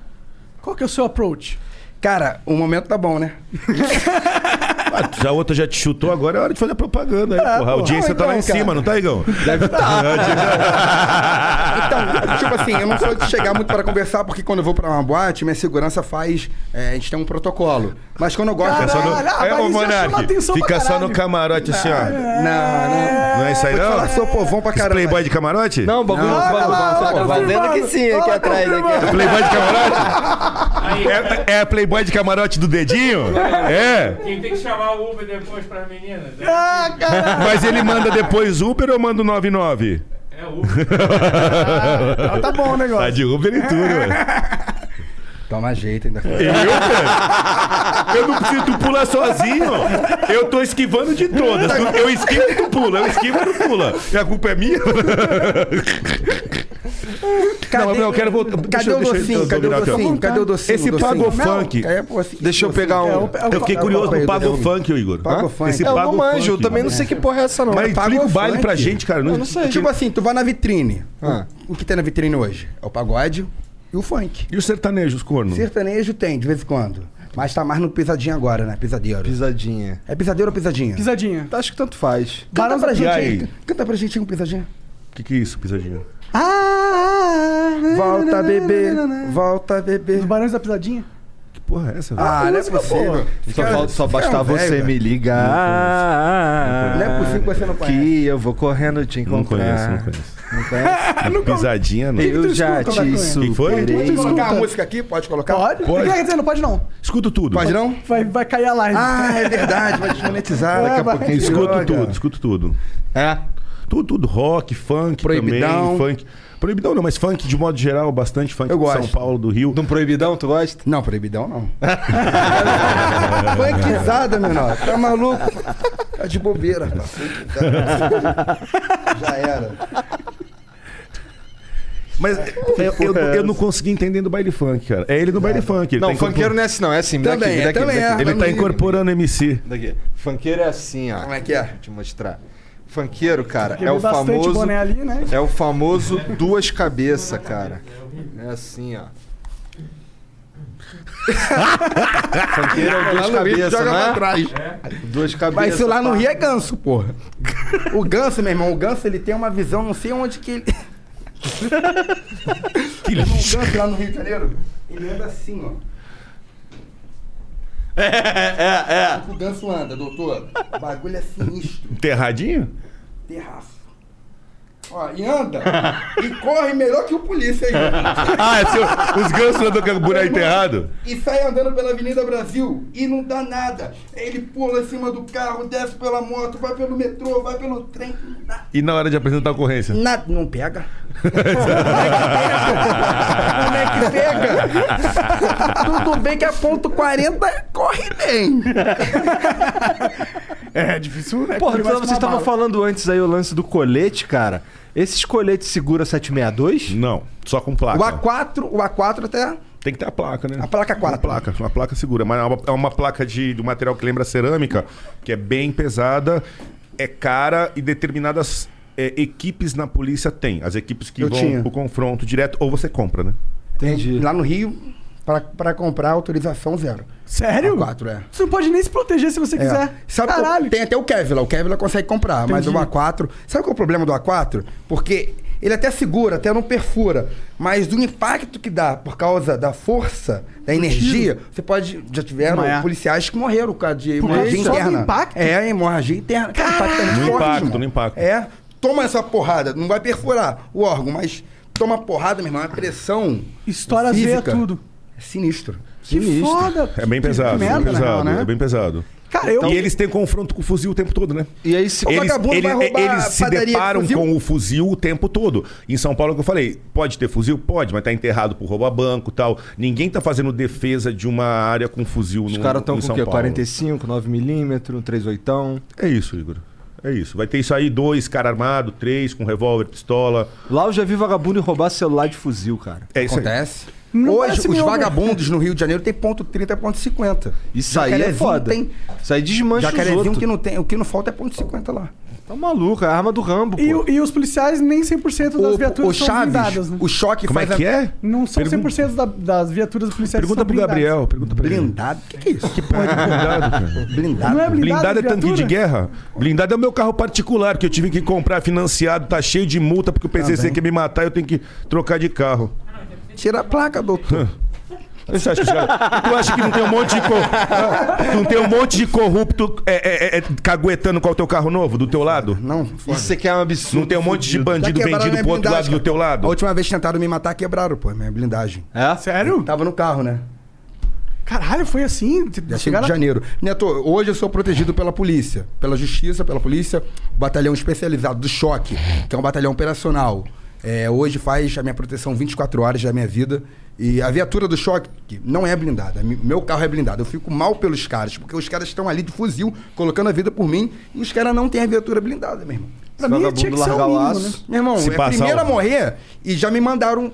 Qual que é o seu approach? Cara, o momento tá bom, né? Ah, já a outra já te chutou, agora é hora de fazer a propaganda aí, porra. A audiência Não, tá lá então, em cima, cara. não tá, Igão? Deve estar. Então, tipo assim, eu não sou de chegar muito para conversar, porque quando eu vou pra uma boate, minha segurança faz. é, a gente tem um protocolo. Mas quando eu gosto. Só no... Caralho, ah, É, mas ô, isso já chama Monark, atenção pra fica só caralho. no camarote assim, ó. Não, não. Não é isso aí, não? falar, sou povão pra caramba. playboy de camarote? Não, o bagulho Não, não, vai. olha lá, confirmando. Fazendo que sim, aqui Olha, atrás. Aqui. Playboy de camarote? É, é a Playboy de camarote do dedinho? É. Quem tem que chamar o Uber depois pras meninas? É, Ah, cara! Mas ele manda depois Uber ou manda o 99? é Uber. Ah, tá bom o Tá negócio. de Uber e tudo, velho. Toma jeito ainda. Eu, cara? Eu não preciso, tu pula sozinho. Eu tô esquivando de todas. Eu esquivo e tu pula. Eu esquivo e tu pula. E a culpa é minha? não, mas eu quero voltar. Cadê deixa, o deixa eu- docinho? eu Cadê o docinho? Cadê o docinho? Esse docinho? pago funk. É, pô, assim, Deixa eu pegar É, um. é Eu fiquei É, curioso é, no é, Pago é, Funk, ô Igor. Pago? Funk. Esse Eu Pago não manjo, eu Funk. também não sei que porra é essa, não. Mas explica o baile Funk. pra gente, cara. Não, Eu não sei. Tipo assim, tu vai na vitrine. Ah. O que tem na vitrine hoje? É o pagode e o funk. E os sertanejos, corno? Sertanejo tem, de vez em quando. Mas tá mais no pisadinho agora, né? Pisadeiro. Pisadinha. É pisadeiro ou pisadinha? Pisadinha. Acho que tanto faz. Canta Barão pra gente aí. Canta pra gente um pisadinha. O que, que é isso, pisadinha? Ah, Volta, bebê. Volta, bebê. Os Barões da Pisadinha? Que porra é essa, velho? Ah, não é possível. Só, falta- só é um você velho, me ligar. Não é possível que você não conhece. Que eu vou correndo te não encontrar. conheço, não conheço. Não conhece? Pisadinha, não. Eu já te? Que foi? superei. Vamos colocar a música aqui? Pode colocar? Pode? Pode. Quer dizer, não pode não. Escuto tudo. Pode não? Vai, vai cair a live. Ah, é verdade. Vai desmonetizar daqui a pouquinho. Escuto Droga. tudo, escuto tudo. É. Tudo, tudo. Rock, funk Proibidão. também. Funk. Proibidão não, mas funk de modo geral, bastante funk Eu de São. Paulo, do Rio. De um proibidão, tu gosta? Não, proibidão não. Funkizada, menor. Tá maluco? Tá de bobeira. Já era. Mas eu, eu, eu não consegui entender do baile funk, cara. É ele no baile funk. Ele Não, tá incorpor- funkeiro não é assim, não. É assim. me dá Também aqui, me é, dá aqui, me também dá é. Ele tá incorporando MC. Daqui. Funkeiro é assim, ó. Como é que é? Vou te mostrar. Funkeiro, cara, é o famoso. boné ali, né? É o famoso duas cabeças, cara. É assim, ó. Funkeiro é o duas cabeças, joga pra né? trás. Duas cabeças. Mas isso lá no. Rio é ganso, porra. O ganso, meu irmão, o ganso ele tem uma visão, não sei onde que ele. Que lixo. ganso lá no Rio de Janeiro, ele anda assim, ó. É, é, é. O ganso anda, doutor. O bagulho é sinistro. Enterradinho? Terraço. Ó, e anda. e corre melhor que o polícia aí. Ah, é seu- os gansos andam com o buraco enterrado? E sai andando pela Avenida Brasil e não dá nada. Ele pula em cima do carro, desce pela moto, vai pelo metrô, vai pelo trem. E na hora de apresentar a ocorrência? Nada, não pega. Como é que pega? Tudo bem que a ponto 40 corre bem. É difícil, né? Porra, vocês estavam falando antes aí o lance do colete, cara. Esses coletes segura 762? Não, só com placa. O A4, o A4 até. Tem que ter a placa, né? A placa 4. Uma placa, uma placa segura. Mas é uma, é uma placa de, de um material que lembra cerâmica, que é bem pesada, é cara e determinadas é, equipes na polícia têm. As equipes que Eu vão tinha. pro confronto direto, ou você compra, né? Entendi. Lá no Rio, pra, pra comprar autorização zero. Sério? A4, é. Você não pode nem se proteger se você É. quiser. Sabe que Caralho. tem até o Kevlar, o Kevlar consegue comprar, mas o Entendi. A4. Sabe qual é o problema do A4? Porque ele até segura, até não perfura, mas do impacto que dá por causa da força, da energia, você pode. Já tiveram Desmaiar. policiais que morreram por causa de hemorragia só interna. impacto? É, hemorragia interna. Cara, impacto é muito No forte, impacto, irmão. no impacto. É. Toma essa porrada, não vai perfurar o órgão, mas toma porrada, meu irmão, a pressão. Estoura veias física tudo. É sinistro. Que foda. É bem pesado, que bem merda, na pesado, real, né? é bem pesado. Cara, eu... E eles têm confronto com o fuzil o tempo todo, né? E aí se O Eles, vagabundo ele- vai roubar eles se com deparam fuzil? com o fuzil o tempo todo. Em São Paulo, é o que eu falei, pode ter fuzil? Pode, mas tá enterrado por roubar banco e tal. Ninguém tá fazendo defesa de uma área com fuzil Os no, caras estão com o São quê? Paulo. 45, 9mm, um 38. É isso, Igor. É isso. Vai ter isso aí, dois caras armados, três com revólver, pistola. Lá eu já vi vagabundo roubar celular de fuzil, cara. É isso aí. Acontece. Não Hoje, os vagabundos no Rio de Janeiro tem ponto 30 ponto 50. Isso aí é foda. Tem, Isso aí desmancha os jacarezinho outros. que não tem, o que não falta é ponto 50 lá. Tá maluco, é a arma do Rambo, pô. E, e os policiais nem 100% das O, viaturas o são Chaves, blindadas, né? o choque Como é que a- é? Não são Pergunta- 100% da- das viaturas policiais Pergunta são pro blindadas. Gabriel. Pergunta pra ele. Blindado? O que, que é isso? Que Porra de blindado, cara. blindado? Não é blindado, Blindado é tanque de guerra. Blindado é o meu carro particular, que eu tive que comprar financiado, tá cheio de multa, porque o PCC Também. quer me matar, eu tenho que trocar de carro. Tira a placa, doutor. Você acha que, tu acha que não tem um monte de cor... não tem um monte de corrupto é, é, é, caguetando com o teu carro novo do teu lado? Não, Isso aqui é um absurdo. Não tem um monte de bandido vendido pro outro lado blindagem, do teu cara. lado? A última vez que tentaram me matar, quebraram, pô, minha blindagem. É? Sério? Tava no carro, né? Caralho, foi assim? Já chego Chegaram- de janeiro. Neto, hoje eu sou protegido pela polícia, pela justiça, pela polícia, batalhão especializado do choque, que é um batalhão operacional. É, hoje faz a minha proteção 24 horas da minha vida. E a viatura do choque que não é blindada. Meu carro é blindado. Eu fico mal pelos caras, porque os caras estão ali de fuzil, colocando a vida por mim, e os caras não têm a viatura blindada, meu irmão. Pra mim tinha que ser o mínimo, né? Meu irmão, Se é primeira a morrer e já me mandaram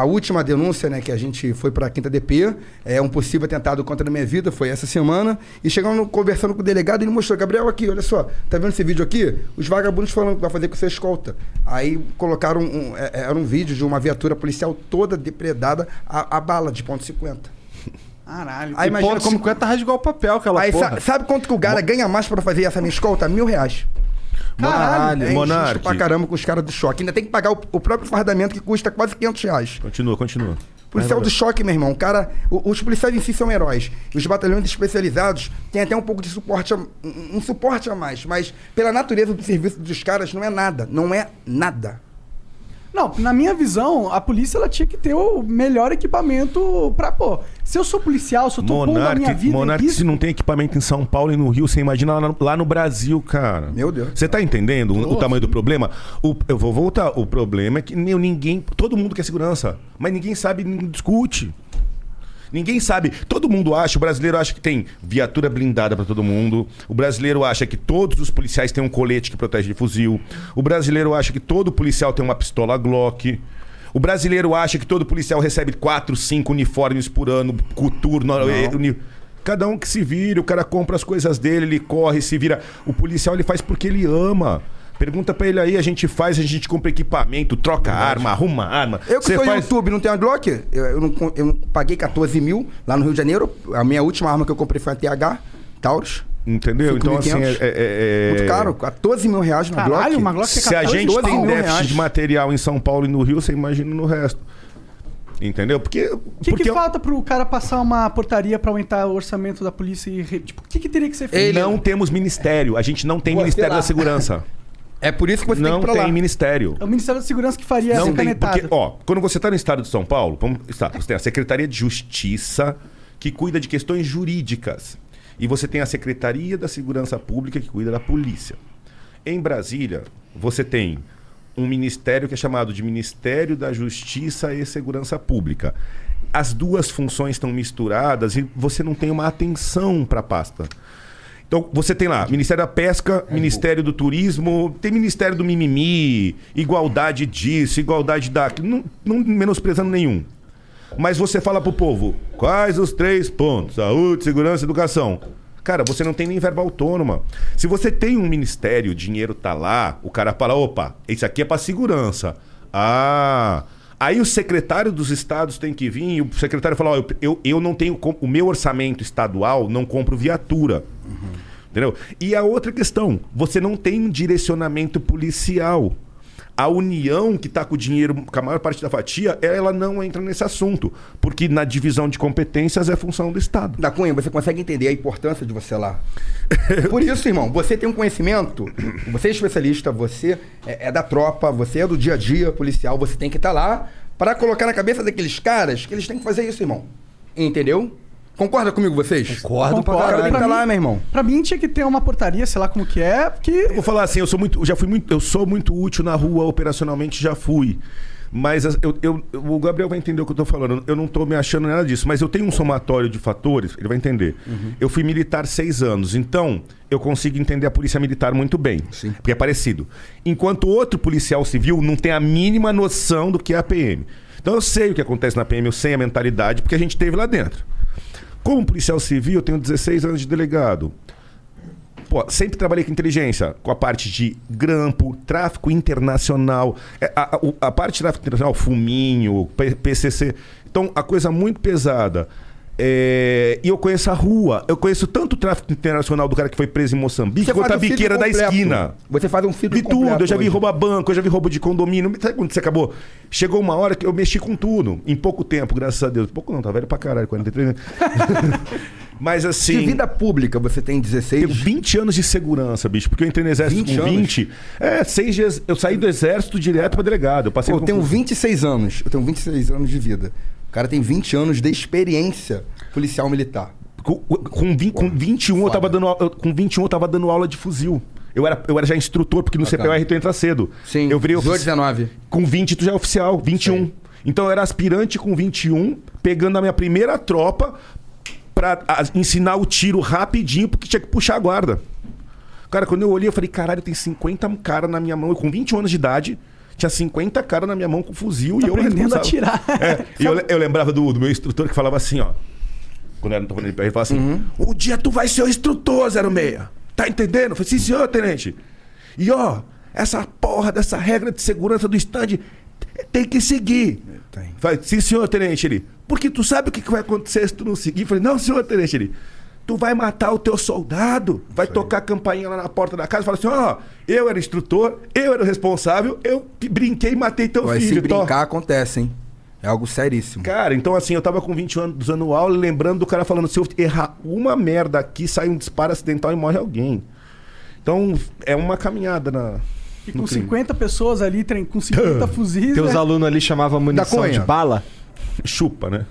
a última denúncia, né, que a gente foi pra quinta DP, é um possível atentado contra a minha vida, foi essa semana, e chegando conversando com o delegado, ele mostrou, Gabriel, aqui, olha só, tá vendo esse vídeo aqui? Os vagabundos falando que vai fazer com você escolta. Aí colocaram um, é- era um vídeo de uma viatura policial toda depredada a, a bala de ponto .50. Caralho. Aí E imagina ponto como... 50 rasgou o papel, aquela Aí porra. sa- sabe quanto que o cara ganha mais pra fazer essa minha escolta? Mil reais. Caralho, é injusto Monark. pra caramba com os caras do choque. Ainda tem que pagar o, o próprio fardamento que custa quase 500 reais. Continua, continua. Policial do choque, meu irmão. O cara, o- os policiais em si são heróis. Os batalhões especializados têm até um pouco de suporte, a- um suporte a mais. Mas pela natureza do serviço dos caras, não é nada. Não é nada. Não, na minha visão, a polícia ela tinha que ter o melhor equipamento pra, pô. Se eu sou policial, se eu tô pondo a minha Monark, vida Monark em se não tem equipamento em São Paulo e no Rio, você imagina lá no, lá no Brasil, cara. Meu Deus. Você tá entendendo o, o tamanho do problema? O- eu vou voltar. O problema é que nem- ninguém. Todo mundo quer segurança, mas ninguém sabe, ninguém discute. Ninguém sabe. Todo mundo acha, o brasileiro acha que tem viatura blindada pra todo mundo. O brasileiro acha que todos os policiais têm um colete que protege de fuzil. O brasileiro acha que todo policial tem uma pistola Glock. O brasileiro acha que todo policial recebe quatro, cinco uniformes por ano, coturno. eh, uni- Cada um que se vira, o cara compra as coisas dele, ele corre, se vira. O policial ele faz porque ele ama. Pergunta pra ele aí, a gente faz, a gente compra equipamento, troca arma, arruma arma. Eu que Você sou faz... YouTube, não tenho uma Glock? Eu, eu não, eu não paguei 14 mil lá no Rio de Janeiro. A minha última arma que eu comprei foi a TH, Taurus. Entendeu? Então, assim, 5.500. é, é- é- Muito caro, 14 mil reais na Caralho, Glock. uma Glock é Se a 14 gente 12 tem déficit reais. de material em São Paulo e no Rio, você imagina no resto. Entendeu? Porque. O que, porque que falta pro cara passar uma portaria pra aumentar o orçamento da polícia e. Tipo, o que, que teria que ser feito? não temos ministério. A gente não tem Ministério da Segurança. É por isso que você tem não que ir pra tem lá. ministério. É o Ministério da Segurança que faria Não essa tem, canetada. porque, ó, quando você está no estado de São Paulo, vamos, está, você tem a Secretaria de Justiça, que cuida de questões jurídicas. E você tem a Secretaria da Segurança Pública, que cuida da polícia. Em Brasília, você tem um ministério que é chamado de Ministério da Justiça e Segurança Pública. As duas funções estão misturadas e você não tem uma atenção para a pasta. Então, você tem lá Ministério da Pesca, Ministério do Turismo, tem Ministério do Mimimi, igualdade disso, igualdade daquilo, não, não menosprezando nenhum. Mas você fala pro povo, quais os três pontos? Saúde, segurança e educação. Cara, você não tem nem verba autônoma. Se você tem um ministério, o dinheiro tá lá, o cara fala, opa, isso aqui é pra segurança. Ah... Aí o secretário dos estados tem que vir e o secretário fala, ó, eu, eu, eu não tenho... O meu orçamento estadual não compro viatura. Entendeu? E a outra questão, você não tem um direcionamento policial. A União, que está com o dinheiro, com a maior parte da fatia, ela não entra nesse assunto. Porque na divisão de competências é função do Estado. Da Cunha, você consegue entender a importância de você lá. Por isso, irmão, você tem um conhecimento, você é especialista, você é, é da tropa, você é do dia a dia policial, você tem que estar lá para colocar na cabeça daqueles caras que eles têm que fazer isso, irmão. Entendeu? Concorda comigo, vocês? Concordo pra O cara caralho. tem que estar Pra lá, mim- meu irmão. Pra mim tinha que ter uma portaria, sei lá como que é, porque. Eu vou falar assim, eu sou muito, já fui muito, eu sou muito útil na rua operacionalmente, já fui. Mas as- eu, eu- o Gabriel vai entender o que eu tô falando. Eu não tô me achando nada disso, mas eu tenho um somatório de fatores, ele vai entender. Eu fui militar seis anos, então eu consigo entender a polícia militar muito bem. Sim. Porque é parecido. Enquanto outro policial civil não tem a mínima noção do que é a PM. Então eu sei o que acontece na PM, eu sei a mentalidade, porque a gente teve lá dentro. Como policial civil, eu tenho 16 anos de delegado. Pô, sempre trabalhei com inteligência, com a parte de grampo, tráfico internacional, é, a, a- a parte de tráfico internacional, fuminho, PCC. Então, a coisa muito pesada. É, e eu conheço a rua. Eu conheço tanto o tráfico internacional do cara que foi preso em Moçambique, quanto a um biqueira da esquina. Você faz um filtro Vi tudo, eu já vi hoje. roubo a banco, eu já vi roubo de condomínio. Sabe quando você acabou? Chegou uma hora que eu mexi com tudo. Em pouco tempo, graças a Deus. Pouco não, tá velho pra caralho, 43 anos. Mas assim. De vida pública, você tem 16. Tenho 20 anos de segurança, bicho. Porque eu entrei no exército 20 com anos? 20. É, seis dias. Eu saí do exército direto pra delegado. Eu passei Pô, eu tenho 26 anos. Eu tenho 26 anos de vida. O cara tem 20 anos de experiência policial militar. Com, com, vin- com 21 eu tava dando, eu- com 21 eu tava dando aula de fuzil. Eu era, eu era já instrutor, porque no Bacana. CPR tu entra cedo. Sim, eu virei 18, ofici- 19. Com 20 tu já é oficial, 21. Sei. Então eu era aspirante com 21, pegando a minha primeira tropa pra a- ensinar o tiro rapidinho, porque tinha que puxar a guarda. Cara, quando eu olhei, eu falei, caralho, tem 50 cara na minha mão. Eu, com 21 anos de idade, tinha 50 cara na minha mão com fuzil Tá e eu aprendendo a atirar. É, e eu, eu lembrava do, do meu instrutor que falava assim, ó. Quando eu era no telefone, ele falava assim: Uhum. Um dia tu vai ser o instrutor, 06. Tá entendendo? Eu falei, sim, senhor, tenente. E ó, essa porra dessa regra de segurança do stand tem que seguir. Tem. Falei, sim, senhor, tenente. Ele, porque tu sabe o que que vai acontecer se tu não seguir? Eu falei, não, senhor, tenente. Ele, tu vai matar o teu soldado, vai tocar a campainha lá na porta da casa e fala assim: ó, eu era instrutor, eu era o responsável, eu brinquei e matei teu Mas filho. se tó." brincar, acontece, hein? É algo seríssimo. Cara, então assim, eu tava com 20 anos usando aula e lembrando do cara falando: se eu errar uma merda aqui, sai um disparo acidental e morre alguém. Então, é uma caminhada na. E com crime. 50 pessoas ali, com 50 fuzis. Teus né? alunos ali chamavam munição de bala? Chupa, né?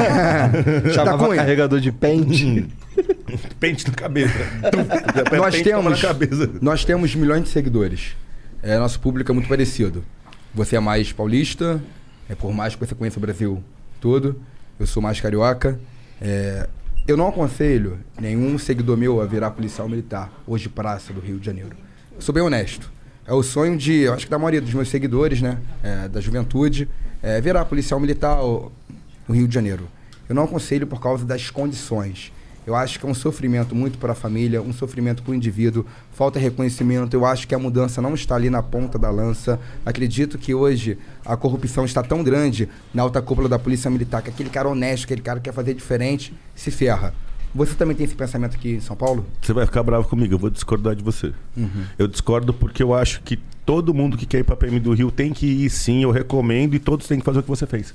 Chamava carregador de pente? Pente na cabeça. Nós Pente temos, cabeça. nós temos milhões de seguidores. É, nosso público é muito parecido. Você é mais paulista, é por mais que você conheça o Brasil todo. eu sou mais carioca. É, eu não aconselho nenhum seguidor meu a virar policial militar, hoje praça do Rio de Janeiro. Eu sou bem honesto. É o sonho de, eu acho que da maioria dos meus seguidores, né? é, da juventude, é virar policial militar no Rio de Janeiro. Eu não aconselho por causa das condições. Eu acho que é um sofrimento muito para a família, um sofrimento para o indivíduo, falta reconhecimento. Eu acho que a mudança não está ali na ponta da lança. Acredito que hoje a corrupção está tão grande na alta cúpula da Polícia Militar que aquele cara honesto, aquele cara que quer fazer diferente, se ferra. Você também tem esse pensamento aqui em São Paulo? Você vai ficar bravo comigo, eu vou discordar de você. Eu discordo porque eu acho que todo mundo que quer ir pra PM do Rio tem que ir sim, eu recomendo, e todos têm que fazer o que você fez.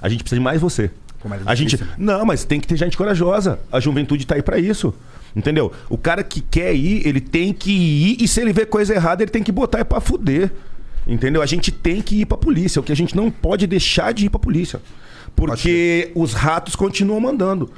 A gente precisa de mais você. A gente. difícil. Não, mas tem que ter gente corajosa. A juventude tá aí pra isso. Entendeu? O cara que quer ir, ele tem que ir, e se ele vê coisa errada, ele tem que botar é pra fuder. Entendeu? A gente tem que ir pra polícia. O que a gente não pode deixar de ir pra polícia. Porque os ratos continuam mandando.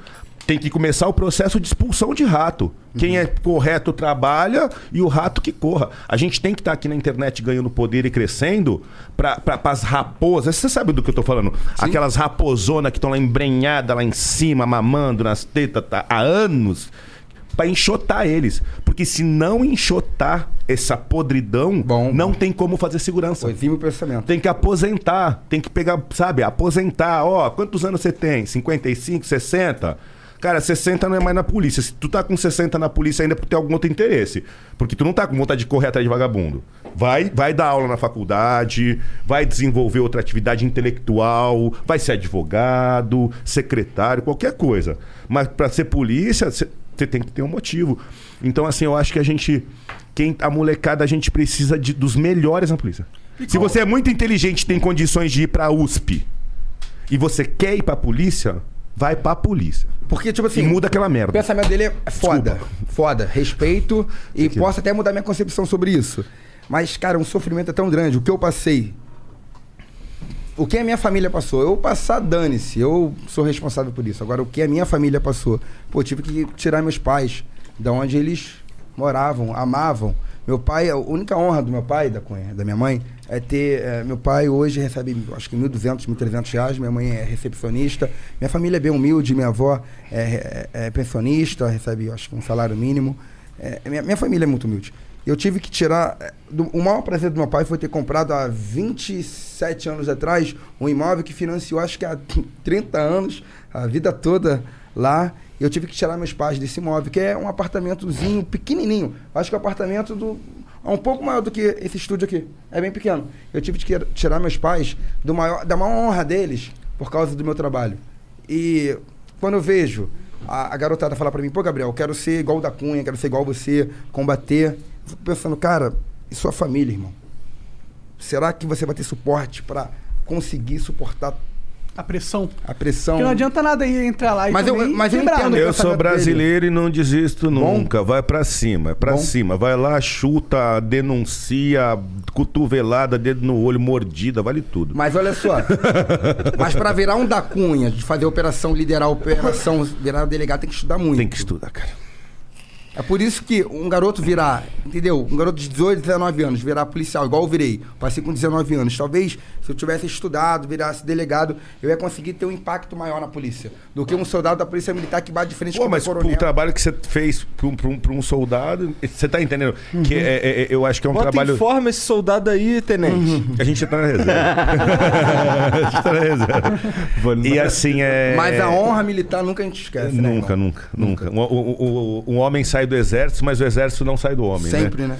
Tem que começar o processo de expulsão de rato. Quem é correto trabalha e o rato que corra. A gente tem que estar aqui na internet ganhando poder e crescendo para as raposas. Você sabe do que eu tô falando? Aquelas raposonas que estão lá embrenhadas lá em cima, mamando nas tetas tá, há anos. Pra enxotar eles. Porque se não enxotar essa podridão, não tem como fazer segurança. o pensamento. Tem que aposentar. Tem que pegar, sabe, aposentar. Ó, quantos anos você tem? 55, 60? Cara, 60 não é mais na polícia. Se tu tá com 60 na polícia ainda é porque tem algum outro interesse. Porque tu não tá com vontade de correr atrás de vagabundo. Vai, vai dar aula na faculdade, vai desenvolver outra atividade intelectual, vai ser advogado, secretário, qualquer coisa. Mas pra ser polícia, você tem que ter um motivo. Então, assim, eu acho que a gente. Quem, a molecada, a gente precisa de, dos melhores na polícia. Se você é muito inteligente e tem condições de ir pra USP e você quer ir pra polícia, vai pra polícia. Porque, tipo assim. E muda aquela O merda. pensamento dele é foda. Foda. Respeito e posso até mudar minha concepção sobre isso. Mas, cara, um sofrimento é tão grande. O que eu passei. O que a minha família passou? Eu passar, dane-se. Eu sou responsável por isso. Agora, o que a minha família passou? Pô, eu tive que tirar meus pais da onde eles moravam, amavam. Meu pai, a única honra do meu pai, da, da minha mãe, é ter. eh, meu pai hoje recebe, acho que 1.200, 1.300 reais. Minha mãe é recepcionista. Minha família é bem humilde. Minha avó é, é- é pensionista, recebe, acho que um salário mínimo. É, minha, minha família é muito humilde. Eu tive que tirar. eh, do- o maior prazer do meu pai foi ter comprado há 27 anos atrás um imóvel que financiou, acho que há 30 anos, a vida toda lá. Eu tive que tirar meus pais desse imóvel, que é um apartamentozinho pequenininho. Acho que o apartamento do. É um pouco maior do que esse estúdio aqui. É bem pequeno. Eu tive que tirar meus pais do maior, da maior honra deles por causa do meu trabalho. E quando eu vejo a, a garotada falar pra mim, pô, Gabriel, eu quero ser igual o da Cunha, quero ser igual você, combater. Eu fico pensando, cara, e sua família, irmão? Será que você vai ter suporte pra conseguir suportar a pressão? A pressão. Porque não adianta nada ir entrar lá e Mas eu- mas eu entendo, né? Eu sou brasileiro e não desisto nunca. Vai pra cima, é pra Bom. cima. Vai lá, chuta, denuncia, cotovelada, dedo no olho, mordida, vale tudo. Mas olha só. mas pra virar um da Cunha, de fazer operação, liderar a operação, virar delegado, tem que estudar muito. Tem que estudar, cara. É por isso que um garoto virar, entendeu? Um garoto de 18, 19 anos, virar policial, igual eu virei. Passei com 19 anos. Talvez, se eu tivesse estudado, virasse delegado, eu ia conseguir ter um impacto maior na polícia. Do que um soldado da polícia militar que bate de frente Pô, com mas um o coronel. trabalho que você fez pra um, pra um- pra um soldado, você tá entendendo? Que é- é- é- eu acho que é um Bota trabalho. informa esse soldado aí, tenente. A gente já tá na reserva. a gente tá na reserva. E assim é. Mas a honra militar nunca a gente esquece, né? Nunca, nunca, nunca. O, o- o- um homem sai do exército, mas o exército não sai do homem. Sempre, né?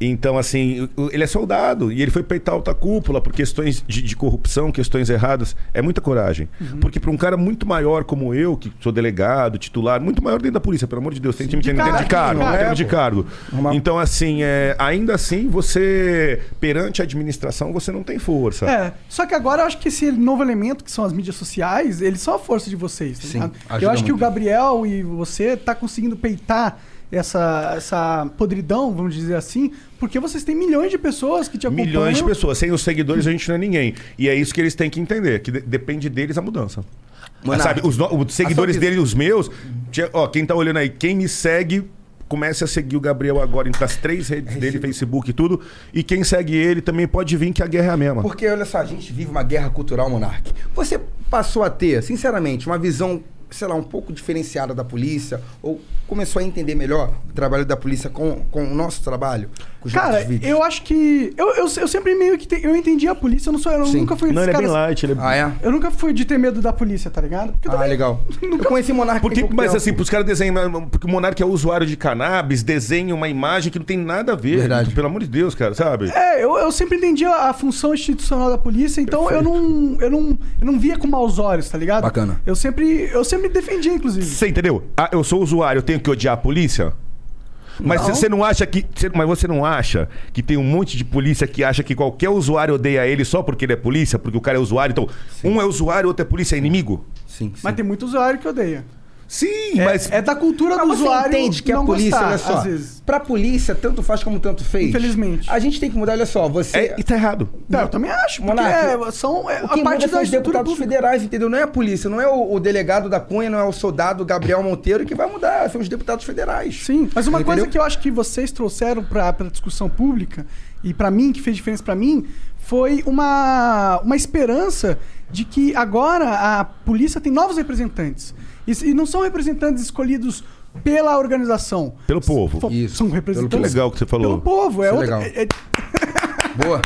Então, assim, ele é soldado e ele foi peitar alta cúpula por questões de, de corrupção, questões erradas. É muita coragem. Uhum. Porque para um cara muito maior como eu, que sou delegado, titular, muito maior dentro da polícia, pelo amor de Deus, tem time que tem dentro de cargo, tem é, de pô. cargo. Então, assim, é, ainda assim, você, perante a administração, você não tem força. É, só que agora eu acho que esse novo elemento, que são as mídias sociais, eles são a força de vocês. tá Sim, eu acho que o muito. Gabriel e você tá conseguindo peitar essa, essa podridão, vamos dizer assim, porque vocês têm milhões de pessoas que te acompanham. Milhões de pessoas. Sem os seguidores, a gente não é ninguém. E é isso que eles têm que entender, que de- depende deles a mudança. Monark. Sabe, os, os seguidores sua dele, os meus, ó, quem tá olhando aí, quem me segue comece a seguir o Gabriel agora nas três redes dele, Facebook e tudo. E quem segue ele também pode vir que a guerra é a mesma. Porque, olha só, a gente vive uma guerra cultural, Monark. Você passou a ter, sinceramente, uma visão, sei lá, um pouco diferenciada da polícia? Ou começou a entender melhor o trabalho da polícia com, com o nosso trabalho? Com os Cara, eu acho que. Eu, eu, eu sempre meio que. te- eu entendi a polícia, eu não sou. Eu Sim. nunca fui Não, ele é bem light. Ele é... Ah, é? Eu nunca fui de ter medo da polícia, tá ligado? Porque Ah, também- legal. Eu conheci Monark Por que, mas tempo. assim, pros caras desenham. Porque o Monark é usuário de cannabis, desenha uma imagem que não tem nada a ver. Verdade. Pelo amor de Deus, cara, sabe? É, eu, eu sempre entendi a, a função institucional da polícia, então eu não, eu, não, eu não via com maus olhos, tá ligado? Bacana. Eu sempre, eu sempre defendia, inclusive. Você entendeu? Ah, eu sou usuário, eu tenho que odiar a polícia? Mas você não acha que. cê- mas você não acha que tem um monte de polícia que acha que qualquer usuário odeia ele só porque ele é polícia, porque o cara é usuário? Então, um é usuário, outro é polícia, é inimigo? Sim, sim. Mas tem muito usuário que odeia. Sim, É, mas. é da cultura Mas do você usuário entende que a não polícia, gostar, olha só, às vezes. pra polícia, tanto faz como tanto fez. Infelizmente. A gente tem que mudar, olha só, você... É, e tá errado. Não, eu também acho, porque Monark, é, são é, O a que parte muda da são os estrutura deputados federais, entendeu? Não é a polícia, não é o, o delegado da Cunha, não é o soldado Gabriel Monteiro que vai mudar, são os deputados federais. Sim, mas uma coisa Entendeu? que eu acho que vocês trouxeram pra, pra discussão pública, e pra mim, que fez diferença pra mim, foi uma, uma esperança de que agora a polícia tem novos representantes. E, e não são representantes escolhidos pela organização. Pelo povo. Fo- Isso. São representantes. Que legal que você falou. Pelo povo. É Isso é outra, legal. é- é- Boa.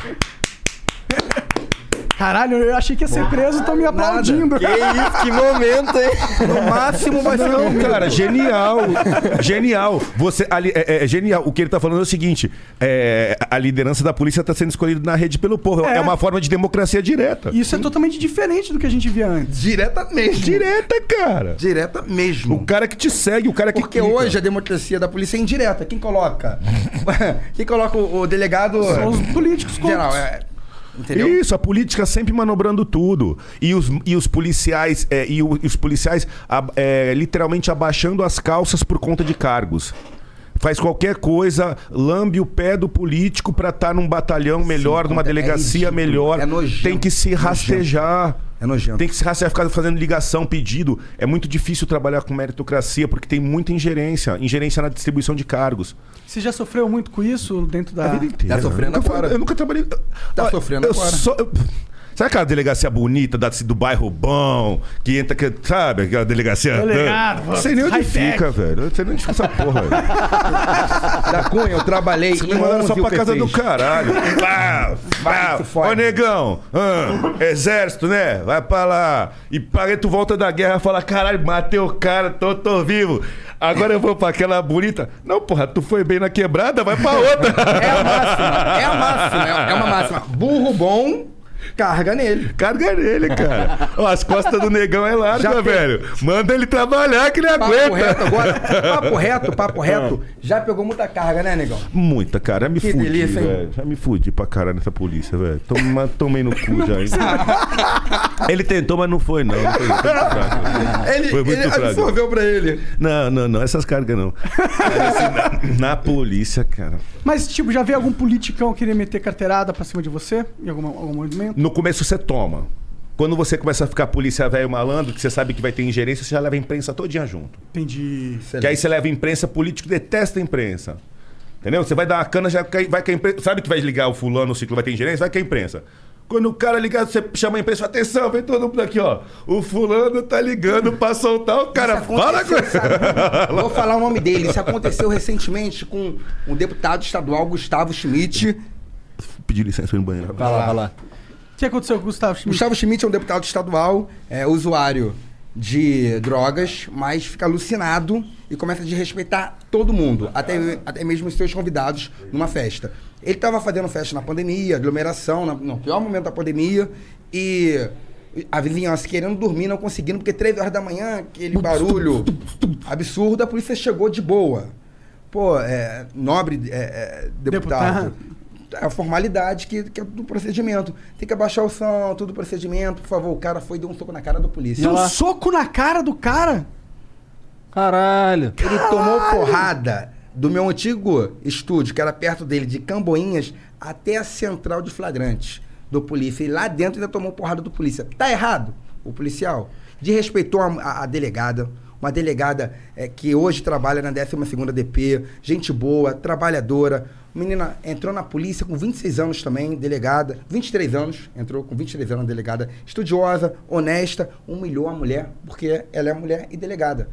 Caralho, eu achei que ia ser preso, estão me aplaudindo. Que isso, que momento, hein? No máximo vai ser Não, um cara, genial. genial. Você, ali, é, é genial. O que ele tá falando é o seguinte: é, a liderança da polícia tá sendo escolhida na rede pelo povo. É, É. uma forma de democracia direta. Isso é totalmente diferente do que a gente via antes. Direta mesmo. Direta, cara. Direta mesmo. O cara que te segue, o cara que Porque clica. hoje a democracia da polícia é indireta. Quem coloca? Quem coloca o, o delegado São os políticos geral? É, entendeu? Isso, a política sempre manobrando tudo. E os, e os policiais, é, e, o- e os policiais a- é, literalmente abaixando as calças por conta de cargos. Faz qualquer coisa, lambe o pé do político pra estar num batalhão melhor, numa é delegacia melhor. é nojento, Tem que se rastejar. É nojento. Tem que se rastejar, ficar fazendo ligação, pedido. É muito difícil trabalhar com meritocracia porque tem muita ingerência ingerência na distribuição de cargos. Você já sofreu muito com isso dentro da. A vida inteira. Tá sofrendo eu nunca, agora. Eu nunca trabalhei. Tá sofrendo eu agora. só- eu- Sabe aquela delegacia bonita da, do bairro bom, que entra, que, sabe? Aquela delegacia. Delegado, não sei nem onde fica, velho. Eu não sei nem onde fica essa porra, velho. Da Cunha, eu trabalhei Você em me mandaram só 11 pra casa do caralho. Pá, pá. fode. Ô, negão, exército, né? Vai pra lá. E paguei tu volta da guerra e fala: caralho, matei o cara, tô, tô vivo. Agora eu vou pra aquela bonita. Não, porra, tu foi bem na quebrada, vai pra outra. É a máxima. É a máxima. É é uma máxima. Burro bom, carga nele. Carga nele, cara. Ó, as costas do negão é larga, Já velho. Manda ele trabalhar que ele Papo aguenta. reto agora. Papo reto, papo reto. Já pegou muita carga, né, negão? Muita, cara. Já me Que fudi, delícia, velho. Já me fudi pra caralho nessa polícia, velho. Toma, tomei no cu já, hein? Ele tentou, mas não foi, não. Não foi, foi fraco. Ele, Foi muito ele fraco. absorveu pra ele. Não, não, não. Essas cargas não. Cara, assim, na, na polícia, cara. Mas, tipo, já veio algum politicão querer meter carteirada pra cima de você? Em algum, algum movimento? No começo você toma. Quando você começa a ficar polícia velho malandro, que você sabe que vai ter ingerência, você já leva a imprensa todinha junto. Entendi. Que aí você leva a imprensa, político detesta a imprensa. Entendeu? Você vai dar uma cana, já cai- vai que a imprensa. Sabe que vai ligar o fulano, o ciclo vai ter ingerência? Vai que a imprensa. Quando o cara ligar, você chama a imprensa, atenção, vem todo mundo aqui, ó. O fulano tá ligando pra soltar o cara. Fala com sabe? Vou falar o nome dele. Isso aconteceu recentemente com o deputado estadual Gustavo Schmidt. Pedir licença pra ir no banheiro. Vai lá, vai lá. O que aconteceu com o Gustavo Schmidt? Gustavo Schmidt é um deputado estadual, é usuário de drogas, mas fica alucinado e começa a desrespeitar todo mundo, até, até mesmo os seus convidados numa festa. Ele estava fazendo festa na pandemia, aglomeração, na- no pior momento da pandemia, e a vizinhança querendo dormir, não conseguindo, porque três horas da manhã, aquele barulho absurdo, a polícia chegou de boa. Pô, é, nobre é, é, deputado. Deputado. É a formalidade que, que é do procedimento. Tem que abaixar o som, tudo procedimento. Por favor, o cara foi e deu um soco na cara do polícia. Deu um soco na cara do cara? Caralho. Ele tomou porrada do meu antigo estúdio, que era perto dele, de Camboinhas, até a central de flagrantes do polícia. E lá dentro ainda tomou porrada do polícia. Tá errado o policial. Desrespeitou a, a- a delegada. uma delegada é, que hoje trabalha na 12ª DP, gente boa, trabalhadora. Menina entrou na polícia com 26 anos também, delegada, 23 anos, entrou com 23 anos delegada, estudiosa, honesta, humilhou a mulher, porque ela é mulher e delegada.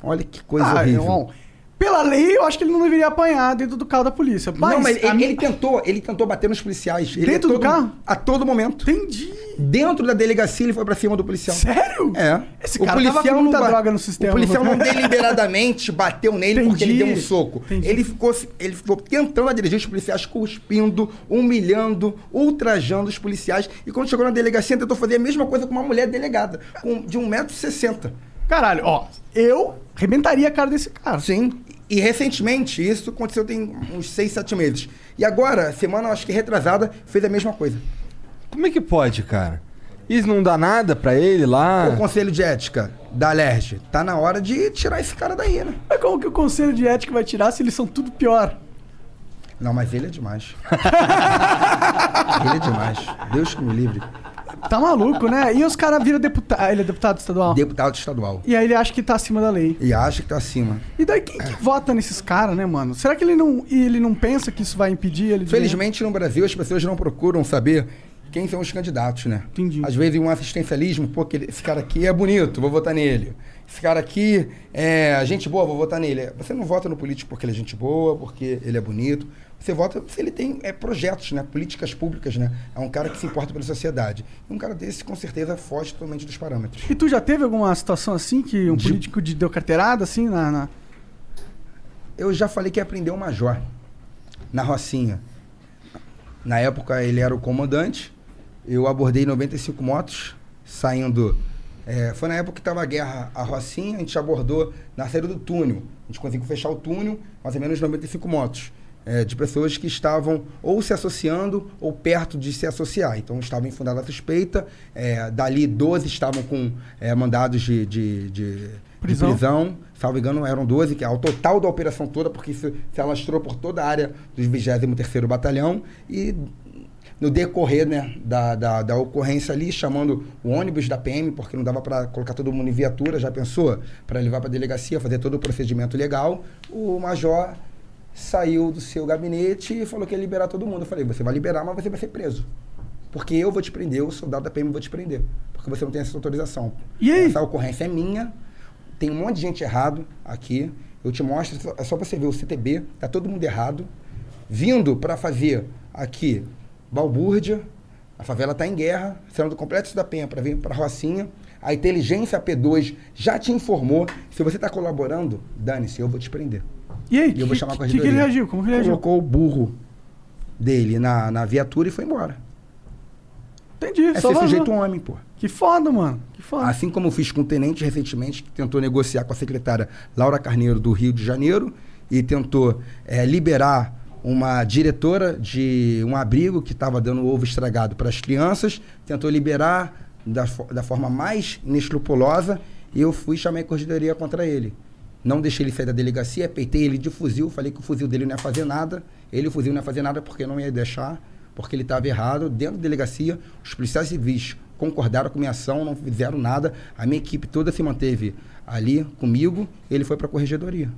Olha que coisa Ah, horrível. irmão, pela lei, eu acho que ele não deveria apanhar dentro do carro da polícia. Mas, não, mas ele, minha- ele tentou, ele tentou bater nos policiais. Ele Dentro do todo- carro? A todo momento. Entendi. Dentro da delegacia ele foi pra cima do policial. Sério? É. Esse cara tava com muita não droga no sistema. O policial não deliberadamente bateu nele porque ele Entendi. deu um soco. Entendi. Ele ficou, ele ficou tentando dirigir os policiais, cuspindo, humilhando, ultrajando os policiais. E quando chegou na delegacia, tentou fazer a mesma coisa com uma mulher delegada, com, de 1,60m. Caralho, ó, eu arrebentaria a cara desse cara. Sim. E recentemente, isso aconteceu tem uns 6, 7 meses. E agora, semana, acho que retrasada, fez a mesma coisa. Como é que pode, cara? Isso não dá nada pra ele lá? O Conselho de Ética da Alerj, tá na hora de tirar esse cara daí, né? Mas como que o conselho de ética vai tirar se eles são tudo pior? Não, mas ele é demais. ele é demais. Deus que me livre. Tá maluco, né? E os caras viram deputado. Ele é deputado estadual? Deputado estadual. E aí ele acha que tá acima da lei. E acha que tá acima. E daí quem que vota nesses caras, né, mano? Será que ele não, ele não pensa que isso vai impedir ele. Felizmente no Brasil as pessoas não procuram saber quem são os candidatos, né? Entendi. Às vezes um assistencialismo, pô, esse cara aqui é bonito, vou votar nele. Esse cara aqui é gente boa, vou votar nele. Você não vota no político porque ele é gente boa, porque ele é bonito. Você vota se ele tem é, projetos, né? Políticas públicas, né? É um cara que se importa pela sociedade. E um cara desse, com certeza, foge totalmente dos parâmetros. E tu já teve alguma situação assim que um político de deu carteirada assim na. na- Eu já falei que ia prender um major na Rocinha. Na época ele era o comandante. Eu abordei 95 motos saindo. é, foi na época que estava a guerra a Rocinha, a gente abordou na saída do túnel. A gente conseguiu fechar o túnel, mais ou menos 95 motos. É, de pessoas que estavam ou se associando ou perto de se associar. Então estavam em fundada suspeita. é, dali 12 estavam com é, mandados de, de, de- de Prisão. prisão. Salvo engano, eram 12, que é o total da operação toda, porque isso se alastrou por toda a área do 23º Batalhão. E no decorrer né, da, da, da ocorrência ali, chamando o ônibus da PM, porque não dava para colocar todo mundo em viatura, já pensou? Para levar para a delegacia, fazer todo o procedimento legal, o major saiu do seu gabinete e falou que ia liberar todo mundo. Eu falei, você vai liberar, mas você vai ser preso. Porque eu vou te prender, o soldado da PM vou te prender. Porque você não tem essa autorização. E aí? Essa ocorrência é minha, tem um monte de gente errado aqui. Eu te mostro, é só- só você ver o CTB, tá todo mundo errado. Vindo para fazer aqui balbúrdia, a favela está em guerra, saindo do Complexo da Penha para vir para Rocinha. A inteligência P2 já te informou. Se você está colaborando, dane-se, eu vou te prender. E aí, E eu vou que- chamar a que, que ele reagiu? Como que ele reagiu? Colocou o burro dele na, na viatura e foi embora. Entendi, É só ser vazou. sujeito homem, pô. Que foda, mano. Que foda. Assim como eu fiz com o tenente recentemente, que tentou negociar com a secretária Laura Carneiro do Rio de Janeiro e tentou eh, liberar uma diretora de um abrigo que estava dando ovo estragado para as crianças, tentou liberar da, da forma mais inescrupulosa e eu fui chamei a corregedoria contra ele. Não deixei ele sair da delegacia, peitei ele de fuzil, falei que o fuzil dele não ia fazer nada, ele o fuzil não ia fazer nada porque não ia deixar, porque ele estava errado. Dentro da delegacia, os policiais civis concordaram com minha ação, não fizeram nada. A minha equipe toda se manteve ali comigo, ele foi para a corregedoria.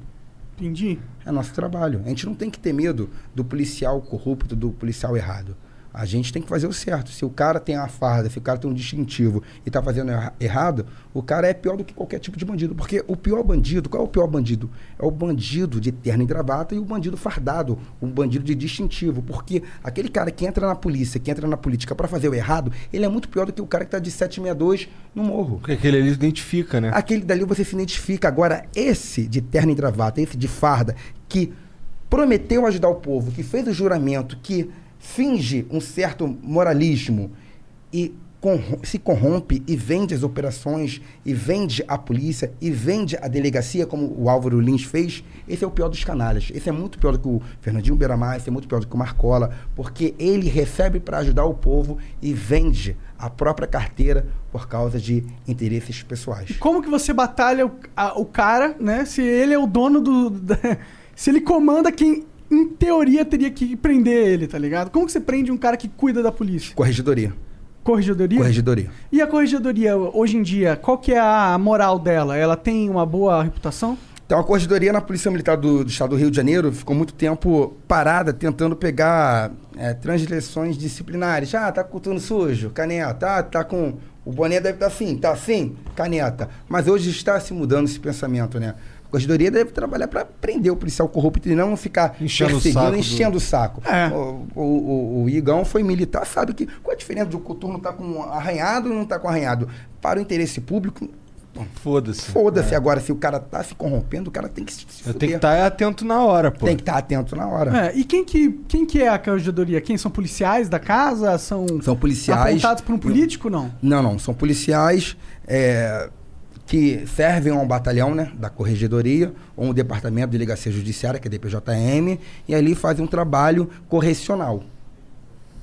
Entendi. É nosso trabalho. A gente não tem que ter medo do policial corrupto, do policial errado. A gente tem que fazer o certo. Se o cara tem uma farda, se o cara tem um distintivo e está fazendo erra- errado, o cara é pior do que qualquer tipo de bandido. Porque o pior bandido, qual é o pior bandido? É o bandido de terno e gravata e o bandido fardado, o bandido de distintivo. Porque aquele cara que entra na polícia, que entra na política para fazer o errado, ele é muito pior do que o cara que está de 762 no morro. Porque aquele ali identifica, né? Aquele dali você se identifica. Agora, esse de terno e gravata, esse de farda, que prometeu ajudar o povo, que fez o juramento, que finge um certo moralismo e se corrompe e vende as operações, e vende a polícia, e vende a delegacia, como o Álvaro Lins fez, esse é o pior dos canalhas. Esse é muito pior do que o Fernandinho Beiramar, esse é muito pior do que o Marcola, porque ele recebe para ajudar o povo e vende a própria carteira por causa de interesses pessoais. Como que você batalha o, a- o cara, né? Se ele é o dono do. da- se ele comanda quem, em teoria, teria que prender ele, tá ligado? Como que você prende um cara que cuida da polícia? Corregedoria. Corregedoria? Corregedoria. E a corregedoria, hoje em dia, qual que é a moral dela? Ela tem uma boa reputação? Então, a corregedoria na Polícia Militar do, do Estado do Rio de Janeiro ficou muito tempo parada tentando pegar é, transgressões disciplinares. Ah, tá com sujo, caneta. Ah, tá com. O boné deve estar assim, tá assim, caneta. Mas hoje está se mudando esse pensamento, né? A corregedoria deve trabalhar para prender o policial corrupto e não ficar Enchendo o perseguindo, saco do- enchendo o saco. É. O, o, o- o Igão foi militar, sabe que qual a diferença do coturno tá com arranhado ou não tá com arranhado? Para o interesse público, Foda-se. foda-se. Agora, se o cara tá se corrompendo, o cara tem que se fuder. tenho que estar atento na hora, pô. Tem que estar atento na hora. É, e quem que, quem que é a corregedoria? Quem são policiais da casa? São, São policiais. apontados por um político, não? Não, não. São policiais é, que servem a um batalhão né, da corregedoria ou um departamento de delegacia judiciária, que é DPJM, e ali fazem um trabalho correcional.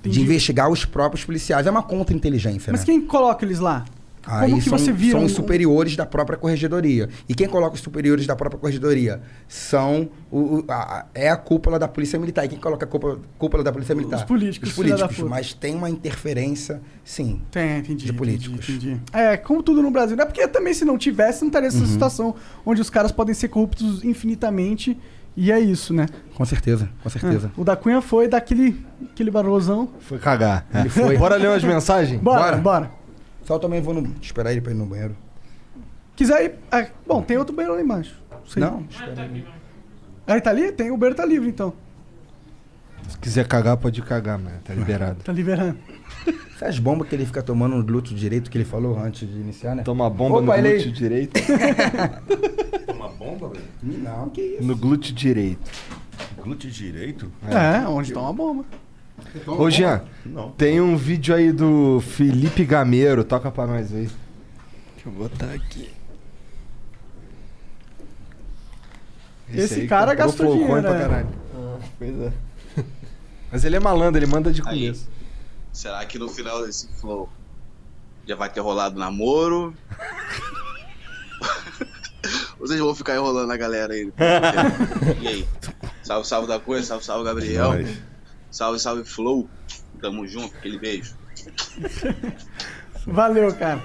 De Entendi. investigar os próprios policiais. É uma contra-inteligência, Mas né? quem coloca eles lá? Aí Como que são, você vira são um- os superiores da própria corregedoria. E quem coloca os superiores da própria corregedoria são o, o- a- é a cúpula da Polícia Militar. E quem coloca a cúpula, cúpula da Polícia Militar? Os políticos, Os políticos. Mas tem uma interferência, sim. Tem, entendi. De políticos. Entendi, entendi. É, como tudo no Brasil. Não é porque também se não tivesse, não estaria essa Uhum. situação onde os caras podem ser corruptos infinitamente. E é isso, né? Com certeza, com certeza. É, O da Cunha foi daquele aquele barulhozão. Foi cagar. É. Ele foi. Bora ler umas mensagens? Bora, Bora. bora. Só eu também vou no- esperar ele pra ir no banheiro. Quiser ir. ah, bom, tem outro banheiro lá embaixo. Sei. Não, espera aí. Aí tá ali? Tem, o banheiro tá livre então. Se quiser cagar, pode cagar, mano. Tá liberado. Tá liberando. Essas bombas que ele fica tomando no glúteo direito que ele falou antes de iniciar, né? Toma bomba Opa, no ele glúteo direito. Uma bomba, velho? Não, que isso. No glúteo direito. Glúteo direito? É, onde tá uma bomba. Ô, Jean, Não. tem um vídeo aí do Felipe Gameiro. Toca pra nós aí. Deixa eu botar aqui. Esse Esse cara gastou dinheiro, pra é. caralho. Pois é. Mas ele é malandro, ele manda de começo. Será que no final desse flow já vai ter rolado namoro? Vocês vão ficar enrolando a galera aí. E aí? Salve, salve da coisa, salve, salve Gabriel. Salve, salve Flow. Tamo junto, aquele beijo. Valeu, cara.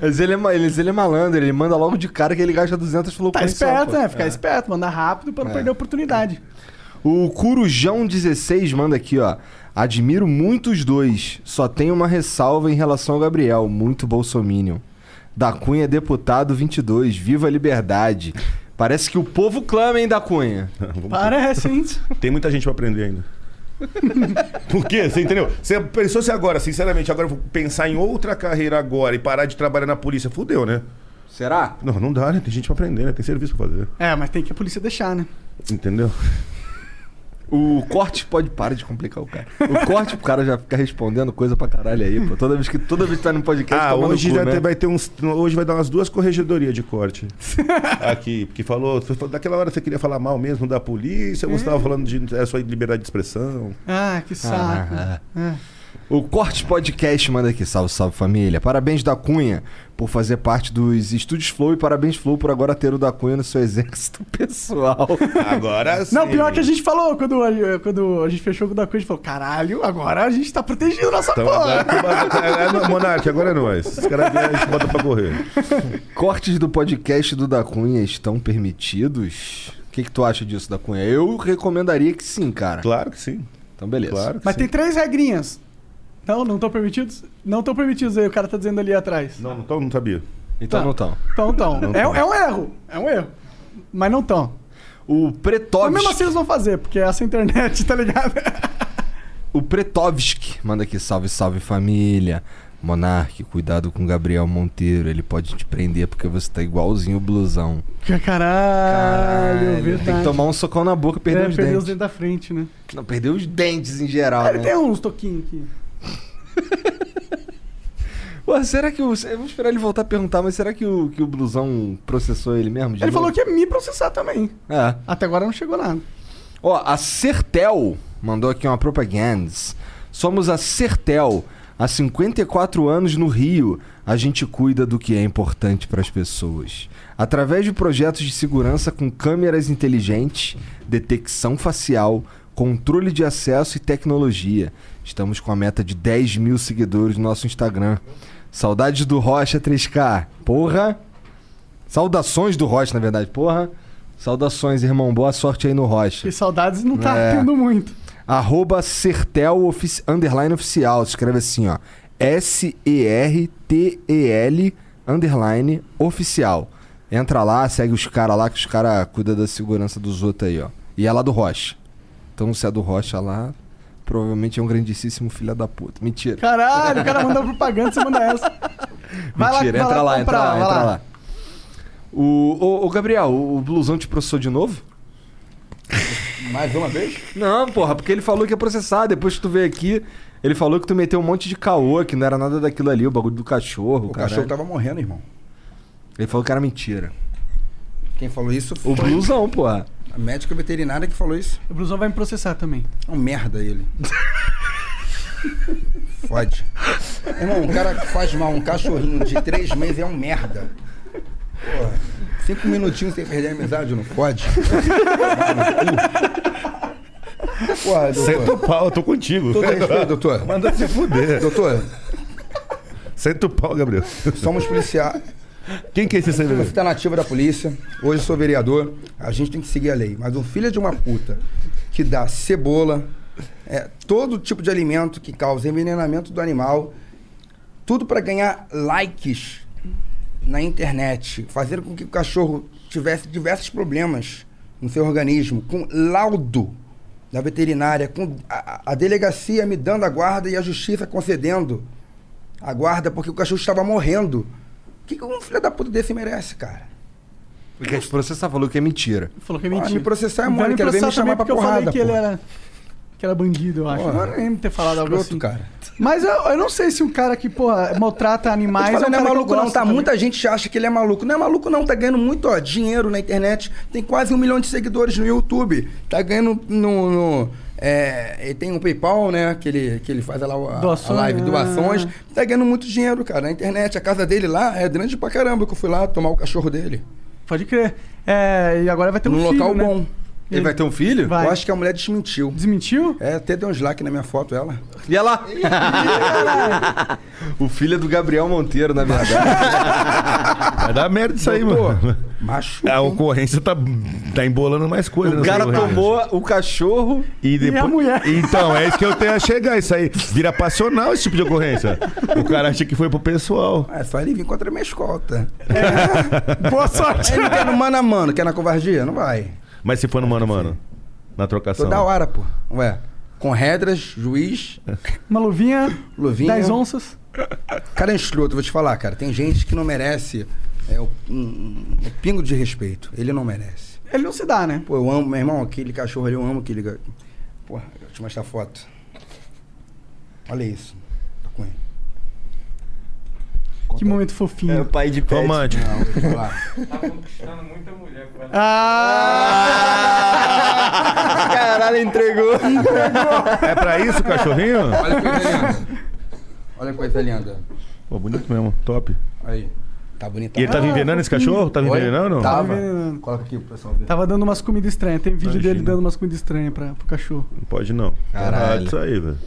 Mas ele é, ele, ele é malandro, ele manda logo de cara que ele gasta 200 Tá Flowcoins só, esperto, né? Ficar esperto, mandar rápido pra não É. perder a oportunidade. O Curujão16 manda aqui, ó. Admiro muito os dois. Só tenho uma ressalva em relação ao Gabriel. Muito bolsominion. Da Cunha, deputado 22. Viva a liberdade. Parece que o povo clama, hein, da Cunha. Parece, hein? Tem muita gente pra aprender ainda. Por quê? Você entendeu? Você pensou se agora, sinceramente, agora eu vou pensar em outra carreira agora e parar de trabalhar na polícia? Fudeu, né? Será? Não, não dá, né? Tem gente pra aprender, né? Tem serviço pra fazer. É, mas tem que a polícia deixar, né? Entendeu? O corte pode. Para de complicar o cara. O corte, o cara já fica respondendo coisa pra caralho aí, pô. Toda vez que, toda vez que tá no podcast, Ah, hoje cu, já né? vai ter uns. Hoje vai dar umas duas corregedorias de corte. Aqui, porque falou. Daquela hora você queria falar mal mesmo da polícia, você tava falando de é, sua liberdade de expressão. Ah, que saco. Ah, É. O Corte Podcast manda aqui, salve, salve família. Parabéns da Cunha por fazer parte dos Estúdios Flow e parabéns Flow por agora ter o da Cunha no seu exército pessoal. Agora sim. Não, pior que a gente falou, quando, a- quando a gente fechou com o da coisa, a gente falou, caralho, agora a gente tá protegendo nossa Então, porra. bagulho- é, é, Monark, agora é nós. Os caras viram, a gente bota pra correr. Cortes do podcast do da Cunha estão permitidos? O que, que tu acha disso, da Cunha? Eu recomendaria que sim, cara. Claro que sim. Então, beleza. Claro Mas sim. tem três regrinhas. Não, não estão permitidos? Não estão permitidos aí, o cara tá dizendo ali atrás. Não, não, tô- não sabia. Então Tá. não estão. Então, então. Não É, é um erro. É um erro. Mas não estão. O Mas Pretovski. mesmo assim eles vão fazer, porque é essa internet, tá ligado? O Pretovski manda aqui, salve, salve família. Monark, cuidado com o Gabriel Monteiro. Ele pode te prender porque você tá igualzinho o blusão. Caralho, verdade. Tem que tomar um socão na boca e perder é, os perdeu dentes. os dentes da frente, né? Não, perdeu os dentes em geral, ele né? tem uns toquinhos aqui. Pô, será que o. Eu vou esperar ele voltar a perguntar, mas será que o, que o blusão processou ele mesmo? Ele falou que ia me processar também. É. Até agora não chegou nada. Ó, a Sertel mandou aqui uma propaganda. Somos a Sertel. Há 54 anos no Rio, a gente cuida do que é importante para as pessoas. Através de projetos de segurança com câmeras inteligentes, detecção facial, controle de acesso e tecnologia. Estamos com a meta de 10 mil seguidores no nosso Instagram. Saudades do Rocha 3K. Porra! Saudações do Rocha, na verdade. Porra! Saudações, irmão. Boa sorte aí no Rocha. E saudades não tá É. tendo muito. Arroba Sertel ofici- underline oficial. Se escreve assim, ó. S-E-R-T-E-L underline oficial. Entra lá, segue os caras lá, que os caras cuidam da segurança dos outros aí, ó. E é lá do Rocha. Então se é do Rocha lá, provavelmente é um grandíssimo filho da puta. Mentira. Caralho, o cara manda propaganda, você manda essa. Vai Mentira, vai entra lá, entra lá, entra lá. O, ô, ô, Gabriel, o blusão te processou de novo? Mais uma vez? Não, porra, porque ele falou que ia processar. Depois que tu veio aqui, ele falou que tu meteu um monte de caô, que não era nada daquilo ali, o bagulho do cachorro. O caralho. cachorro tava morrendo, irmão. Ele falou que era mentira. Quem falou isso foi O blusão, porra. A médica veterinária que falou isso. O blusão vai me processar também. É um merda ele. Fode. Irmão, um cara que faz mal um cachorrinho de três meses é um merda. Porra, cinco minutinhos sem perder a amizade, não pode? Porra. Senta o pau, eu tô contigo. Todo respeito, doutor. Manda se fuder. Doutor, Senta o pau, Gabriel. somos policiais. Quem que é esse Você servidor? está nativa da polícia, hoje sou vereador, a gente tem que seguir a lei. Mas um filho de uma puta que dá cebola, é, todo tipo de alimento que causa envenenamento do animal, tudo para ganhar likes na internet, fazer com que o cachorro tivesse diversos problemas no seu organismo, com laudo da veterinária, com a- a delegacia me dando a guarda e a justiça concedendo a guarda porque o cachorro estava morrendo. O que, que um filho da puta desse merece, cara? Porque te processar falou que é mentira. Falou que é Ah, mentira. me processar é mole, quero ver me chamar pra porque eu porrada, falei que ele pô. era, que era bandido, eu acho. Porra. Eu de ter falado algo assim. cara. Mas eu, eu não sei se um cara que, porra, maltrata animais fala, é um não é que maluco não, tá? também. Muita gente acha que ele é maluco. Não é maluco não, tá ganhando muito ó, dinheiro na internet. Tem quase um milhão de seguidores no YouTube. Tá ganhando no... no- é, ele tem um PayPal, né? Que ele, que ele faz lá a, a Doações, live ah. doações. Tá ganhando muito dinheiro, cara, na internet. A casa dele lá é grande pra caramba que eu fui lá tomar o cachorro dele. Pode crer. É, e agora vai ter um Num filho, local né? bom. Ele vai ter um filho? Vai. Eu acho que a mulher desmentiu. Desmentiu? É, até deu um like na minha foto, ela. E ela? o filho é do Gabriel Monteiro, na verdade. Vai dar merda isso aí, Doutor, mano. Macho. A ocorrência tá, tá embolando mais coisas. o cara tomou o cachorro. E depois. a mulher? Então, é isso que eu tenho a chegar. Isso aí vira passional esse tipo de ocorrência. O cara acha que foi pro pessoal. É só ele vir contra a minha escolta. Boa sorte. Ele quer no mano a mano, quer na covardia? Não vai. Mas se for no mano, a mano. Na trocação. Toda hora, pô. Ué, com redras, juiz, Uma luvinha, luvinha. 10 onças. Cara é escroto, vou te falar, cara. Tem gente que não merece é, o, um, um pingo de respeito. Ele não merece. Ele não se dá, né? Pô, eu amo, meu irmão, aquele cachorro ali, eu amo aquele. Porra, eu te mostrar a foto. Olha isso. Tô com ele. Que momento fofinho. pai de pet. Romântico. Não. Tá conquistando muita mulher com ela. Ah! Caralho, entregou. É pra isso o cachorrinho? Olha que coisa linda. Olha que coisa linda. Pô, bonito mesmo. Top. Aí. Tá bonito. E ele tava envenenando esse cachorro? Tava Oi? envenenando? Tava. envenenando. Coloca aqui pro pessoal ver. Tava dando umas comidas estranhas. Tem vídeo Imagina. dele dando umas comidas estranhas pra, pro cachorro. Não pode não. Caralho. Errado Isso aí, velho.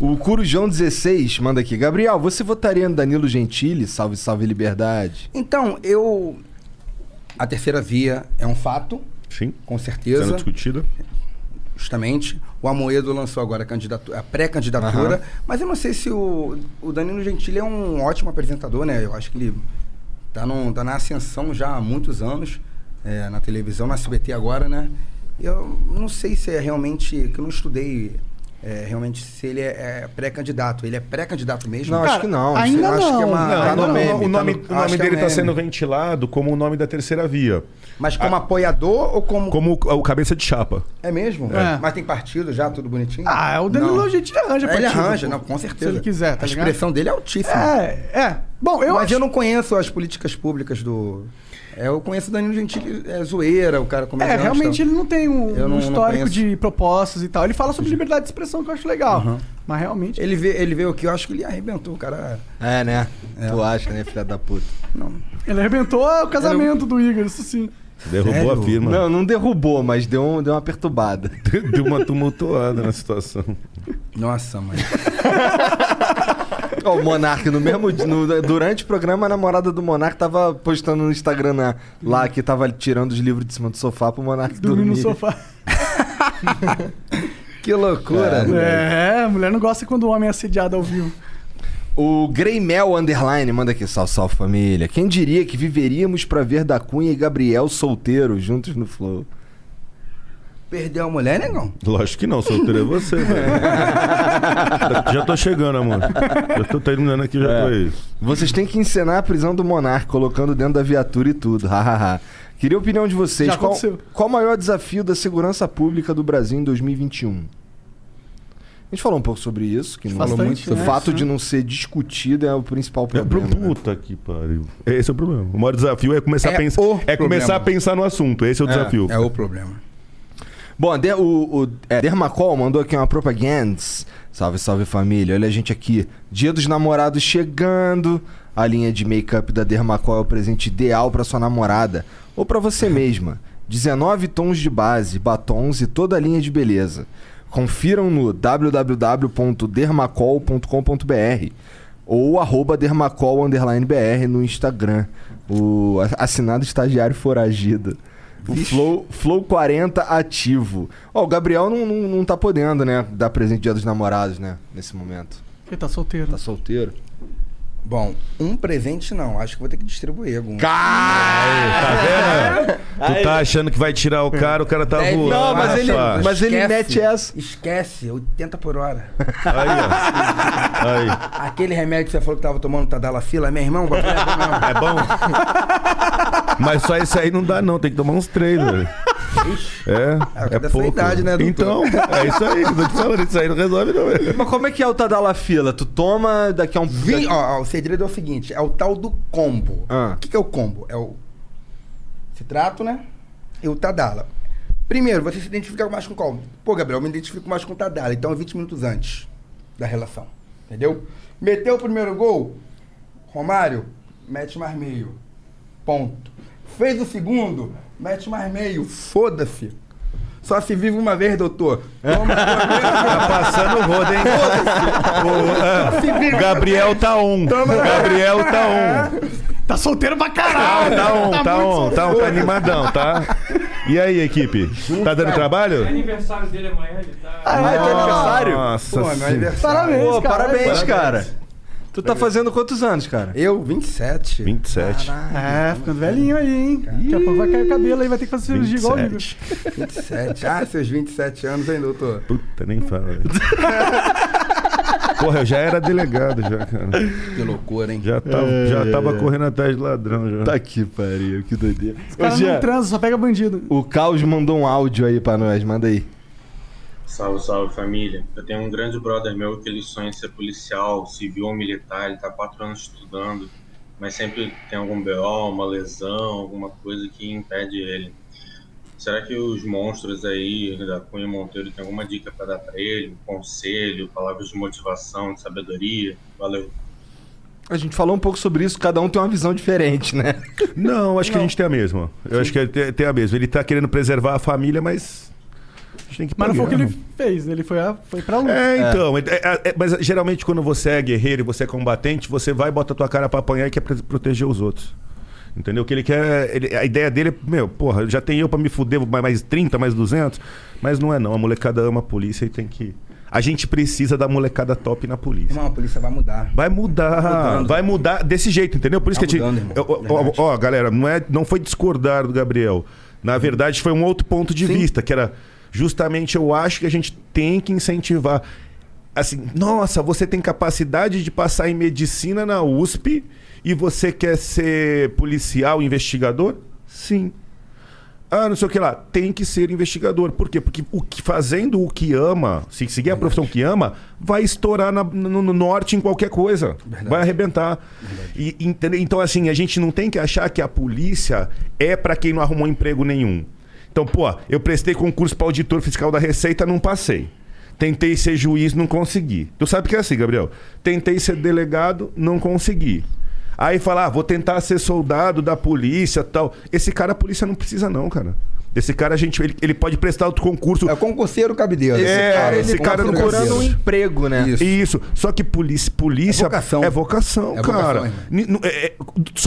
O Curujão 16 manda aqui. Gabriel, você votaria no Danilo Gentili? Salve, salve, liberdade. Então, eu. A terceira via é um fato, Sim. com Sendo certeza. discutido. Justamente. O Amoedo lançou agora a, candidatu- a pré-candidatura. Aham. Mas eu não sei se o, o Danilo Gentili é um ótimo apresentador, né? Eu acho que ele tá, num, tá na ascensão já há muitos anos, é, na televisão, na SBT agora, né? Eu não sei se é realmente. que eu não estudei. É, realmente se ele é, é pré-candidato. Ele é pré-candidato mesmo? Não, acho que não. ainda acho que é não. uma- Não, tá não, no meme, o tá nome, no- o nome é dele um tá meme. sendo ventilado como o nome da terceira via. Mas como apoiador ou como. Como o, o cabeça de chapa. É mesmo? É. Mas tem partido já, tudo bonitinho? Ah, o Danilo Não. Gentili arranja É, Ele partido, arranja, não, com certeza. Se ele quiser, tá A ligado? expressão dele é altíssima. É, é. Bom, eu Mas acho... eu não conheço as políticas públicas do. É, eu conheço o Danilo Gentili, é zoeira, o cara como É, realmente ele não tem um, um não- não histórico conheço. de propostas e tal. Ele fala sobre liberdade de expressão, que eu acho legal. Mas realmente. Ele vê, ele veio aqui, eu acho que ele arrebentou, o cara. É, né? É. Tu acha, né, filha da puta? Não. Ele arrebentou o casamento do Igor, isso sim. Derrubou Sério? a firma. Não, não derrubou, mas deu, um- deu uma perturbada. Deu uma tumultuada na situação. Nossa, mãe. Ó, o Monark, no mesmo no- durante o programa, a namorada do Monark tava postando no Instagram na- lá que tava tirando os livros de cima do sofá pro Monark Dormir dormir. no sofá. Que loucura. É, a mulher não gosta quando o homem é assediado ao vivo. O Greymel Underline manda aqui, salve, salve família. Quem diria que viveríamos pra ver da Cunha e Gabriel solteiros juntos no Flow? Perdeu a mulher, negão? Lógico que não, solteiro é você, velho. já tô chegando, amor. Já tô terminando aqui, já É. tô aí. Vocês têm que encenar a prisão do Monark, colocando dentro da viatura e tudo. Hahaha. Queria a opinião de vocês. Já Qual, aconteceu. qual o maior desafio da segurança pública do Brasil em 2021? A gente falou um pouco sobre isso, que não Bastante, falou muito. né? O fato de não ser discutido é o principal É pro problema. né? puta que pariu. Esse é o problema. O maior desafio é começar É a pensar. É começar problema. a pensar no assunto. Esse é o desafio. É o problema. Bom, de- o, o é, Dermacol mandou aqui uma propaganda. Salve, salve família. Olha a gente aqui. Dia dos namorados chegando. A linha de make-up da Dermacol é o presente ideal para sua namorada ou para você mesma. 19 tons de base, batons e toda a linha de beleza. Confiram no www.dermacol.com.br ou arroba dermacol underline BR no Instagram. O assinado estagiário foragido. O Flow, Flow 40 ativo. Ó, o Gabriel não, não, não tá podendo, né? Dar presente dia dos namorados, né? Nesse momento. Ele tá solteiro. Tá solteiro. Bom, um presente não. Acho que vou ter que distribuir algum. Tá vendo? Tu tá achando que vai tirar o cara, o cara tá Deve- voando. Não, mas ele- rapaz. mas ele Esquece. mete essa. Esquece, 80 por hora. Aí, ó. Aí. Aquele remédio que você falou que tava tomando Tadalafila, meu irmão, o bagulho é bom mesmo. É bom? Mas só esse aí não dá, não. Tem que tomar uns três, velho. É, É, é cada sua pouco. idade, né, doutor? Então, é isso aí. Tô te falando, isso aí não resolve, não, velho. Mas como é que é o Tadala fila? Tu toma daqui a um. Vi- ó, ó, segredo é o seguinte: é o tal do combo. Ah. O que, que é o combo? É o citrato, né? E o Tadala. Primeiro, você se identifica mais com qual? Pô, Gabriel, eu me identifico mais com o Tadala. Então, 20 minutos antes da relação. Entendeu? Meteu o primeiro gol, Romário, mete mais meio. Ponto. Fez o segundo, mete mais meio. Foda-se. Só se vive uma vez, doutor. Toma Tá passando o rodo, hein? O, ah, Gabriel tá on. Gabriel tá on. Tá solteiro pra caralho. tá on, tá muito on, tá on, tá animadão, tá? E aí, equipe? Tá dando É trabalho? aniversário dele amanhã, ele tá. Ah, é teu aniversário? Nossa Pô, meu senhora. aniversário. Parabéns, Pô, cara. parabéns, cara. Tu tá fazendo quantos anos, cara? Eu, 27. 27. É, ficando velhinho aí, hein? Daqui a pouco vai cair o cabelo aí, vai ter que fazer cirurgia igual o Igor. 27. 27. Ah, seus 27 anos, hein, doutor? Puta, nem fala. velho. Porra, eu já era delegado já, cara. Que loucura, hein? Já tava, já tava correndo atrás de ladrão já. Tá que pariu, que doideira. Ô, caras Jean, não transam, só pega bandido. o Caos mandou um áudio aí pra nós, manda aí. Salve, salve família. Eu tenho um grande brother meu que ele sonha em ser policial, civil ou militar. Ele tá quatro anos estudando, mas sempre tem algum BO, uma lesão, alguma coisa que impede ele. Será que os monstros aí da Cunha Monteiro tem alguma dica para dar para ele? Um conselho, palavras de motivação, de sabedoria? Valeu. A gente falou um pouco sobre isso, cada um tem uma visão diferente, né? Não, acho que a gente tem a mesma. Eu acho que é- tem tem a mesma. Ele tá querendo preservar a família, mas. Gente tem que Mas não foi o que ele fez, ele foi, a, foi pra luta. É, então. é- é- é- mas geralmente quando você é guerreiro e você é combatente, você vai, bota a tua cara pra apanhar e quer proteger os outros. Entendeu? O que ele quer. ele- a ideia dele é, meu, porra, já tem eu pra me fuder, mais- mais 30, mais 200. Mas não é não. A molecada ama a polícia e tem que. A gente precisa da molecada top na polícia. Irmão, a polícia vai mudar. Vai mudar, mudando. vai mudar desse jeito, entendeu? Por isso Tá que a gente. mudando, irmão. Ó, ó, ó, galera, não, é, não foi discordar do Gabriel. Na verdade, foi um outro ponto de Sim. vista, que era justamente eu acho que a gente tem que incentivar. Assim, nossa, você tem capacidade de passar em medicina na USP e você quer ser policial, investigador? Sim. Ah, não sei o que lá. Tem que ser investigador. Por quê? Porque o que, fazendo o que ama, se seguir a profissão que ama, vai estourar na- no, no norte em qualquer coisa. Vai arrebentar. E? Então, assim, a gente não tem que achar que a polícia é para quem não arrumou emprego nenhum. Então, pô, eu prestei concurso para auditor fiscal da Receita, não passei. Tentei ser juiz, não consegui. Tu sabe que é assim, Gabriel? Tentei ser delegado, não consegui. Aí fala, ah, vou tentar ser soldado da polícia tal. Esse cara a polícia não precisa, não, cara. Esse cara, a gente, ele, ele pode prestar outro concurso. É concurseiro cabideiro. É, cara, esse ele cara não procurando um emprego, né? Isso. Isso. Só que polícia, polícia É vocação. é vocação, É cara. vocação, é, é-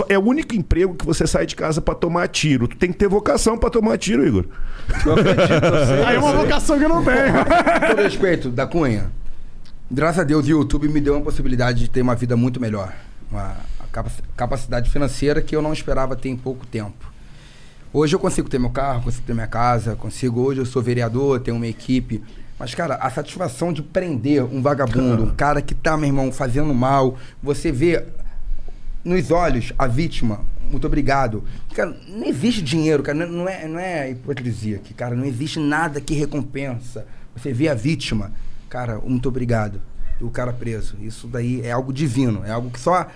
é o único emprego que você sai de casa pra tomar tiro. Tu tem que ter vocação pra tomar tiro, Igor. Aí é uma vocação que eu não tenho. Com respeito, da Cunha, graças a Deus o YouTube me deu uma possibilidade de ter uma vida muito melhor. Uma capac- capacidade financeira que eu não esperava ter em pouco tempo. Hoje eu consigo ter meu carro, consigo ter minha casa, consigo. Hoje eu sou vereador, tenho uma equipe. Mas, cara, a satisfação de prender um vagabundo, um cara que tá, meu irmão, fazendo mal, você vê nos olhos a vítima, muito obrigado. Cara, não existe dinheiro, cara, não não é, não é hipocrisia aqui, cara, não existe nada que recompensa. Você vê a vítima, cara, muito obrigado. E o cara preso. Isso daí é algo divino, é algo que só.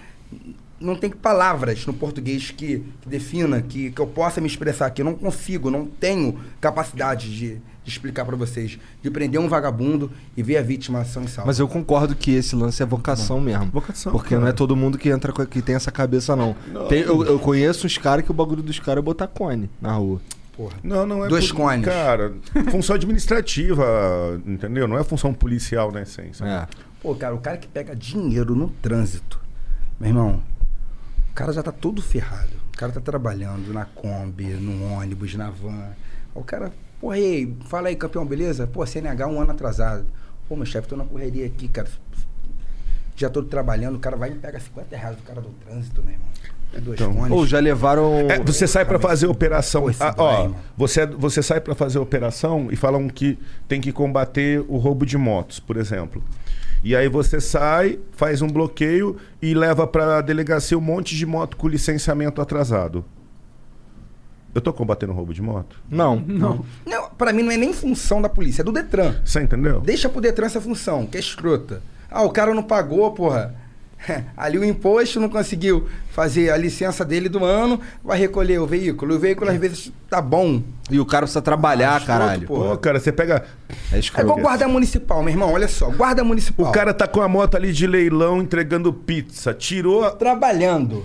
Não tem palavras no português que, que defina, que, que eu possa me expressar aqui. Eu não consigo, não tenho capacidade de, de explicar pra vocês. De prender um vagabundo e ver a vítima são e salva. Mas eu concordo que esse lance é vocação mesmo. Vocação, Porque cara. não é todo mundo que entra com, que tem essa cabeça, não. Tem- eu, eu conheço uns caras que o bagulho dos caras é botar cone na rua. Porra. Não, não é Dois por- cones. Cara, função administrativa, entendeu? Não é função policial na essência. É. Pô, cara, o cara que pega dinheiro no trânsito, meu irmão, cara já tá todo ferrado. O cara tá trabalhando na Kombi, no ônibus, na van. O cara, porra, ei, fala aí, campeão, beleza? Pô, CNH um ano atrasado. Pô, meu chefe, tô na correria aqui, cara. Já todo trabalhando, o cara vai e me pega 50 reais do cara do trânsito, meu irmão. É dois Então, cones. Ou já levaram. É, você sai pra fazer operação. Ah, dói, ó, você, você sai pra fazer operação e falam que tem que combater o roubo de motos, por exemplo. E aí você sai, faz um bloqueio e leva pra delegacia um monte de moto com licenciamento atrasado. Eu tô combatendo roubo de moto? Não. Não. Não, pra mim não é nem função da polícia, é do Detran. Você entendeu? Deixa pro Detran essa função, que é escrota. Ah, o cara não pagou, porra. Ali o imposto não conseguiu fazer a licença dele do ano, vai recolher o veículo. O veículo às vezes tá bom. E o cara precisa trabalhar, escroto, caralho. pô. Pô, cara, você pega. É É escroto. igual guarda municipal, meu irmão. Olha só, guarda municipal. O cara tá com a moto ali de leilão entregando pizza. Tirou. trabalhando.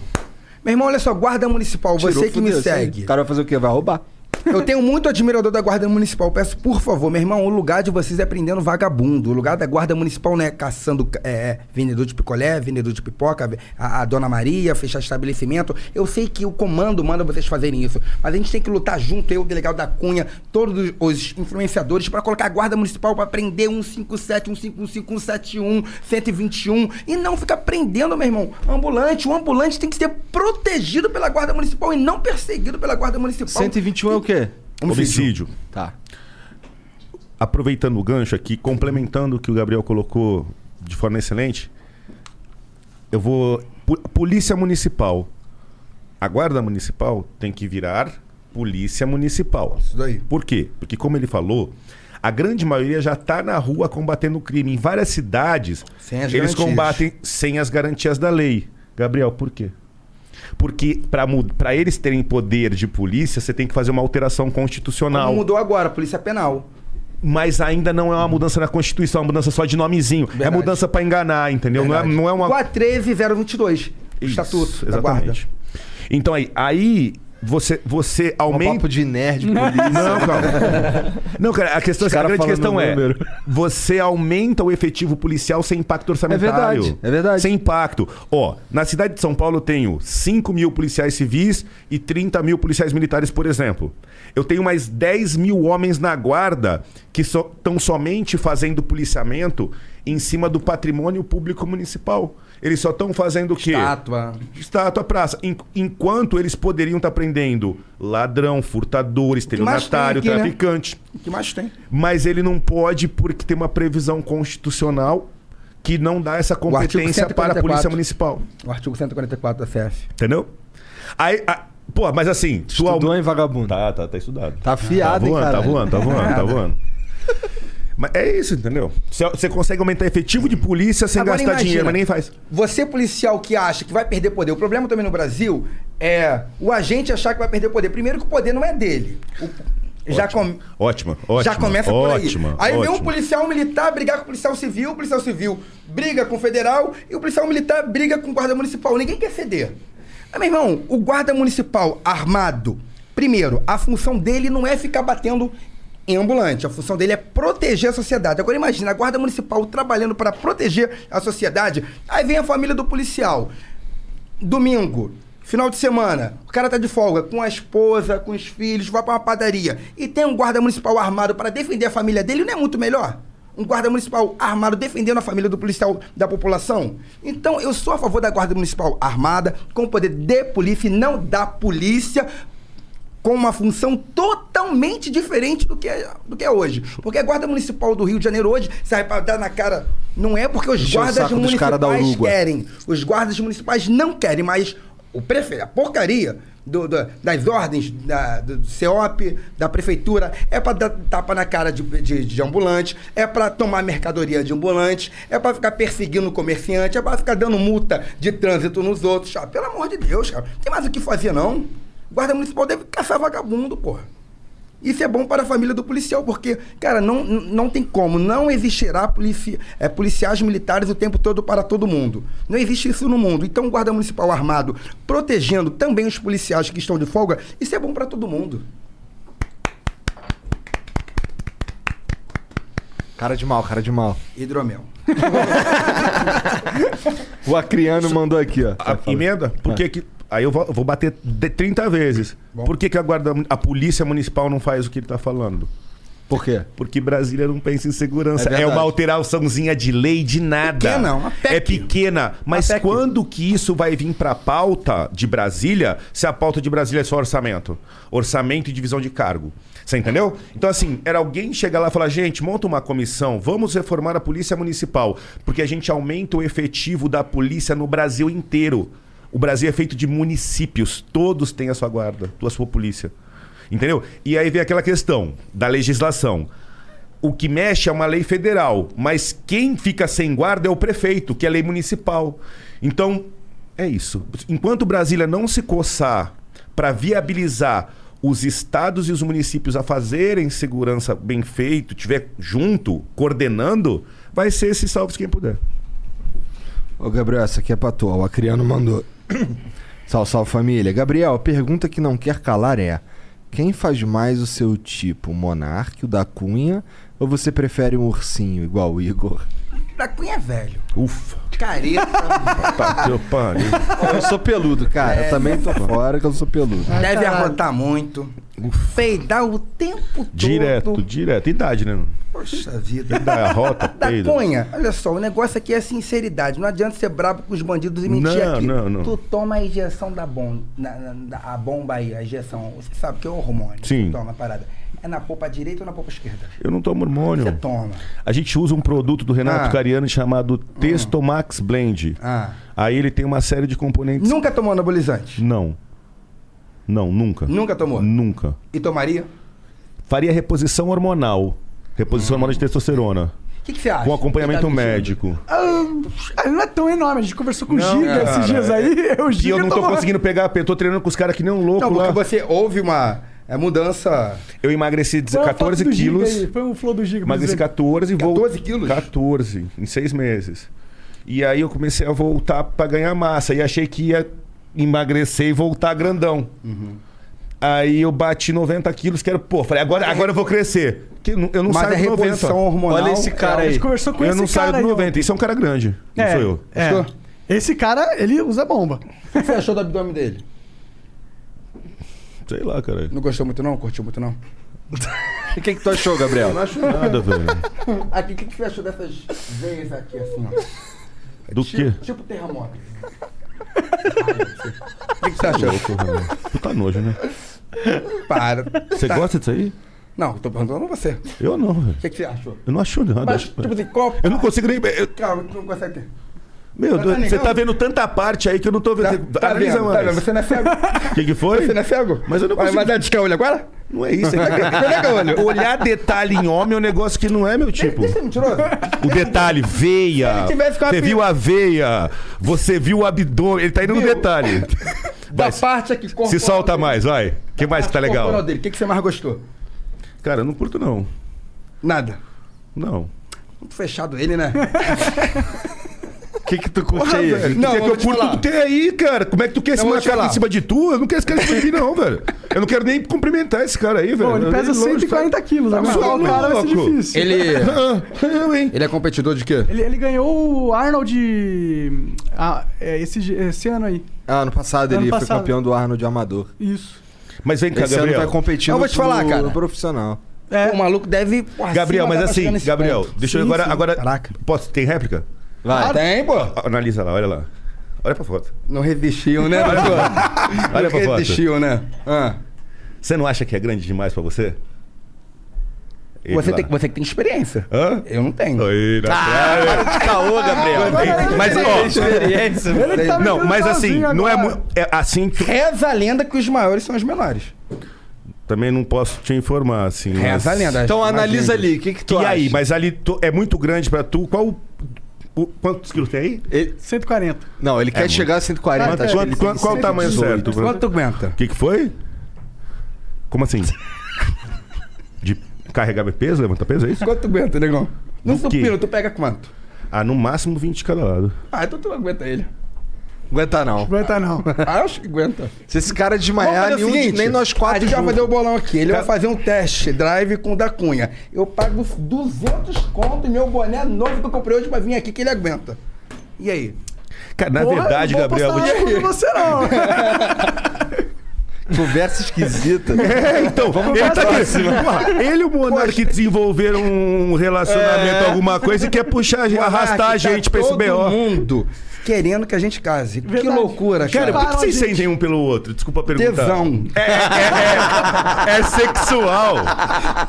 Meu irmão, olha só, guarda municipal, Tirou, você que me segue. O cara vai fazer o quê? Vai roubar. Eu tenho muito admirador da Guarda Municipal. Peço, por favor, meu irmão, o lugar de vocês é prendendo vagabundo. O lugar da Guarda Municipal não é caçando é, vendedor de picolé, vendedor de pipoca, a, a Dona Maria, fechar estabelecimento. Eu sei que o comando manda vocês fazerem isso, mas a gente tem que lutar junto, eu, o delegado da Cunha, todos os influenciadores, para colocar a Guarda Municipal para prender 157, 155, 171, 121 e não ficar prendendo, meu irmão, ambulante. O ambulante tem que ser protegido pela Guarda Municipal e não perseguido pela Guarda Municipal. 121 é o quê? Homicídio. Tá. Aproveitando o gancho aqui, complementando o que o Gabriel colocou de forma excelente, eu vou. Polícia Municipal. A Guarda Municipal tem que virar Polícia Municipal. Isso daí. Por quê? Porque, como ele falou, a grande maioria já está na rua combatendo o crime. Em várias cidades, eles garantias. combatem sem as garantias da lei. Gabriel, por quê? Porque para eles terem poder de polícia, você tem que fazer uma alteração constitucional. Como mudou agora, Polícia Penal. Mas ainda não é uma mudança na Constituição, é uma mudança só de nomezinho. É Verdade. mudança para enganar, entendeu? Não é, não é uma. Igual a 13022, o Isso, Estatuto da Guarda. exatamente. Então aí, aí você, você Um aumenta. papo de nerd, polícia. Não, calma. Não, cara, a questão Os a cara grande questão é: número. você aumenta o efetivo policial sem impacto orçamentário. verdade, é verdade. Sem impacto. Ó, na cidade de São Paulo eu tenho 5 mil policiais civis e 30 mil policiais militares, por exemplo. Eu tenho mais 10 mil homens na guarda que estão somente fazendo policiamento em cima do patrimônio público municipal. Eles só estão fazendo o quê? Estátua. Estátua, praça. En- enquanto eles poderiam estar prendendo ladrão, furtador, estelionatário, aqui, né? traficante. O que mais tem? Mas ele não pode porque tem uma previsão constitucional que não dá essa competência para a 144. Polícia Municipal. O artigo 144 da CF. Entendeu? Aí, a- pô, mas assim, tu Estudou, aum- hein, vagabundo? Tá, tá, tá estudado. Tá afiado, tá hein, voando, tá voando, tá voando, tá voando. Mas é isso, entendeu? Você- consegue aumentar efetivo de polícia sem Agora gastar imagina, dinheiro, mas nem faz. Você, policial que acha que vai perder poder. O problema também no Brasil é o agente achar que vai perder poder. Primeiro que o poder não é dele. O- Já, Ótima, com- ótima, ótima. já começa por aí. ótima, Aí vem um ótima. policial militar brigar com o policial civil, o policial civil briga com o federal e o policial militar briga com o guarda municipal. Ninguém quer ceder. Mas, meu irmão, o guarda municipal armado, primeiro, a função dele não é ficar batendo ambulante. A função dele é proteger a sociedade. Agora imagina, a guarda municipal trabalhando para proteger a sociedade. Aí vem a família do policial. Domingo, final de semana, o cara tá de folga com a esposa, com os filhos, vai pra uma padaria e tem um guarda municipal armado para defender a família dele, não é muito melhor? Um guarda municipal armado defendendo a família do policial da população? Então, eu sou a favor da guarda municipal armada, com o poder de polícia e não da polícia, com uma função totalmente diferente do que é, do que é hoje. Porque a Guarda Municipal do Rio de Janeiro hoje sai pra dar na cara. Não é porque os guardas municipais querem. Os guardas municipais não querem, mas o prefeito, a porcaria do- do- das ordens da, do CEOP, da prefeitura, é pra dar tapa na cara de, de, de ambulante, é pra tomar mercadoria de ambulante, é pra ficar perseguindo o comerciante, é pra ficar dando multa de trânsito nos outros. Ah, pelo amor de Deus, cara. Não tem mais o que fazer, não. Guarda municipal deve caçar vagabundo, porra. Isso é bom para a família do policial, porque, cara, não, não tem como. Não existirá polici é, policiais militares o tempo todo para todo mundo. Não existe isso no mundo. Então, o guarda municipal armado protegendo também os policiais que estão de folga, isso é bom para todo mundo. Cara de mal, cara de mal. Hidromel. O Acriano mandou aqui, ó. A emenda? Por que que... Aí eu vou, vou bater de 30 vezes. Por que, que a, guarda, a polícia municipal não faz o que ele tá falando? Por quê? Porque Brasília não pensa em segurança. É É, uma alteraçãozinha de lei de nada. Pequena, uma PEC. É pequena. Mas quando que isso vai vir pra pauta de Brasília, se a pauta de Brasília é só orçamento? Orçamento e divisão de cargo. Você entendeu? Então, assim, era alguém chegar lá e falar: gente, monta uma comissão, vamos reformar a Polícia Municipal, porque a gente aumenta o efetivo da polícia no Brasil inteiro. O Brasil é feito de municípios, todos têm a sua guarda, a sua polícia. Entendeu? E aí vem aquela questão da legislação. O que mexe é uma lei federal, mas quem fica sem guarda é o prefeito, que é lei municipal. Então, é isso. Enquanto Brasília não se coçar para viabilizar os estados e os municípios a fazerem segurança bem feito, tiver junto, coordenando, vai ser esse salve quem puder. Ô, Gabriel, essa aqui é pra tu. O Acriano mandou. salve, salve família. Gabriel, a pergunta que não quer calar é: quem faz mais o seu tipo, o Monarque, o da Cunha, ou você prefere um ursinho igual o Igor? Da Cunha é velho. Ufa. Careta. Tá, teu pariu. Eu sou peludo, cara. É. Eu também tô fora que eu sou peludo. Deve arrotar muito. Peidar o tempo todo. Direto, direto. Idade, né? Poxa vida. Da rota, Da peido. Cunha, olha só, o negócio aqui é sinceridade. Não adianta ser brabo com os bandidos e mentir Não, aqui. não, não. Tu toma a injeção da bomba, a bomba aí, a injeção. Você sabe que é o hormônio. Sim. Tu toma a parada. É na polpa direita ou na polpa esquerda? Eu não tomo hormônio. Você toma. A gente usa um produto do Renato Ah. Cariani chamado Testomax Blend. Ah. Aí ele tem uma série de componentes. Nunca tomou anabolizante? Não. Não, nunca. Nunca tomou? Nunca. E tomaria? Faria reposição hormonal. Reposição hormonal de testosterona. O que, que você acha? Com acompanhamento Tá médico. Ah, ele não é tão enorme. A gente conversou com o Giga cara, esses dias é- aí. O E Giga eu não tô tomou- conseguindo pegar. Eu tô treinando com os caras que nem um louco Não, porque lá. você houve uma é, mudança. Eu emagreci Põe uma foto 14 do Giga quilos. Põe um flow do Giga. Emagreci dizer. 14 e vou. 14 quilos? 14, em seis meses. E aí eu comecei a voltar pra ganhar massa. E achei que ia emagrecer e voltar grandão. Uhum. Aí eu bati 90 quilos, que era, pô, falei, agora, agora eu vou crescer. Que eu não- eu não Mas saio a do 90. reposição hormonal. Olha esse cara A aí. gente conversou com eu esse não saio cara do aí, ó. 90. Isso é um cara grande. Não É, sou eu. é. Gostou? Esse cara, ele usa bomba. O que você achou do abdômen dele? Sei lá, cara. Não gostou muito não? Curtiu muito não? E o que, que tu achou, Gabriel? Eu não acho nada, velho. Aqui, o que, que você achou dessas veias aqui assim, ó? Do quê? Tipo terremoto. O que, que você achou? Puta nojo, né? Para. Você Tá. gosta disso aí? Não, tô perguntando a você. Eu não, velho. O que, que você achou? Eu não acho nada. Mas, tipo assim, qual... Eu não consigo nem. eu- Calma, tu não consegue ter. Meu, Tá Deus, você tá vendo tanta parte aí que eu não tô Tá, vendo. tá Analisa vendo, tá vendo? Você não é cego? O que, que foi? Você não é cego? Mas eu não consigo. vai dar de olho agora? Não é isso. É o olho. Olhar detalhe em homem é um negócio que não é meu tipo. Deixa ele mentiroso. O detalhe, veia. Você viu a veia. Você viu o abdômen. Ele tá indo no Viu? detalhe. Da Vai, parte aqui, Se solta mais, vai. O que mais que tá legal? dele. O que, que você mais gostou? Cara, eu não curto, não. Nada. Não. Muito fechado ele, né? O que que tu curte Porra, aí? velho. Não, que vou eu te curto falar. tu ter aí, cara. Como é que tu quer Não, esse macaco falar. em cima de tu? Eu não quero esse cara em cima de mim, não, velho. Eu não quero nem cumprimentar esse cara aí, velho. Pô, ele Eu- pesa longe, 140 quilos, Tá o cara vai ser difícil. Ele. Ah, eu, hein? Ele é competidor de quê? Ele, ele ganhou o Arnold ah, é, esse, esse ano aí. Ah, ano passado Ano ele foi passado. campeão do Arnold Amador. Isso. Mas vem cá, Esse ano Gabriel. vai competir Eu vou te falar, cara. profissional. É. O maluco deve. Gabriel, mas assim, Gabriel, deixa eu agora. sim. agora Caraca. Posso? Tem réplica? Vai. Tem, pô. Analisa lá, olha lá. Olha pra foto. Não resistiu, né, doutor? Olha pra foto. resistiu, né? Ah. Você não acha que é grande demais pra você? Ele Você, lá. tem, você que tem experiência. Hã? Eu não tenho. Aí, na cara. Caô, Gabriel. Mas, ó, experiência. Ele tá não, mas assim, sozinho não é, agora. mu- é assim. tu- Reza a lenda que os maiores são os menores. Também não posso te informar, assim. mas- Reza a lenda. Então analisa ali, o que que tu E acha? aí, mas ali tu- é muito grande pra tu. Qual. O- quantos quilos tem aí? Ele- 140. Não, ele quer chegar a 140. Quanto- que Quanto- ele qual qual o tamanho 118. certo? Quanto tu aguenta? O que, que foi? Como assim? De carregar peso, levantar peso, é isso? Quanto tu aguenta, negão? No supino, tu pega quanto? Ah, no máximo 20 de cada lado. Ah, então tu não aguenta ele. Aguenta não. Aguenta não. Ah, eu acho que aguenta. Se esse cara Vamos desmaiar, fazer o nenhum seguinte, nem nós quatro A gente vai juntos. fazer o bolão aqui. Ele vai fazer um teste drive com o da Cunha. Eu pago 200 conto e meu boné novo que eu comprei hoje pra vir aqui que ele aguenta. E aí? Cara, na Porra, verdade, não vou Gabriel. postar vou te- nada com você não. Conversa esquisita. É, então, ele tá aqui. Ele e o Monark desenvolveram um relacionamento, alguma coisa, e quer puxar, arrastar a Tá gente pra esse todo BO. mundo querendo que a gente case. Que Verdade. loucura, Cara, cara. por que vocês gente. sentem um pelo outro? Desculpa perguntar. Tesão. É, é, é, é sexual.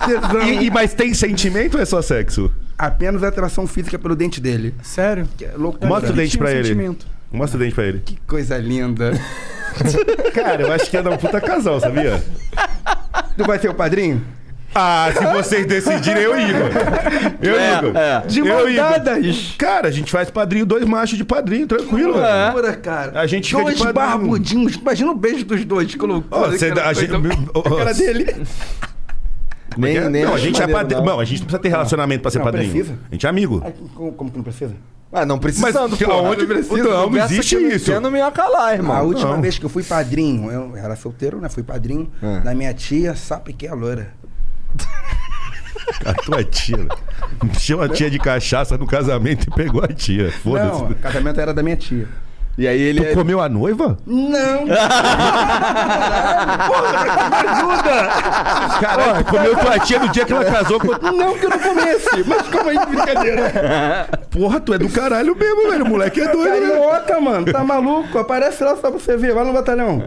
Tesão. E, e- mas tem sentimento ou é só sexo? Apenas atração física pelo dente dele. Sério? Que é loucura. Mostra o dente pra ele. sentimento. Mostra o dente pra ele. Que coisa linda. Cara, eu acho que ia dar um puta casal, sabia? tu vai ser o padrinho? Ah, se vocês decidirem, eu e Igor. Eu e Igor. é. De Eu mão e Igor. dadas. Cara, a gente faz padrinho, dois machos de padrinho, tranquilo. velho. Loucura, cara. A gente fica Dois de padrinho. barbudinhos. Imagina o beijo dos dois. Que loucura. Ó, você- aquela a gente- a cara dele. Nem, nem não, a gente é padrinho. não. Não, a gente não precisa ter relacionamento pra ser Não, padrinho. precisa. A gente é amigo. Como, como que não precisa? Ah, não precisando, Mas pô. aonde- precisa? não, não existe que eu isso. entendo me acalar, irmão. a última não. vez que eu fui padrinho, eu era solteiro, né? Fui padrinho É. da minha tia, sabe que é a loura. A tua tia. né? Chama a tia de cachaça no casamento e pegou a tia. Não, Foda-se. o casamento era da minha tia. E aí ele... Tu comeu a noiva? Não! Caralho, tu comeu tua tia no dia que ela casou com. não que eu não comesse! Mas como aí, brincadeira? Porra, tu é do caralho mesmo, velho. O moleque é doido, velho. Carioca, mano, tá maluco? Aparece lá só pra você ver, vai no batalhão.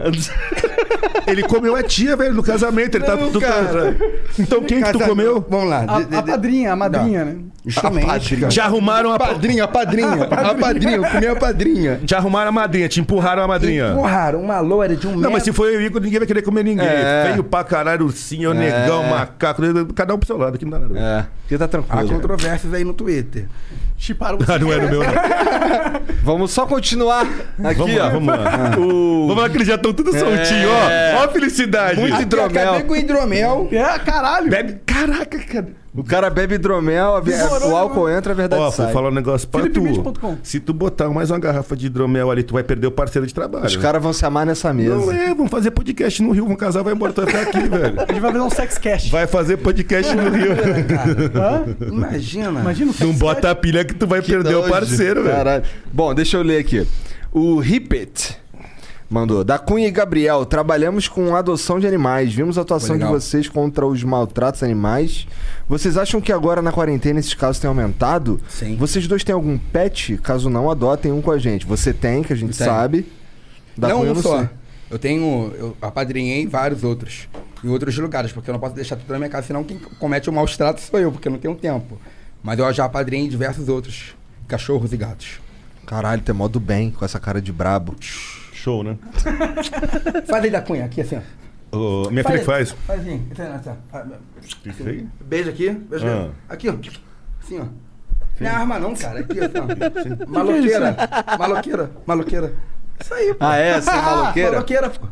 Ele comeu a tia, velho, no casamento. Ele tá. Não, tá- cara. Então quem que tu Casa- comeu? Vamos lá. A, de- de- a padrinha, a madrinha, né? Justamente. Te arrumaram a. A padrinha, a padrinha. A padrinha, eu comi a padrinha. Te arrumaram a madrinha, te empurraram a madrinha. Porra, uma loira de um Não, mas metro. se for eu e o Igor, ninguém vai querer comer ninguém. É. Veio pra caralho, ursinho, negão, macaco, cada um pro seu lado, aqui não dá nada. É, aqui tá Há tranquilo. controvérsias aí no Twitter. Chiparam Ah, não é no meu, não. Vamos só continuar aqui, Vamos lá, ó. vamos lá. O... Vamos lá que eles já estão tudo soltinho, É. ó. Ó a felicidade. Muito hidromel. Acabei com hidromel. É, caralho. Bebe. Caraca, cara. O cara bebe hidromel, a o álcool entra, a verdade Ó, sai. vou falar um negócio pra tu. Se tu botar mais uma garrafa de hidromel ali, tu vai perder o parceiro de trabalho. Os caras vão se amar nessa mesa. Não é, vamos fazer podcast no Rio, vamos casar, vai embora, tu vai ficar aqui, velho. A gente vai fazer um sex cast. Vai fazer podcast no Rio. Imagina. Imagina o sex Não bota a pilha que tu vai perder o parceiro, velho. caralho. Bom, deixa eu ler aqui. O Rippet mandou. Da Cunha e Gabriel, trabalhamos com adoção de animais. Vimos a atuação de vocês contra os maltratos animais. Vocês acham que agora na quarentena esses casos têm aumentado? Sim. Vocês dois têm algum pet? Caso não, adotem um com a gente. Você tem, que a gente Eu tenho. sabe. Da não Cunha eu um não só. sei. Eu tenho. Eu apadrinhei vários outros. Em outros lugares, porque eu não posso deixar tudo na minha casa, senão quem comete o maus tratos sou eu, porque eu não tenho tempo. Mas eu já apadrinhei diversos outros. Cachorros e gatos. Caralho, tem modo bem com essa cara de brabo. Show, né? Faz aí da cunha, aqui assim, ó. Ô, minha filha que faz. Faz assim. Beijo aqui, beijo Ah. aqui. Aqui, ó. Assim, ó. Não é arma não, cara. Aqui, assim, ó. Maloqueira. Maloqueira. Maloqueira. Isso aí, pô. Ah, é? Sem maloqueira? Maloqueira, pô.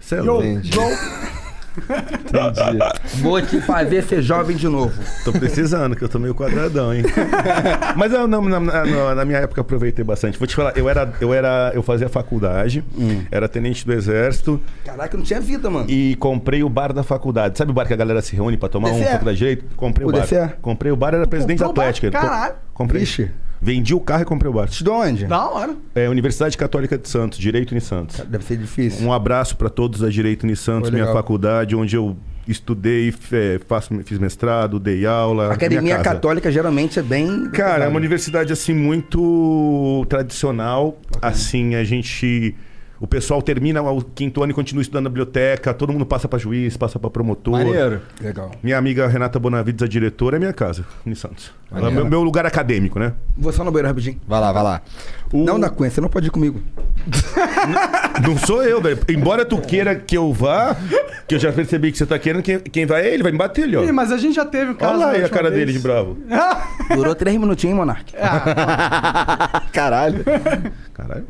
Você é Yo, louco. Yo. Entendi. Vou te fazer ser jovem de novo. Tô precisando, que eu tô meio quadradão, hein? Mas eu, não, na, na- na minha época eu aproveitei bastante. Vou te falar, eu era, eu era, eu fazia faculdade, era tenente do exército Caraca, não tinha vida, mano. e comprei o bar da faculdade. Sabe o bar que a galera se reúne pra tomar um DCE? faculdade de direito? Comprei o, O bar. DCE? Comprei o bar, era presidente da? Atlética. Caralho. Comprei. Ixi. Vendi o carro e comprei o bar. De onde? Da hora. É, Universidade Católica de Santos, Direito em Santos. Deve ser difícil. Um abraço pra todos da Direito em Santos, Foi minha legal. faculdade, onde eu estudei, fe- faço, fiz mestrado, dei aula. A Academia minha casa. Católica geralmente é bem. Cara, é uma universidade assim muito tradicional. Assim, a gente. O pessoal termina o quinto ano e continua estudando na biblioteca, todo mundo passa pra juiz, passa pra promotor. Maneiro. Legal. Minha amiga Renata Bonavides, a diretora, é minha casa, em Santos. Ela é meu, meu lugar acadêmico, né? Vou só no banheiro rapidinho. Vai lá, vai lá. O- Não, da Cunha, você não pode ir comigo. Não sou eu, velho. Embora tu queira que eu vá, que eu já percebi que você tá querendo, quem, quem vai é ele, vai me bater ali, ó. Ih, mas a gente já teve um caso. Olha lá aí a cara vez. dele de bravo. Durou três minutinhos, Monark. Caralho. Caralho.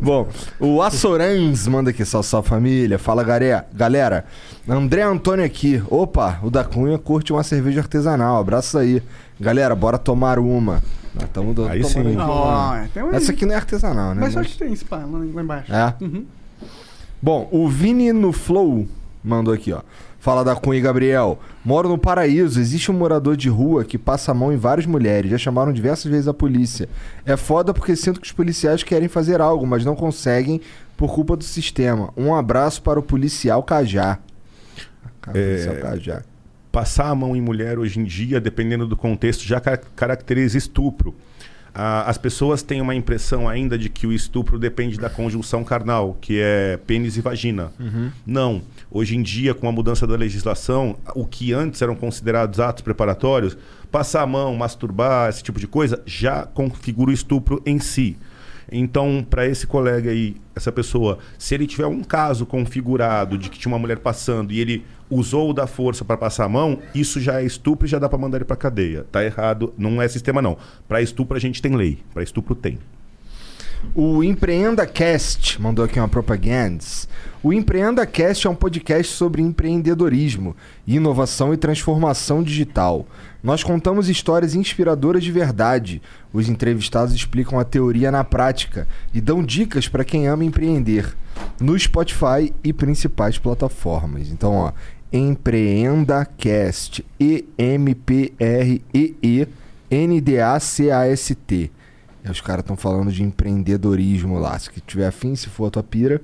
Bom, o Assorans manda aqui, salve, salve família. Fala, garé. galera. André Antônio aqui. Opa, o da Cunha curte uma cerveja artesanal. Abraço aí. Galera, bora tomar uma. Nós estamos do- Aí tomando sim. um- Essa aqui não é artesanal, né? Mas acho que tem pá lá lá embaixo. É? Bom, o Vini no Flow mandou aqui, ó. Fala da Cunha e Gabriel. Moro no paraíso. Existe um morador de rua que passa a mão em várias mulheres. Já chamaram diversas vezes a polícia. É foda porque sinto que os policiais querem fazer algo, mas não conseguem por culpa do sistema. Um abraço para o policial Cajá. Cara, É, policial Cajá. passar a mão em mulher hoje em dia, dependendo do contexto, já ca- caracteriza estupro. Ah, as pessoas têm uma impressão ainda de que o estupro depende da conjunção carnal, que é pênis e vagina. Não. Hoje em dia, com a mudança da legislação, o que antes eram considerados atos preparatórios, passar a mão, masturbar, esse tipo de coisa, já configura o estupro em si. Então, para esse colega aí, essa pessoa, se ele tiver um caso configurado de que tinha uma mulher passando e ele usou da força para passar a mão, isso já é estupro e já dá para mandar ele para cadeia. Tá errado, não é sistema não. Para estupro a gente tem lei, para estupro tem. O Empreenda Cast mandou aqui uma propaganda. O Empreenda Cast é um podcast sobre empreendedorismo, inovação e transformação digital. Nós contamos histórias inspiradoras de verdade. Os entrevistados explicam a teoria na prática e dão dicas para quem ama empreender no Spotify e principais plataformas. Então, ó, Empreenda Cast, E M P R E E N D A C A S T. E os caras estão falando de empreendedorismo lá. Se tiver afim, se for a tua pira,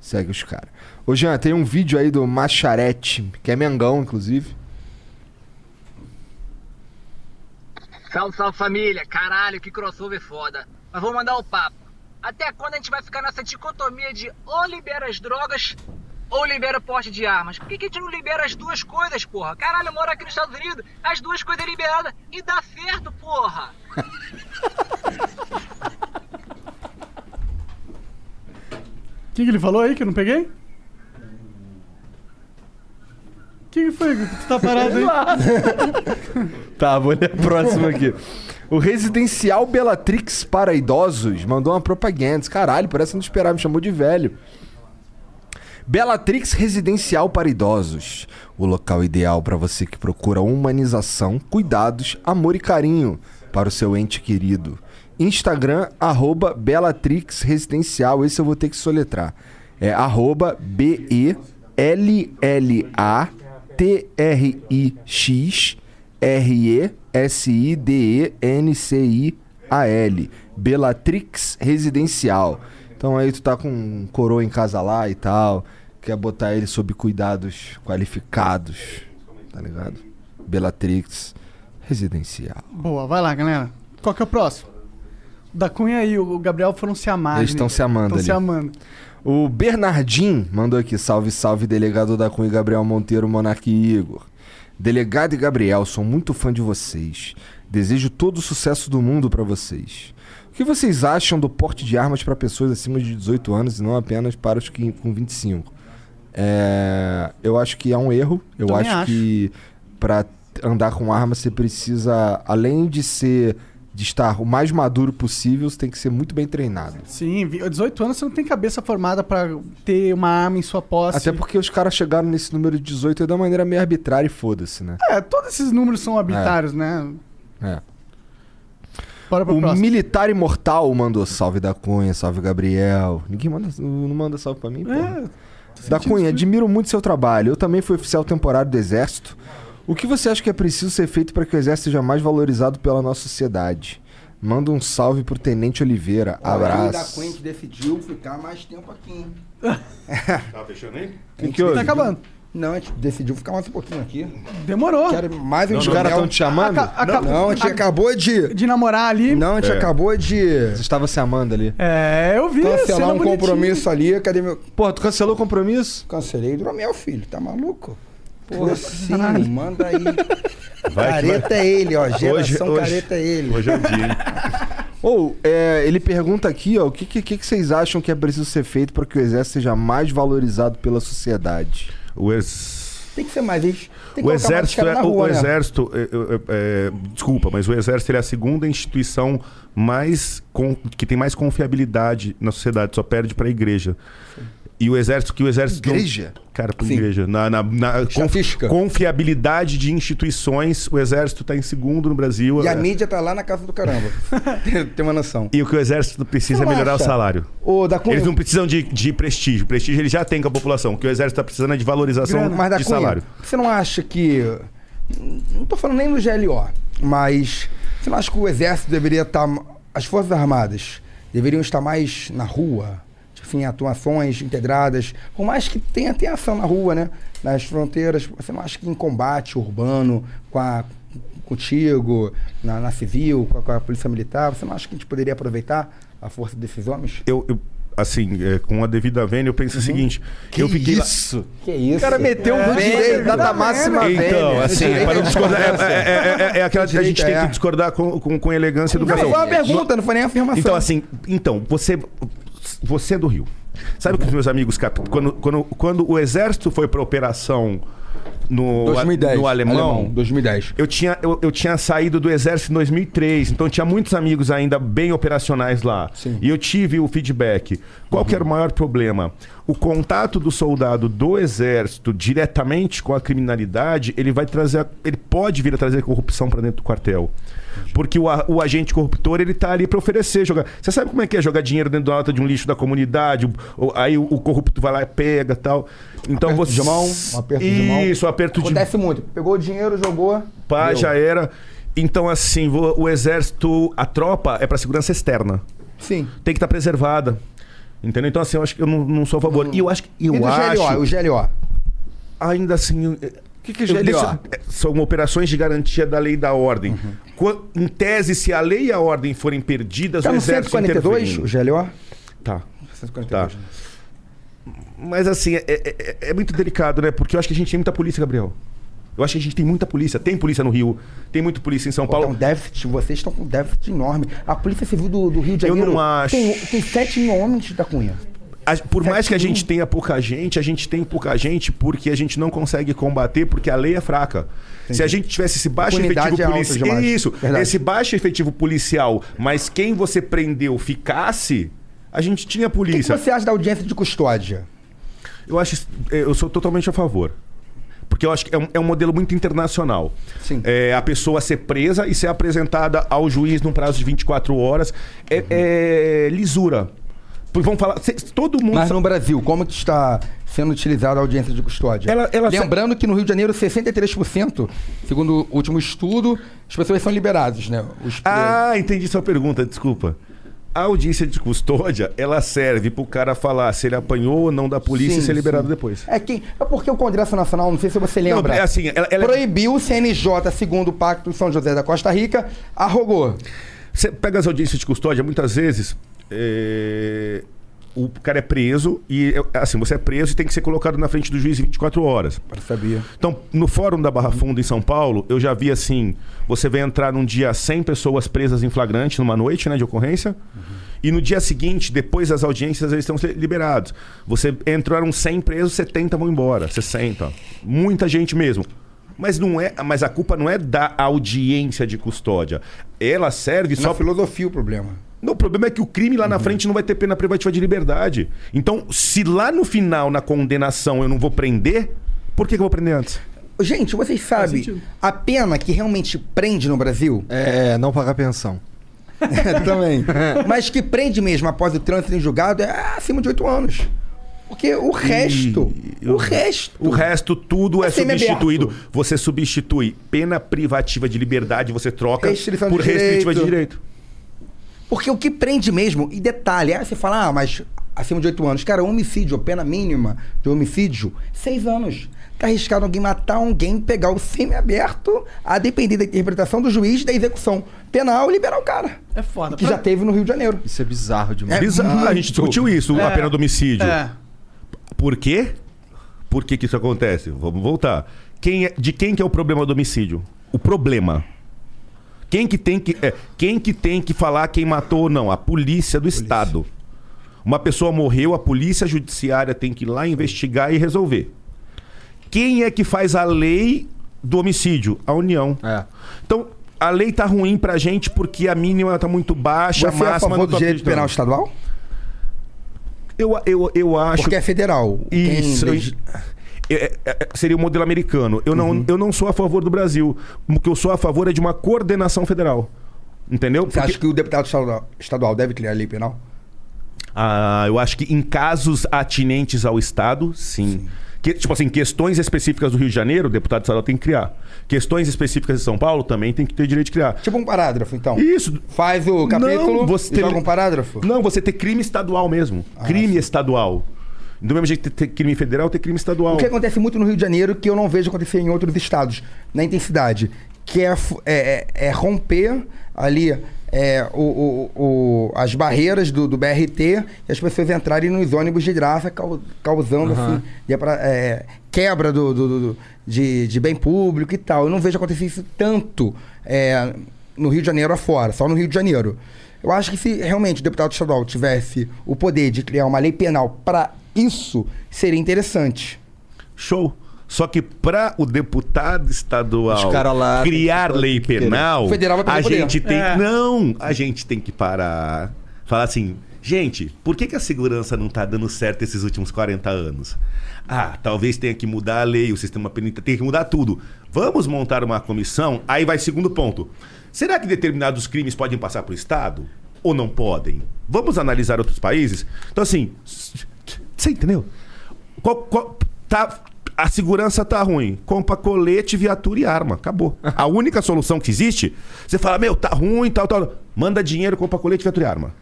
segue os caras. Ô Jean, tem um vídeo aí do Macharete, que é Mengão, inclusive. Salve, salve família! Caralho, que crossover foda! Mas vou mandar o papo. Até quando a gente vai ficar nessa dicotomia de ou libera as drogas ou libera o porte de armas? Por que, que a gente não libera as duas coisas, porra? Caralho, eu moro aqui nos Estados Unidos, as duas coisas liberadas e dá certo, porra! O que, que ele falou aí que eu não peguei? O que, que foi? que Tu tá parado aí? Tá, vou ler a próxima aqui. O Residencial Bellatrix para idosos mandou uma propaganda. Caralho, parece que não esperava, me chamou de velho. Bellatrix Residencial para idosos. O local ideal para você que procura humanização, cuidados, amor e carinho para o seu ente querido. Instagram, arroba Bellatrix Residencial. Esse eu vou ter que soletrar. É arroba B-E-L-L-A-T-R-I-X R-E-S-I-D-E-N-C-I-A-L. Bellatrix Residencial. Então aí tu tá com um coroa em casa lá e tal. Quer botar ele sob cuidados qualificados. Tá ligado? Bellatrix Residencial. Boa, vai lá, galera. Qual que é o próximo? Da Cunha e o Gabriel foram se amar. Eles estão se amando Estão se amando. O Bernardim mandou aqui: salve, salve, delegado da Cunha Gabriel Monteiro, Monarque e Igor. Delegado e Gabriel, sou muito fã de vocês. Desejo todo o sucesso do mundo pra vocês. O que vocês acham do porte de armas para pessoas acima de 18 anos e não apenas para os que com 25? É, eu acho que é um erro. Eu acho, acho. que para andar com arma você precisa, além de ser de estar o mais maduro possível, você tem que ser muito bem treinado. Sim, vi- 18 anos você não tem cabeça formada pra ter uma arma em sua posse. Até porque os caras chegaram nesse número de 18 aí de uma maneira meio arbitrária e foda-se, né? É, todos esses números são arbitrários, né? É. Bora pro O militar imortal mandou salve da Cunha, salve Gabriel. Ninguém manda, não manda salve pra mim, pô. É, Da Cunha, admiro muito seu trabalho. Eu também fui oficial temporário do Exército. O que você acha que é preciso ser feito para que o Exército seja mais valorizado pela nossa sociedade? Manda um salve pro Tenente Oliveira. Olha, O da Abraço. Quente decidiu ficar mais tempo aqui, hein? Tá fechando aí? A gente que houve? Tá acabando. Não, a gente decidiu ficar mais um pouquinho aqui. Demorou. Quero mais um Os caras estão te chamando? Aca- aca- Não, a gente acabou de... De namorar ali. Não, a gente É. acabou de Você estava se amando ali. É, eu vi. cancelar um bonitinha. compromisso ali. Cadê meu... Porra, tu cancelou o compromisso? Cancelei meu filho, tá maluco? Pô, sim, manda aí. Vai careta é ele, ó. Geração hoje- careta é ele. Hoje é o dia, hein? Ou, é, ele pergunta aqui, ó, o que, que, que vocês acham que é preciso ser feito para que o Exército seja mais valorizado pela sociedade? O ex... Tem que ser mais isso. O colocar mais exército, é, o, rua, o né? exército, é, é, é, desculpa, mas o exército ele é a segunda instituição mais com- que tem mais confiabilidade na sociedade, só perde para a igreja. E o exército que o exército não- Igreja? cara, para Sim. igreja, na, na, na conf- confiabilidade de instituições, o exército está em segundo no Brasil. E a É. mídia tá lá na casa do caramba. tem, tem uma noção. E o que o exército precisa é não melhorar acha? o salário. Ô, da Cunha, Eles não precisam de, de prestígio. Prestígio ele já tem com a população. O que o exército está precisando é de valorização mas da de Cunha, salário. você não acha que... Não tô falando nem do GLO, mas você não acha que o exército deveria estar... As Forças Armadas deveriam estar mais na rua? Tipo assim, atuações integradas. Por mais que tenha, tenha ação na rua, né? Nas fronteiras. Você não acha que em combate urbano, com a, contigo, na, na civil, com a, com a polícia militar, você não acha que a gente poderia aproveitar a força desses homens? Eu, eu, assim, é, com a devida vênia, eu penso o seguinte. eu fiquei lá- isso? Que isso? O cara meteu um vênia, data máxima Então, vênia. assim, direito para não discordar, é, discordância. é, é, é, é aquela que a gente Direito, tem é. que discordar com, com, com elegância e Não, educação. foi uma pergunta, não foi nem afirmação. Então, assim, então, você, você é do Rio. Sabe o que os meus amigos, cap- quando, quando, quando o exército foi para operação no, 2010. no alemão, 2010. eu tinha, eu, eu tinha saído do exército em 2003, então eu tinha muitos amigos ainda bem operacionais lá. Sim. E eu tive o feedback. Qual que era o maior problema? O contato do soldado do exército diretamente com a criminalidade, ele vai trazer, ele pode vir a trazer corrupção para dentro do quartel. Porque o, o agente corruptor, ele tá ali para oferecer, jogar. Você sabe como é que é jogar dinheiro dentro da nota de um lixo da comunidade? O- aí o, o corrupto vai lá e pega, tal. Então Aperto você de mão, um aperto de mão. Isso, aperto de Acontece muito. Pegou o dinheiro, jogou. Pá, deu. já era. Então, assim, o exército, a tropa é para segurança externa. Sim. Tem que estar preservada. Entendeu? Então, assim, eu acho que eu não, não sou a favor. E eu acho que. Eu e do acho, GLO, o GLO. ainda assim. O que, que é eu- GLO? é, São operações de garantia da lei e da ordem. Uhum. Em tese, se a lei e a ordem forem perdidas, Tá o no exército 142, intervém. o GLO? Tá. 142. Tá. Mas assim, é, é- é- é muito delicado, né? Porque eu acho que a gente tem muita polícia, Gabriel. Eu acho que a gente tem muita polícia. Tem polícia no Rio, tem muita polícia em São Paulo. Um déficit, vocês estão com um déficit enorme. A Polícia Civil do, do Rio de Eu Janeiro não acho. Tem, tem 7 mil homens da Cunha. A- por mais que a gente tenha pouca gente, a gente tem pouca gente porque a gente não consegue combater porque a lei é fraca. Se a gente tivesse esse baixo efetivo é policial. Isso, Verdade. esse baixo efetivo policial, mas quem você prendeu ficasse, a gente tinha O que, que polícia. você acha da audiência de custódia? Eu acho. Eu sou totalmente a favor. Porque eu acho que é um, é um modelo muito internacional. Sim. É, a pessoa ser presa e ser apresentada ao juiz num prazo de 24 horas. É, Uhum. é lisura. Vamos falar. todo mundo. Mas no Brasil, como que está sendo utilizada a audiência de custódia? Ela- ela- Lembrando que no Rio de Janeiro, 63%, segundo o último estudo, as pessoas são liberadas, né? Os Ah, entendi sua pergunta, desculpa. A audiência de custódia, ela serve pro cara falar se ele apanhou ou não da polícia Sim, e ser liberado sim. depois. É, quem, é porque o Congresso Nacional, não sei se você lembra, Não, é assim, ela- ela- proibiu o CNJ, segundo o Pacto de São José da Costa Rica, arrogou. Você pega as audiências de custódia, muitas vezes é, o cara é preso e, é, assim, você é preso e tem que ser colocado na frente do juiz em 24 horas. Eu sabia. Então, no Fórum da Barra Funda em São Paulo, eu já vi assim: você vai entrar num dia 100 pessoas presas em flagrante, numa noite né, de ocorrência, e no dia seguinte, depois das audiências, eles estão liberados. Você entraram 100 presos, 70 vão embora, 60. Muita gente mesmo. Mas não é, mas a culpa não é da audiência de custódia. Ela serve só Na filosofia o problema. Não, o problema é que o crime Uhum. lá na frente não vai ter pena privativa de liberdade. Então, se lá no final, na condenação, eu não vou prender, por que, que eu vou prender antes? Gente, vocês sabem, a pena que realmente prende no Brasil. É, não pagar pensão. Também. Mas que prende mesmo após o trânsito em julgado é acima de 8 anos. Porque o resto. o resto. O resto, tudo é, É semi-aberto. substituído. Você substitui pena privativa de liberdade, você troca por restritiva de direito. Porque o que prende mesmo, e detalhe, aí você fala, ah, mas acima de 8 anos. Cara, homicídio, a pena mínima de homicídio, 6 anos. Tá arriscado alguém matar alguém, pegar o semi-aberto, a depender da interpretação do juiz e da execução penal e liberar o cara. É foda. Que já teve no Rio de Janeiro. Isso é bizarro demais. É Bizarro. A gente muito. discutiu isso, a É. pena do homicídio. É. Por quê? Por que, que isso acontece? Vamos voltar. Quem é- de quem que é o problema do homicídio? O problema. Quem que tem que, é, quem que, tem que falar quem matou ou não? A polícia do Estado. Uma pessoa morreu, a polícia judiciária tem que ir lá investigar e resolver. Quem é que faz a lei do homicídio? A União. É. Então, a lei tá ruim pra gente porque a mínima tá muito baixa, Você a é a máxima favor não do tô direito penal estadual? Eu, eu, eu acho. Porque é federal. Quem Isso. É- é- é- seria o modelo americano. Eu não, Uhum. eu não sou a favor do Brasil. O que eu sou a favor é de uma coordenação federal. Entendeu? Você acha que o deputado estadual- deve criar lei penal? Ah, eu acho que em casos atinentes ao Estado, sim. Que, tipo assim, questões específicas do Rio de Janeiro, o deputado estadual tem que criar. Questões específicas de São Paulo também tem que ter direito de criar. Tipo um parágrafo, então. Isso. Faz o capítulo Não, você e joga um parágrafo? Não, você ter crime estadual mesmo. crime estadual. Do mesmo jeito que ter crime federal, ter crime estadual. O que acontece muito no Rio de Janeiro que eu não vejo acontecer em outros estados, na intensidade, que é, é, é- é romper ali é, o, o- o- as barreiras do, do BRT e as pessoas entrarem nos ônibus de graça, cau- causando Aham. assim, de- pra- é, quebra do- do- de, de bem público e tal. Eu não vejo acontecer isso tanto é, no Rio de Janeiro afora, só no Rio de Janeiro. Eu acho que se realmente o deputado estadual tivesse o poder de criar uma lei penal para isso, seria interessante. Show. Só que para o deputado estadual lá criar que- lei penal, a poder. gente tem É. não, a gente tem que parar, falar assim, gente, por que, que a segurança não tá dando certo esses últimos 40 anos? Ah, talvez tenha que mudar a lei, o sistema penitenciário, tem que mudar tudo. Vamos montar uma comissão. Aí vai segundo ponto. Será que determinados crimes podem passar para o Estado ou não podem? Vamos analisar outros países. Então assim, você entendeu? Qual- qual- tá, a segurança tá ruim. Compra colete, viatura e arma. Acabou. A única solução que existe, você fala, meu, tá ruim, tal, tal. Manda dinheiro, compra colete, viatura e arma.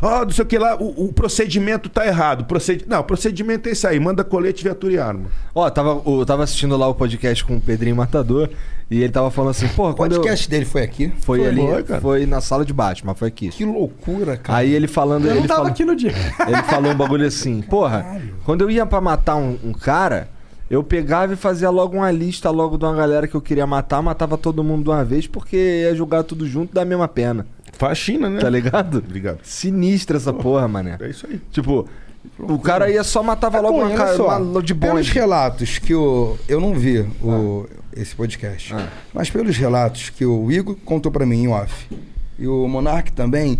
Ah, não sei o que lá, o, o procedimento tá errado. Proced... Não, o procedimento é esse aí. Manda colete, viatura e arma. Ó, tava, eu tava assistindo lá o podcast com o Pedrinho Matador e ele tava falando assim, porra, O quando eu... podcast dele foi aqui? Foi, ali, foi, cara. foi na sala de baixo, mas foi aqui. Que loucura, cara. Aí ele falando, Eu ele não tava falou, aqui no dia. ele falou um bagulho assim, porra, quando eu ia pra matar um, um cara, eu pegava e fazia logo uma lista logo de uma galera que eu queria matar, matava todo mundo de uma vez, porque ia julgar tudo junto da mesma pena. Faxina, né? Tá ligado? Obrigado. Sinistra essa porra, mané. É isso aí. Tipo, o cara ia só matava Tá logo bom, uma cara só, uma de Pelos bonde. relatos que o. Eu não vi o, esse podcast. Ah. Mas pelos relatos que o Igor contou pra mim em off e o Monark também,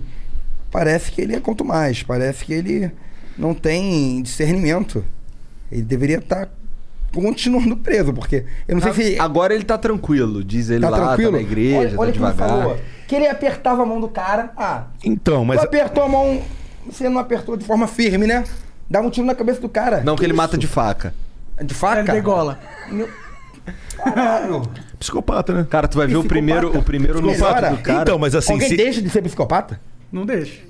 parece que ele é quanto mais. Parece que ele não tem discernimento. Ele deveria estar continuando preso, porque eu não sei se. Agora ele tá tranquilo, diz ele Tá lá, tranquilo? tá na igreja, olha, tá olha o que ele devagar. falou. Que ele apertava a mão do cara. Ah, Então, mas. tu apertou a mão. Você não apertou de forma firme, né? Dava um tiro na cabeça do cara. Não, que ele isso? mata de faca. De faca? Ele degola. Meu- Caralho. Psicopata, né? Cara, tu vai ver o primeiro, o primeiro no do cara. Então, mas assim. Alguém se- deixa de ser psicopata? Não deixa.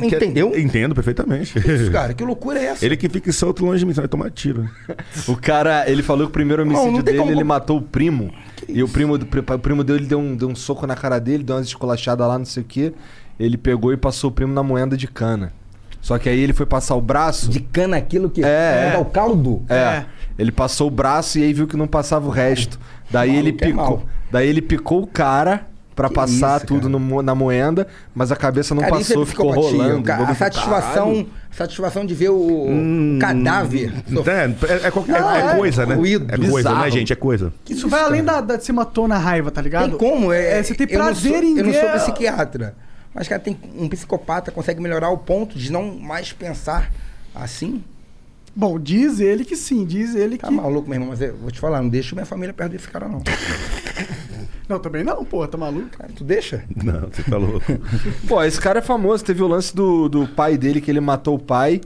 Tem que... Entendeu? Entendo perfeitamente. Isso, cara, que loucura é essa? Ele que fica solto longe de mim, você vai tomar tiro. O cara, ele falou que o primeiro Não, homicídio não tem dele, como- ele matou o primo. E o primo, o primo dele deu um, deu um soco na cara dele, deu umas esculachadas lá, não sei o quê. Ele pegou e passou o primo na moenda de cana. Só que aí ele foi passar o braço. De cana aquilo que É, dá é. o caldo? É. É. Ele passou o braço e aí viu que não passava o resto. Daí ele Maluco é picou. mal. daí ele picou o cara pra Que passar isso, tudo no na moenda, mas a cabeça não Cara, isso passou, é ficou rolando. cara. A satisfação, "Caralho". satisfação de ver o Hum, cadáver. É, é, qualquer Ah, é é. coisa, né? Ruído. É coisa, Bizarro. né, gente? É coisa. Isso vai além da, da de ser uma tona raiva, tá ligado? Tem como? É, É, você tem prazer sou- em Eu não ver sou psiquiatra. Mas, cara, tem um psicopata consegue melhorar o ponto de não mais pensar assim. Bom, diz ele que sim, diz ele Tá que. maluco, meu irmão, mas eu vou te falar, não deixa minha família perto desse cara, não. Não, também não, pô, tá maluco? Cara, tu deixa? Não, você tá louco. Pô, esse cara é famoso. Teve o lance do, do pai dele, que ele matou o pai.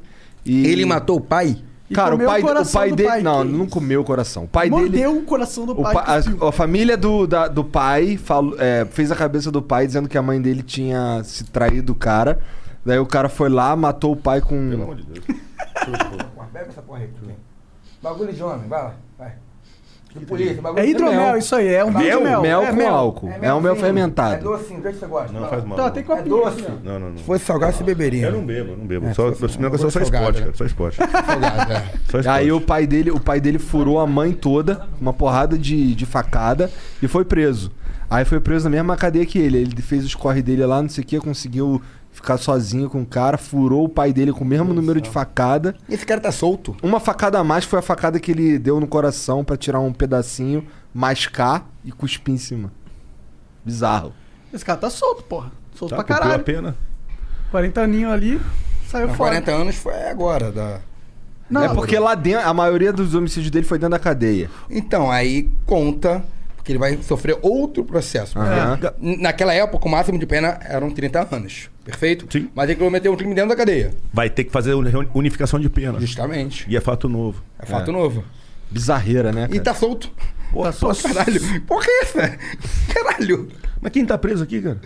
E... Ele matou o pai? E Cara, o o pai, o coração pai do dele. pai, não, não comeu o coração. O pai Mordeu dele. o coração do o pai. a, a família do, da- do pai falou, é, fez a cabeça do pai dizendo que a mãe dele tinha se traído o cara. Daí o cara foi lá, matou o pai com. Pelo amor de Deus. Bebe essa porra aí, tu vem. Bagulho de homem, vai lá, vai. Polícia, É hidromel, isso aí, é um Mel, hidromel. mel É com mel. álcool. É, um mel fermentado. É docinho, do jeito que você gosta. Não vai faz mal. Tá, não. tem É copinho. doce. assim, ó. Não, não, não. Se fosse salgado, você beberia. Eu não bebo, eu não bebo. É, só, meu negócio é só esporte, né? cara. Só esporte. Salgado, é. Só esporte. Aí o pai dele, o pai dele furou a mãe toda, uma porrada de, de facada, e foi preso. Aí foi preso na mesma cadeia que ele. Ele fez os corre dele lá, não sei o que, conseguiu ficar sozinho com o cara, furou o pai dele com o mesmo número de facada. Esse cara tá solto. Uma facada a mais foi a facada que ele deu no coração pra tirar um pedacinho, mascar e cuspir em cima. Bizarro. Esse cara tá solto, porra. Solto Tá, pra cumpriu a caralho. pena. 40 aninho ali, saiu Há fora. 40 anos foi agora. Da... Não, é porque lá dentro, a maioria dos homicídios dele foi dentro da cadeia. Então, aí conta, porque ele vai sofrer outro processo. N- Naquela época, o máximo de pena eram 30 anos. Perfeito? Sim. Mas ele cometeu um crime dentro da cadeia. Vai ter que fazer uni- unificação de pena. Justamente. E é fato novo. É fato novo. Bizarreira, né? E cara? tá solto. Pô, tá solto, caralho. Porra é essa? Caralho. Mas quem tá preso aqui, cara?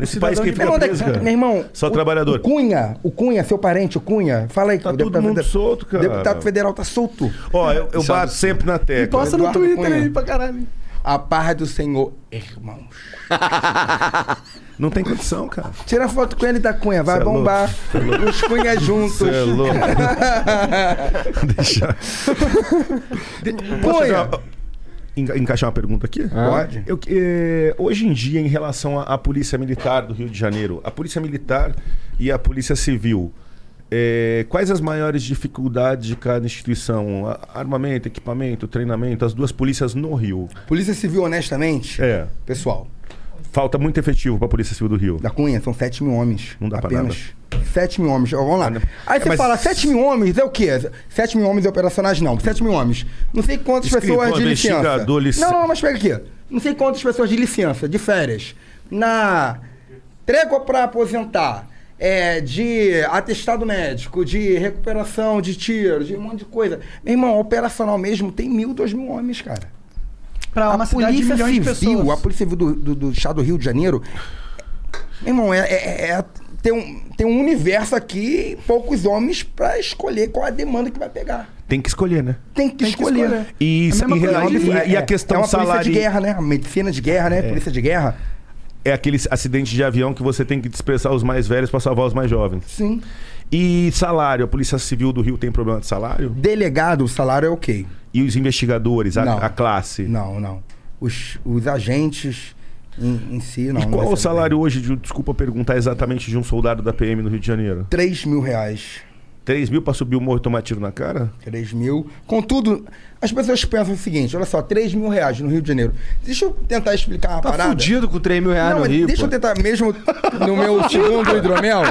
Nesse Cidadão país quem de fica é preso, que- cara? meu irmão. Só o- trabalhador. O Cunha, o Cunha, seu parente, o Cunha. Fala aí. Tá todo deputado mundo federal- solto, cara. Deputado federal tá solto. Ó, eu, eu bato sempre na E tecla. posta no Twitter aí pra caralho. A paz do Senhor, irmãos. Não tem condição, cara. Tira foto com ele da Cunha, vai Cê é bombar. Os Cunha juntos. Cê é louco. Deixa. De- Cunha. Encaixar uma pergunta aqui? Pode. Eu, eh, hoje em dia, em relação à, à Polícia Militar do Rio de Janeiro, a Polícia Militar e a Polícia Civil, eh, quais as maiores dificuldades de cada instituição? Armamento, equipamento, treinamento, as duas polícias no Rio. Polícia Civil, honestamente, É. pessoal, Falta muito efetivo para a Polícia Civil do Rio. da Cunha são 7 mil homens. Não dá pra Apenas. 7 mil homens. Vamos lá. Aí É, você mas- fala, 7 mil homens é o quê? 7 mil homens operacionais não. 7 mil homens. Não sei quantas pessoas de licença. investigador, lic- Não, não, mas pega aqui. Não sei quantas pessoas de licença, de férias. Na trégua para aposentar. É, de atestado médico, de recuperação de tiro, de um monte de coisa. Meu irmão, operacional mesmo tem mil, dois mil homens, cara. Pra uma a cidade de polícia milhões de civil, pessoas. a polícia civil do, do, do estado do Rio de Janeiro, meu irmão, é, é- é- tem, um, tem um universo aqui, poucos homens pra escolher qual a demanda que vai pegar. Tem que escolher, né? Tem que, Tem que escolher. escolher. E, É a e- coisa e- de- e a questão é uma polícia salário de guerra, né? A medicina de guerra, né? Polícia de guerra. é aquele acidente de avião que você tem que dispersar os mais velhos para salvar os mais jovens. Sim. E salário, a Polícia Civil do Rio tem problema de salário? Delegado, o salário é ok. E os investigadores, a, Não. a classe? Não, não. Os, os agentes em, em si, não. e não qual vai o salário hoje, de, desculpa perguntar exatamente, de um soldado da PM no Rio de Janeiro? 3 mil reais. 3 mil pra subir o morro e tomar tiro na cara? 3 mil. Contudo, as pessoas pensam o seguinte: olha só, 3 mil reais no Rio de Janeiro. Deixa eu tentar explicar uma Tá parada. fudido com 3 mil reais Não, no Rio. deixa pô. eu tentar, mesmo no meu segundo hidromel.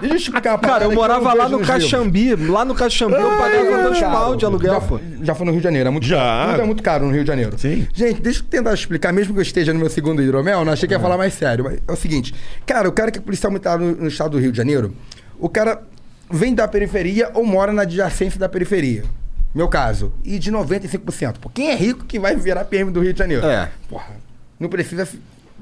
Deixa eu explicar uma parada. Cara, eu morava não lá no livros. Caxambi. Lá no Caxambi eu pagava dois pau de aluguel, já, pô. Já foi no Rio de Janeiro, é muito Já. caro. Tudo é muito caro no Rio de Janeiro. Sim. Gente, deixa eu tentar explicar, mesmo que eu esteja no meu segundo hidromel, não achei que ia falar mais sério. Mas é o seguinte, cara, o cara que é policial militar no, no estado do Rio de Janeiro, o cara vem da periferia ou mora na adjacência da periferia. Meu caso. E de 95%. Pô, quem é rico que vai virar PM do Rio de Janeiro? É. Porra, não precisa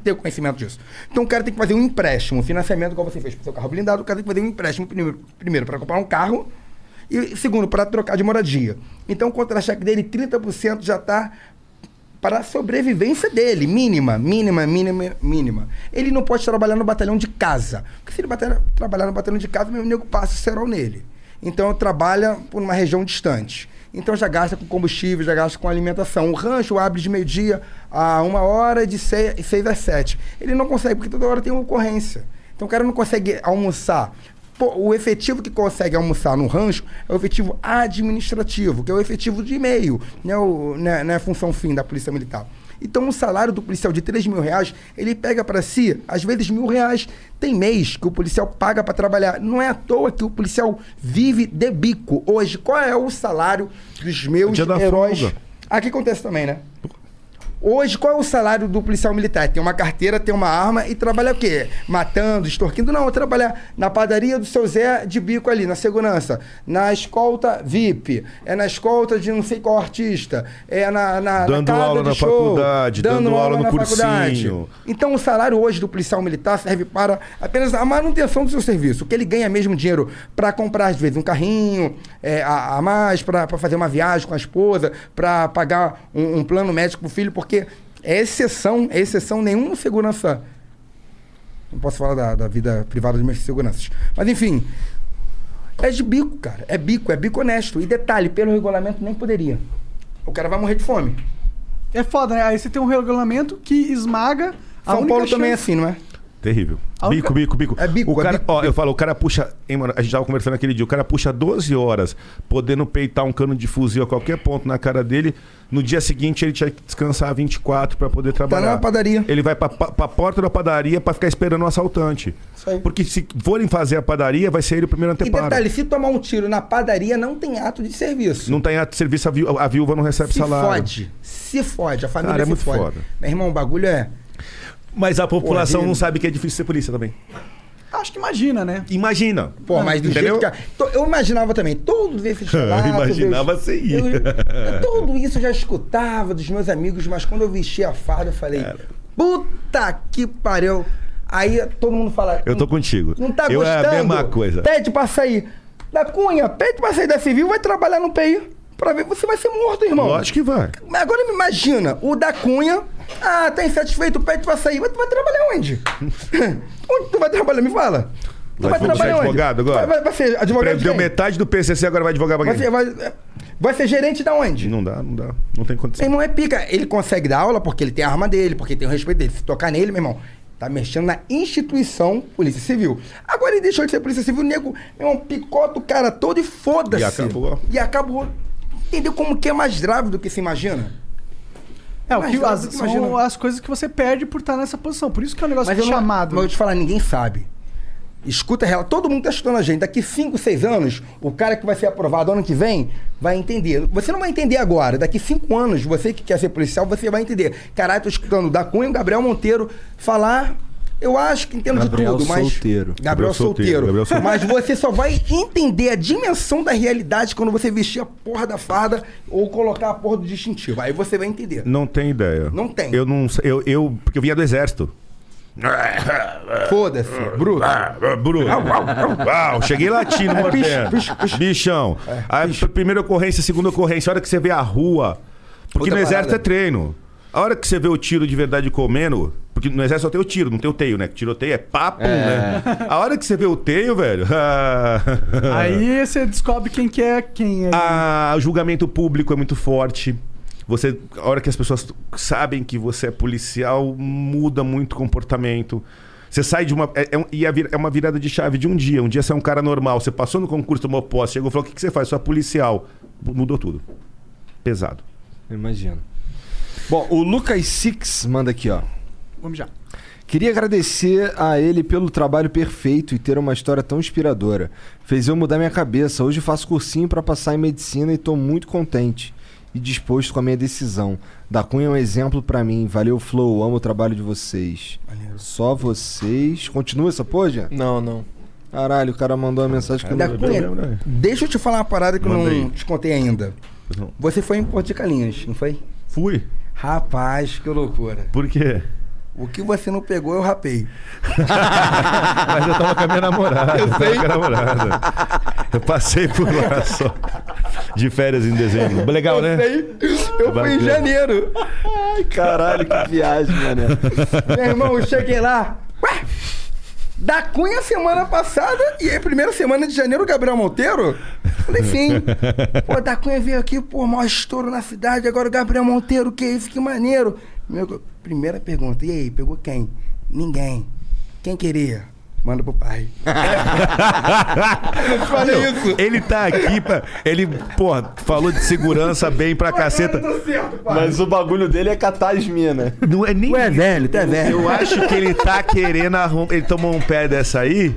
ter conhecimento disso. Então o cara tem que fazer um empréstimo, um financiamento, igual você fez pro seu carro blindado, o cara tem que fazer um empréstimo primeiro, primeiro para comprar um carro e segundo, para trocar de moradia. Então o contra-cheque dele, 30% já está para a sobrevivência dele, mínima, mínima, mínima, mínima. Ele não pode trabalhar no batalhão de casa. Porque se ele batalha- trabalhar no batalhão de casa, meu nego passa o cerol nele. Então trabalha por uma região distante. então já gasta com combustível, já gasta com alimentação. O rancho abre de meio-dia a uma hora, de seis, seis às sete. Ele não consegue, porque toda hora tem uma ocorrência. Então o cara não consegue almoçar. Pô, o efetivo que consegue almoçar no rancho é o efetivo administrativo, que é o efetivo de e-mail, não é, o, não é, não é a função fim da Polícia Militar. Então, o salário do policial de 3 mil reais, ele pega para si, às vezes, mil reais. Tem mês que o policial paga para trabalhar. Não é à toa que o policial vive de bico. Hoje, qual é o salário dos meus da heróis? folga. Aqui acontece também, né? Hoje, qual é o salário do policial militar? Tem uma carteira, tem uma arma e trabalha o quê? Matando, extorquindo? Não, trabalha na padaria do seu Zé de bico ali, na segurança. Na escolta VIP. É na escolta de não sei qual artista. É na, na, Dando na aula na show, faculdade, dando aula no na faculdade. cursinho. Então, o salário hoje do policial militar serve para apenas a manutenção do seu serviço. O que ele ganha mesmo dinheiro para comprar, às vezes, um carrinho é, a, a mais, para fazer uma viagem com a esposa, para pagar um, um plano médico para o filho, porque é exceção, é exceção nenhum segurança. Não posso falar da, da vida privada dos meus seguranças. Mas, enfim, é de bico, cara. É bico, é bico honesto. E detalhe, pelo regulamento nem poderia. O cara vai morrer de fome. É foda, né? Aí você tem um regulamento que esmaga a São Paulo também é chance- assim, não é? Terrível. A Bico, bico, bico. É bico, o é cara, bico, ó, bico. eu falo, o cara puxa. Hein, mano, a gente tava conversando aquele dia. O cara puxa 12 horas podendo peitar um cano de fuzil a qualquer ponto na cara dele. No dia seguinte ele tinha que descansar 24 pra poder trabalhar. Tá na padaria. Ele vai pra, pra, pra porta da padaria pra ficar esperando o assaltante. Isso aí. Porque se forem fazer a padaria, vai ser ele o primeiro E anteparo. detalhe, se tomar um tiro na padaria, não tem ato de serviço. Não tem ato de serviço, a, viú- a viúva não recebe se salário. fode. Se fode. A família Cara, é se muito fode. foda. Meu irmão, o bagulho é. Mas a população Porra, não sabe que é difícil ser polícia também. Acho que imagina, né? Imagina. Pô, mas do Entendeu? jeito que. a- to- Eu imaginava também, todos esses relatos. Imaginava eu- você ir. eu- Tudo isso eu já escutava dos meus amigos, mas quando eu vesti a farda, eu falei, puta que pariu. Aí todo mundo fala. Eu tô contigo. Não tá eu gostando? é a mesma coisa. Pede pra sair. Da Cunha, pede pra sair da civil, vai trabalhar no PI. Pra ver, você vai ser morto, irmão. Lógico que vai. Agora me imagina, o da Cunha, ah, tá insatisfeito, pede pra sair. Mas tu vai trabalhar onde? onde tu vai trabalhar? Me fala. Tu Vai, vai, trabalhar onde? advogado agora? Vai, vai- vai ser advogado de Deu metade do PCC, agora vai advogar pra Vai quem? ser, vai, vai ser gerente da onde? Não dá, não dá. Não tem Meu condição. irmão é pica. Ele consegue dar aula porque ele tem a arma dele, porque tem o respeito dele. Se tocar nele, meu irmão, tá mexendo na instituição Polícia Civil. Agora ele deixou de ser Polícia Civil, o nego, meu irmão, picota o cara todo e foda-se. E acabou. E acabou. Entendeu como que é mais grave do que se imagina? É, o que, as, que são as coisas que você perde por estar nessa posição. Por isso que é um negócio Mas é não, chamado. Mas eu vou te falar, ninguém sabe. Escuta ela, todo mundo tá escutando a gente. Daqui 5, 6 anos, o cara que vai ser aprovado ano que vem vai entender. Você não vai entender agora. Daqui 5 anos, você que quer ser policial, você vai entender. Caralho, tô escutando o da Cunha e o Gabriel Monteiro falar. Eu acho que entendo Gabriel de tudo, mas. Solteiro. Gabriel, Gabriel solteiro. Gabriel Solteiro. Mas você só vai entender a dimensão da realidade quando você vestir a porra da farda ou colocar a porra do distintivo. Aí você vai entender. Não tem ideia. Não tem. Eu não sei- eu, eu Porque eu vinha do exército. Foda-se, bruto. Ah, Bruno. Uau, cheguei latindo, É, mordendo. Bichão. Aí, primeira ocorrência, segunda ocorrência, a hora que você vê a rua. Porque Outra no exército parada. é treino. A hora que você vê o tiro de verdade comendo. Porque no exército só tem o tiro, não tem o teio, né? Tiroteio é papo, né? A hora que você vê o teio, velho. Aí você descobre quem que é quem. Aí. Ah, o julgamento público é muito forte. Você, a hora que as pessoas sabem que você é policial, muda muito o comportamento. Você sai de uma. É, é é uma virada de chave de um dia. Um dia você é um cara normal, você passou no concurso, tomou posse, chegou e falou: o que, que você faz? Sou policial. Mudou tudo. Pesado. Imagino. Bom, o Lucas Six manda aqui, ó. Vamos já. Queria agradecer a ele pelo trabalho perfeito e ter uma história tão inspiradora. Fez eu mudar minha cabeça. Hoje faço cursinho para passar em medicina e tô muito contente e disposto com a minha decisão. Da Cunha é um exemplo para mim. Valeu, Flow. Amo o trabalho de vocês. Só vocês. Continua essa porra? Não, não. Caralho, o cara mandou uma mensagem que eu Da não... Cunha, deixa eu te falar uma parada que eu Manda não te contei ainda. Você foi em Porto de Galinhas, não foi? Fui. Rapaz, que loucura. Por quê? O que você não pegou, eu rapei. Mas eu tava com a minha namorada. Eu tava com a namorada. Eu passei por lá só. De férias em dezembro. Legal, eu né? sei. Eu fui em janeiro. Ai, caralho, que viagem, mané. Meu irmão, eu cheguei lá. Ué? Da Cunha semana passada e aí, primeira semana de janeiro, Gabriel Monteiro? Falei, sim. Pô, da Cunha veio aqui, pô, maior estouro na cidade, agora o Gabriel Monteiro, que isso, que maneiro. Meu, primeira pergunta, e aí, pegou quem? Ninguém. Quem queria? Manda pro pai. Eu falei isso. Ele tá aqui pra. Ele, porra, falou de segurança bem pra caceta. Mas o bagulho dele é catar as minas. Não é nem. Tu é velho, tu é velho. Eu acho que ele tá querendo arrumar. Ele tomou um pé dessa aí.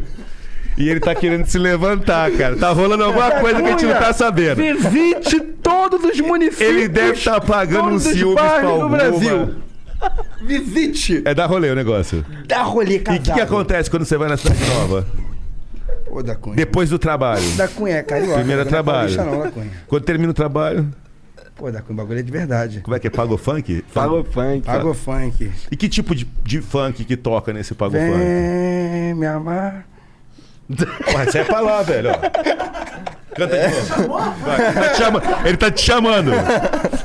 E ele tá querendo se levantar, cara. Tá rolando alguma coisa que a gente não tá sabendo. Visite todos os municípios. Ele deve estar pagando um bairros do alguma. Brasil. Visite. É dar rolê o negócio. Dá rolê E casado. o que, que acontece quando você vai na cidade nova? Ô, da Cunha. Depois do trabalho. Da Cunha é carioca. Primeiro não é trabalho. paulista Não, da Cunha. Quando termina o trabalho, Pô, da Cunha, o bagulho é de verdade. como é que é? Pago funk? Pagou funk. Pago funk. E que tipo de, de funk que toca nesse pago funk? Vem me amar. Ué, sai pra lá, velho. ó. Canta de novo. Vai, tá chama- Ele tá te chamando.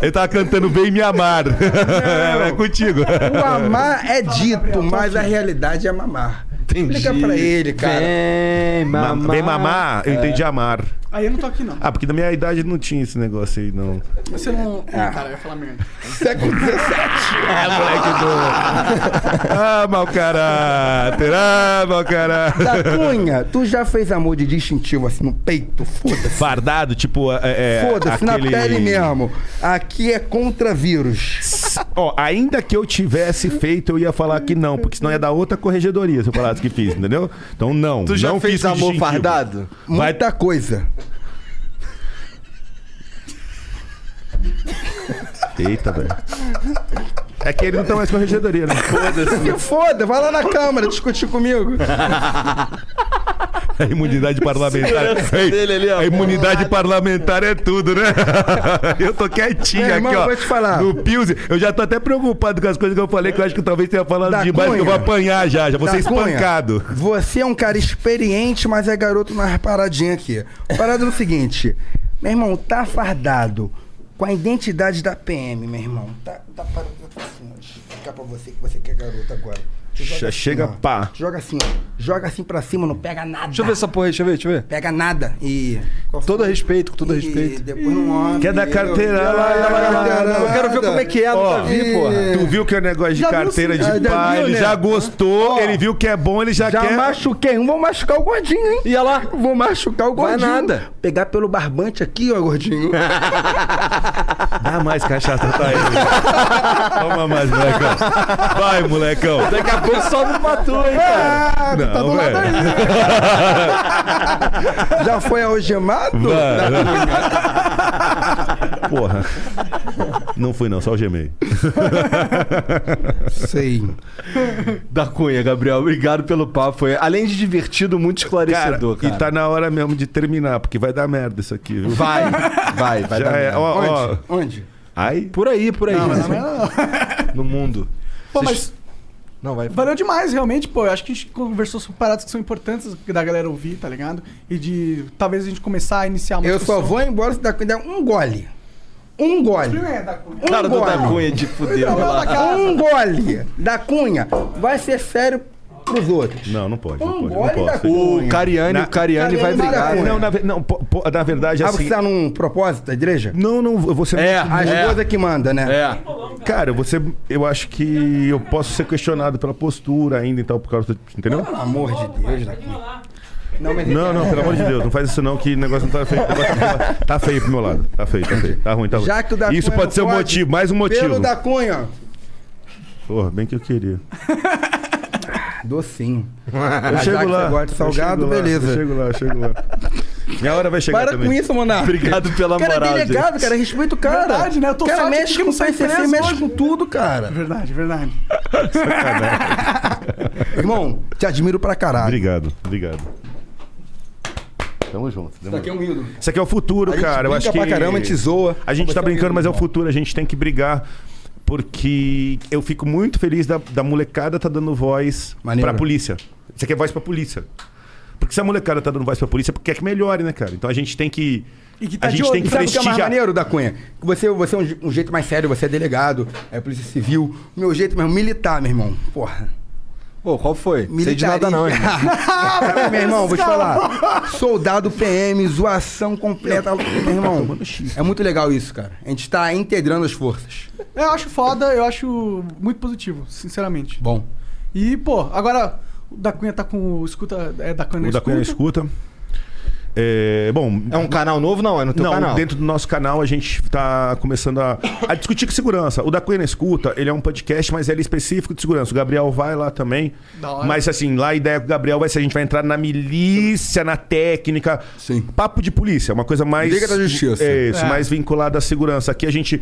Ele tava cantando Vem Me Amar. É, contigo. O amar é dito, mas a realidade é mamar. Explica pra ele, cara. Vem Ma- mamar. Vem mamar, eu entendi amar. Aí eu não tô aqui, não. Ah, porque da minha idade não tinha esse negócio aí, não. Você não. Ah, cara, eu ia falar merda. Século XVII. Ah, moleque do. Ah, mau caráter. Ah, mau caráter. Da Cunha, tu já fez amor de distintivo assim no peito? Foda-se. Fardado, tipo. É, é, Foda-se, aquele- na pele mesmo. Aqui é contra vírus. Ó, ainda que eu tivesse feito, eu ia falar que não, porque senão ia dar outra corregedoria se eu falasse que fiz, entendeu? Então não. Tu já não fez amor distintivo. fardado? Vai- Muita coisa. Eita, velho. É que ele não tá mais corregedoria, né? Foda-se. Que foda, vai lá na Câmara discutir comigo. A imunidade parlamentar. Ei, dele ali, ó. a imunidade parlamentar é tudo, né? Eu tô quietinho Meu irmão, aqui, ó. vou te falar. No Pilsen. Eu já tô até preocupado com as coisas que eu falei, que eu acho que talvez tenha falado Da demais, que eu vou Cunha. apanhar já. Já vou ser Da Cunha, espancado. Você é um cara experiente, mas é garoto nas paradinhas aqui. Parada é o seguinte, meu irmão, tá fardado com a identidade da PM, meu irmão. Tá, tá parado assim, ó. Deixa eu explicar pra você que você que é garoto agora. Já assim, chega ó. pá. Joga assim, ó. Joga assim pra cima, não pega nada. Deixa eu ver essa porra aí, deixa eu ver, deixa eu ver. Pega nada. E. Com todo respeito, com todo e respeito. depois não olha. Quer dar carteirada. Eu quero ver como é que é, Ó, nunca vi, porra. Tu viu que é negócio de Já carteira de já pai, viu, ele né? já gostou, Ó, ele viu que é bom, ele já, Já quer. machuquei um, vou machucar o gordinho, hein? Ia lá. Vou machucar o Vai gordinho. nada. Pegar pelo barbante aqui, ó, gordinho. Dá mais cachaça pra ele. Toma mais, molecão. Vai, molecão. Daqui a pouco sobe pra tu, hein, cara. Ah, tu tá do lado velho. aí. Já foi algemado? Porra. Não fui não, só o gemei. Sei. Da Cunha, Gabriel, obrigado pelo papo. Foi, além de divertido, muito Cara, esclarecedor, cara. e tá na hora mesmo de terminar, porque vai dar merda isso aqui, viu? Vai, vai, vai Já dar é, merda. ó, ó. Onde? Onde? Ai, Por aí, por aí. Não, mas não é não. No mundo. Pô, Vocês- mas Não, vai. valeu demais, realmente, pô. Eu acho que a gente conversou sobre paradas que são importantes da galera ouvir, tá ligado? E de talvez a gente começar a iniciar uma Eu só discussão. vou embora se dá der um gole. Um gole. Cunha. Um Cara do gole. da Cunha de fuder. Um gole da cunha vai ser sério pros outros. não, não pode, não pode, não cunha. O Cariani, Na- o Cariani vai Cariani brigar. né? Não, na, não, po- na verdade, Ah, assim... você tá num propósito da igreja? Não, não, ser... É, A é. esposa que manda, né? É. Cara, você, eu acho que eu posso ser questionado pela postura ainda e tal, por causa do, Entendeu? Pelo amor de Deus, da cunha. Não, mas Não, não, pelo amor de Deus, não faz isso não, que o negócio não tá feio. o negócio tá- Tá feio pro meu lado. Tá feio, tá feio. Tá ruim, tá ruim. Já que o da Isso Cunha pode ser não um motivo, mais um motivo. Pelo da cunha. Porra, bem que eu queria. Docinho. Eu Já chego lá. gosta de eu salgado, chego lá, beleza. Eu chego lá, eu chego lá. Minha hora vai chegar Para também. com isso, Monarca. Obrigado pela O cara é moral, delegado, gente. cara. Respeita o cara. Verdade, né? Eu tô o cara mexe que com não sai PCC, mexe com tudo, cara. Verdade, verdade. Irmão, te admiro pra caralho. Obrigado, obrigado. Tamo junto. Isso aqui é um ídolo. Isso aqui é o futuro, A gente cara. Eu acho que. pra caramba, a gente zoa. A gente tá é um brincando, mas é o futuro. A gente tem que brigar. Porque eu fico muito feliz da, da molecada tá dando voz Maneiro. pra polícia. Isso aqui é voz pra polícia. Porque se a molecada tá dando voz pra polícia, é porque quer que melhore, né, cara? Então a gente tem que. E que tá a de gente olho. tem que Sabe o que é mais prestigiar. maneiro da Cunha? Você, você é um, um jeito mais sério, você é delegado, é polícia civil. Meu jeito mesmo, militar, meu irmão. Porra. Pô, qual foi? Sei de Militarismo. nada não, irmão. Cara, meu irmão, vou te falar. Soldado PM, zoação completa. Meu irmão, é muito legal isso, cara. A gente tá integrando as forças. Eu acho foda, eu acho muito positivo, sinceramente. Bom. E, pô, agora o da Cunha tá com o escuta. É da Cunha O da Cunha escuta. É, bom, É um canal novo? Não, é no teu não, canal. dentro do nosso canal a gente está começando a, a discutir com segurança. O da Cunha Escuta, ele é um podcast, mas ele é específico de segurança. O Gabriel vai lá também. Mas assim, lá a ideia com o Gabriel vai ser a gente vai entrar na milícia, na técnica. Sim. Papo de polícia, uma coisa mais. Liga da Justiça. É isso, É. mais vinculada à segurança. Aqui a gente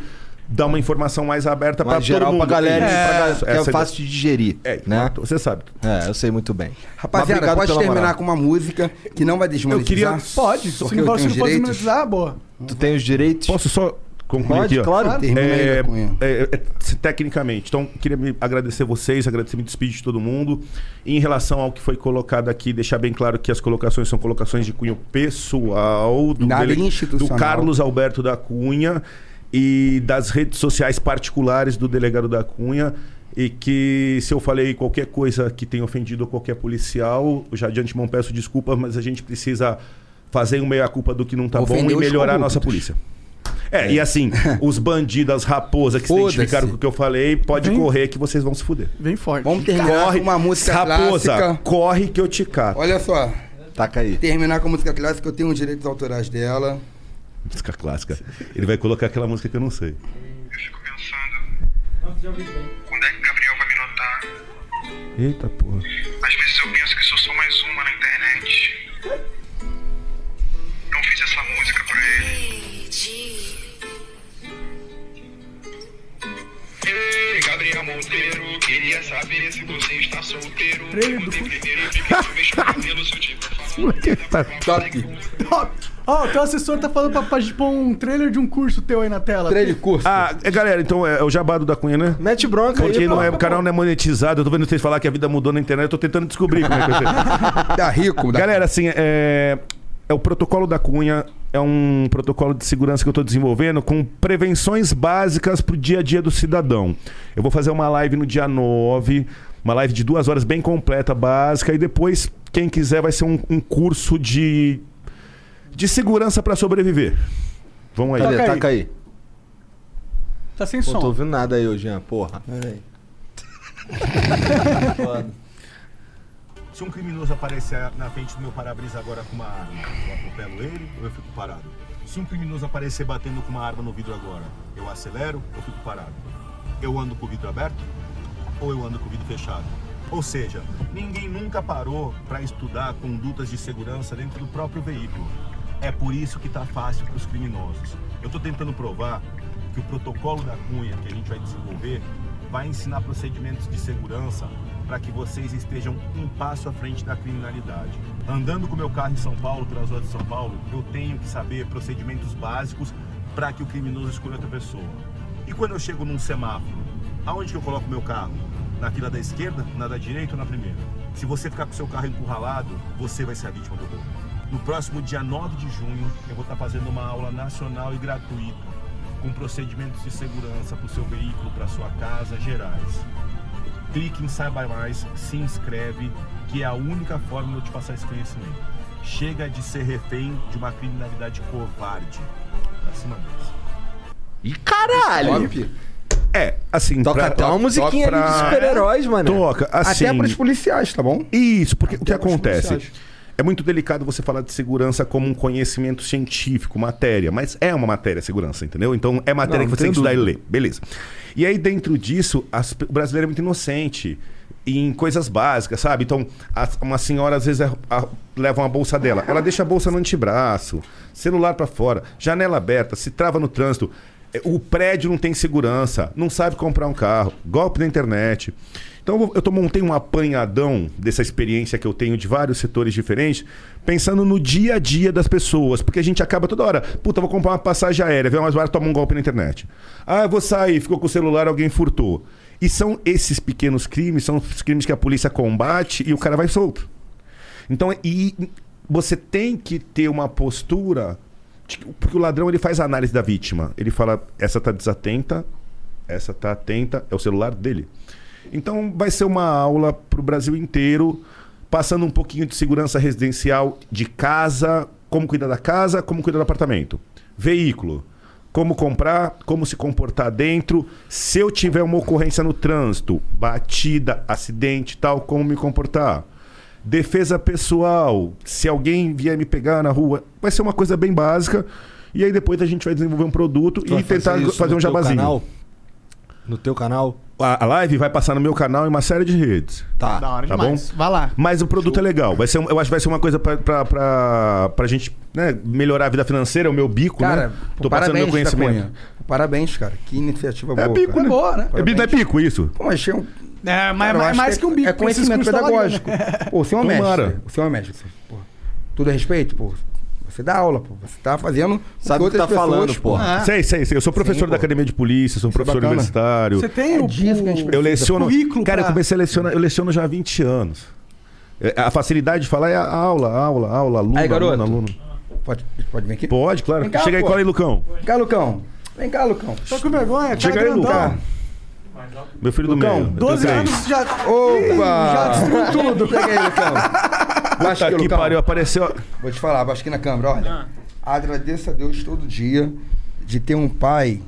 dá uma informação mais aberta para geral mundo. pra galera, Isso. pra é Essa fácil de digerir. É, né? você sabe. É, eu sei muito bem. Rapaziada, pode terminar moral. com uma música que não vai desmonetizar? Eu queria- Pode, se Porque não eu se tenho não for direitos. desmonetizar, boa. Tu tem os direitos? Posso só concluir Pode, aqui? ó? claro. Aí, É, é, é, se- tecnicamente. Então, queria me agradecer vocês, agradecer, me despedir de todo mundo. E em relação ao que foi colocado aqui, deixar bem claro que as colocações são colocações de cunho pessoal do, dele- do Carlos Alberto da Cunha e das redes sociais particulares do delegado da Cunha. E que se eu falei qualquer coisa que tenha ofendido qualquer policial, eu já de antemão peço desculpas, mas a gente precisa fazer um meia-culpa do que não tá bom e Ofendeu melhorar a nossa polícia. É, e assim, os bandidos, as raposas que se identificaram com o que eu falei, pode Vem. correr que vocês vão se fuder. Bem forte. Vamos terminar Corre, com uma música raposa, clássica. corre que eu te cato. Olha só, Taca aí. terminar com a música clássica, eu tenho os direitos autorais dela. Música clássica. Ele vai colocar aquela música que eu não sei. Eu fico pensando. Quando é que Gabriel vai me notar? Eita porra. Gabriel Monteiro, queria saber se você está solteiro. Perguntei primeiro e fiquei chuveiro cabelo se eu tiver falando. Top. Ó, o teu assessor tá falando pra, pra gente pôr um trailer de um curso teu aí na tela. Trailer curso. Ah, é, galera, então é, é o jabado da Cunha, né? Mete bronca Porque aí. não pô. é, o canal não é monetizado. Eu tô vendo vocês falar que a vida mudou na internet. Eu tô tentando descobrir como é que eu sei. Tá rico, dá. Galera, assim, é, é o protocolo da Cunha. É um protocolo de segurança que eu estou desenvolvendo com prevenções básicas para o dia a dia do cidadão. Eu vou fazer uma live no dia 9, uma live de duas horas bem completa, básica, e depois, quem quiser, vai ser um, um curso de, de segurança para sobreviver. Vamos aí. Cadê? Taca aí. Taca aí. Tá sem Pô, som. tô ouvindo nada aí, ô Jean, porra. Peraí. Se um criminoso aparecer na frente do meu para-brisa agora com uma arma, eu atropelo ele ou eu fico parado? Se um criminoso aparecer batendo com uma arma no vidro agora, eu acelero ou fico parado? Eu ando com o vidro aberto ou eu ando com o vidro fechado? Ou seja, ninguém nunca parou para estudar condutas de segurança dentro do próprio veículo. É por isso que tá fácil para os criminosos. Eu estou tentando provar que o protocolo da Cunha que a gente vai desenvolver vai ensinar procedimentos de segurança para que vocês estejam um passo à frente da criminalidade. Andando com meu carro em São Paulo, pelas ruas de São Paulo, eu tenho que saber procedimentos básicos para que o criminoso escolha outra pessoa. E quando eu chego num semáforo, aonde que eu coloco meu carro? Na fila da esquerda, na da direita ou na primeira? Se você ficar com seu carro encurralado, você vai ser a vítima do roubo. No próximo dia 9 de junho, eu vou estar fazendo uma aula nacional e gratuita com procedimentos de segurança para o seu veículo, para sua casa, gerais. Clique em Saiba Mais, se inscreve, que é a única forma de eu te passar esse conhecimento. Chega de ser refém de uma criminalidade covarde. Pra cima deles. Ih, caralho! Top. É, assim, Toca pra- até uma musiquinha pra- ali de super-heróis, mano. Toca, assim. Até pros policiais, tá bom? Isso, porque o que Até acontece? policiais. É muito delicado você falar de segurança como um conhecimento científico, matéria, mas é uma matéria segurança, entendeu? Então é matéria Não, que você tem que estudar e ler. Beleza. E aí, dentro disso, as- o brasileiro é muito inocente em coisas básicas, sabe? Então, a- uma senhora às vezes é- a- leva uma bolsa dela, ela deixa a bolsa no antebraço, celular pra fora, janela aberta, se trava no trânsito. É, O prédio não tem segurança, não sabe comprar um carro, golpe na internet. Então eu tô, montei um apanhadão dessa experiência que eu tenho de vários setores diferentes, pensando no dia a dia das pessoas, porque a gente acaba toda hora, puta, vou comprar uma passagem aérea, vê umas barato, toma um golpe na internet. Ah, eu vou sair, ficou com o celular, alguém furtou. E são esses pequenos crimes, são os crimes que a polícia combate e o cara vai solto. Então, e você tem que ter uma postura. Que- Porque o ladrão ele faz a análise da vítima. Ele fala: essa tá desatenta, essa tá atenta, é o celular dele. Então vai ser uma aula para o Brasil inteiro, passando um pouquinho de segurança residencial de casa, como cuidar da casa, como cuidar do apartamento. Veículo, como comprar, como se comportar dentro. Se eu tiver uma ocorrência no trânsito, batida, acidente, tal, como me comportar. Defesa pessoal, se alguém vier me pegar na rua, vai ser uma coisa bem básica. E aí depois a gente vai desenvolver um produto Tu e tentar fazer fazer, um jabazinho. canal? No teu canal? A, a live vai passar no meu canal em uma série de redes. Tá. Da hora Tá demais. bom? Vai lá. Mas o produto é legal. Vai ser, eu acho que vai ser uma coisa pra, pra, pra, pra gente né, melhorar a vida financeira, o meu bico, Cara, né? pô, Tô passando parabéns, meu conhecimento. Parabéns, cara. Que iniciativa É boa. bico, cara. né? boa, né? É, não é pico isso? Pô, mas tinha um... É, mas Cara, eu é acho mais que, um bico. É com esses conhecimento da pedagógico. Pô, você é um Tomara. mestre. Você é um mestre. Pô, tudo a respeito, pô. Você dá aula, pô. Você tá fazendo. Sabe o que tá falando, pessoas, pô. Ah. Sei, sei, sei. Eu sou professor Sim, da. Academia de Polícia, sou um é professor bacana. universitário. Você tem o, disso que a gente o- Eu leciono. currículo Cara, eu pra- comecei a lecionar, eu leciono já há 20 anos. É, A facilidade de falar é a aula, aula, aula, aluno, Aí, garoto. aluno, aluno. Pode, pode vir aqui? Pode, claro. Cá, Chega aí, pô. cola aí, Lucão. Vem cá, Lucão. Vem cá, Lucão. Tô com vergonha, cara Chega aí. Lucão. Meu filho do Lucão, meio. Eu tenho 12 três. anos já... Opa! Já destruiu tudo. Chega aí, Lucão. Puta aqui, que Lucão. pariu, apareceu. Vou te falar, aqui na câmera, olha. Agradeço a Deus todo dia de ter um pai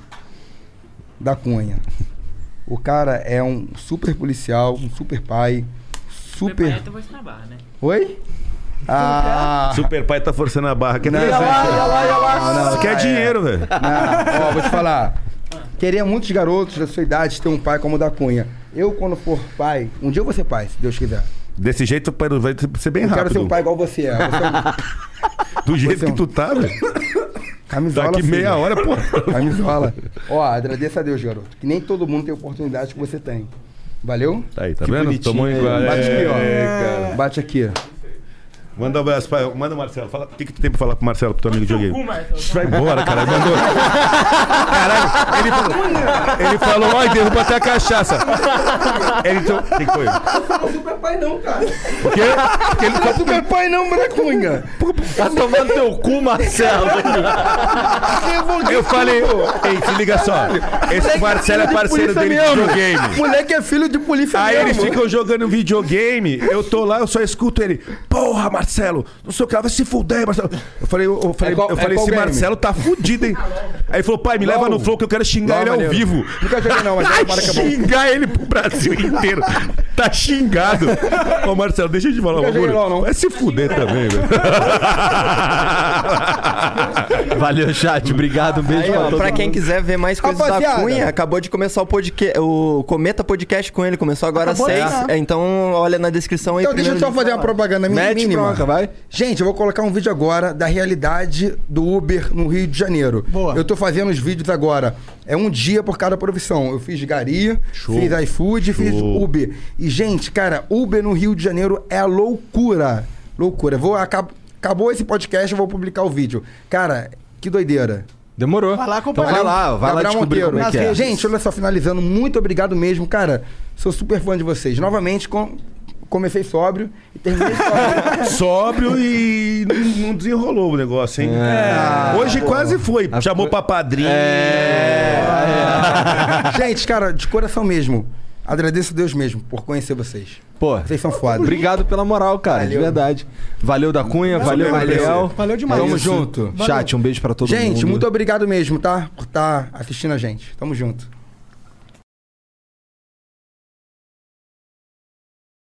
da Cunha. O cara é um super policial, um super pai, super. Eu vou ensinar barra, né? Oi? Ah! Super pai tá forçando a barra. Que não é lá, lá, lá. Não, quer é. dinheiro, velho. Não, ó, vou te falar. Queria muitos garotos da sua idade ter um pai como o da Cunha. Eu, quando for pai, um dia eu vou ser pai, se Deus quiser. Desse jeito pai, vai ser bem eu rápido. quero ser um pai igual você é. Você Do jeito Você é que um- tu tá, velho. Camisola. Daqui filho. meia hora, pô. Camisola. Ó, agradeço a Deus, garoto. Que nem todo mundo tem a oportunidade que você tem. Valeu? Tá aí, tá Que vendo? bonitinho Tomou igual. Bate aqui, ó. É, cara. Bate aqui. Manda um abraço pra. Manda o Marcelo. Fala... O que, que tu tem pra falar pro Marcelo, pro teu amigo de joguei? Cu, Marcelo. Vai embora, cara. Mandou. Caralho, ele falou. Ele falou, ó, derruba até a cachaça. Ele então. O que que foi? Não é super pai não, cara. O quê? Porque ele Não é super pai não, Bruna Cunha. Tá tomando teu cu, Marcelo. Eu falei, ei, se liga só. Esse Marcelo é parceiro dele de videogame. Moleque é filho de polícia Aí mesmo. eles ficam jogando videogame, eu tô lá, eu só escuto ele. Porra, Marcelo, não sei o que, ela vai se fuder, Marcelo. Eu falei, eu, eu falei, É qual- eu é falei qual esse game? Marcelo tá fudido, hein? Aí ele falou, pai, me leva no flow que eu quero xingar ele ao vivo. Nunca joguei não, mas é para que é bom. xingar ele pro Brasil inteiro. Tá xingado. Ô, Marcelo, deixa eu te falar, bagulho. LOL, não. Vai se fuder também, velho. Valeu, chat. Obrigado. Um beijo Aí, pra ó, todo pra mundo. quem quiser ver mais coisas Rapaziada. da Cunha, acabou de começar o podcast, o Cometa Podcast com ele, começou agora às seis. É, então, olha na descrição aí. Então deixa eu só fazer uma propaganda minha Mete mínima. Bronca, vai. Gente, eu vou colocar um vídeo agora da realidade do Uber no Rio de Janeiro. Boa. Eu tô fazendo os vídeos agora. É um dia por cada profissão. Eu fiz Gari, fiz iFood, fiz Uber. E, gente, cara, Uber no Rio de Janeiro é loucura. Loucura. Vou, acab- acabou esse podcast, eu vou publicar o vídeo. Cara, que doideira. Demorou. Vai lá Então acompanhar. vai lá, vai lá Gabriel descobrir Monteiro. como é que é. Gente, olha só, finalizando, muito obrigado mesmo, cara. Sou super fã de vocês. Novamente, com- comecei sóbrio e terminei sóbrio. Sóbrio e não desenrolou o negócio, hein? É. Hoje quase foi. Chamou pra padrinho. Gente, cara, de coração mesmo. Agradeço a Deus mesmo por conhecer vocês. Pô, Vocês são foda. obrigado pela moral, cara. De Valeu. verdade. Valeu da Cunha, valeu, valeu. Gabriel. Valeu demais. Tamo junto. Chat, um beijo pra todo mundo. gente, muito obrigado mesmo, tá? Por estar assistindo a gente. Tamo junto.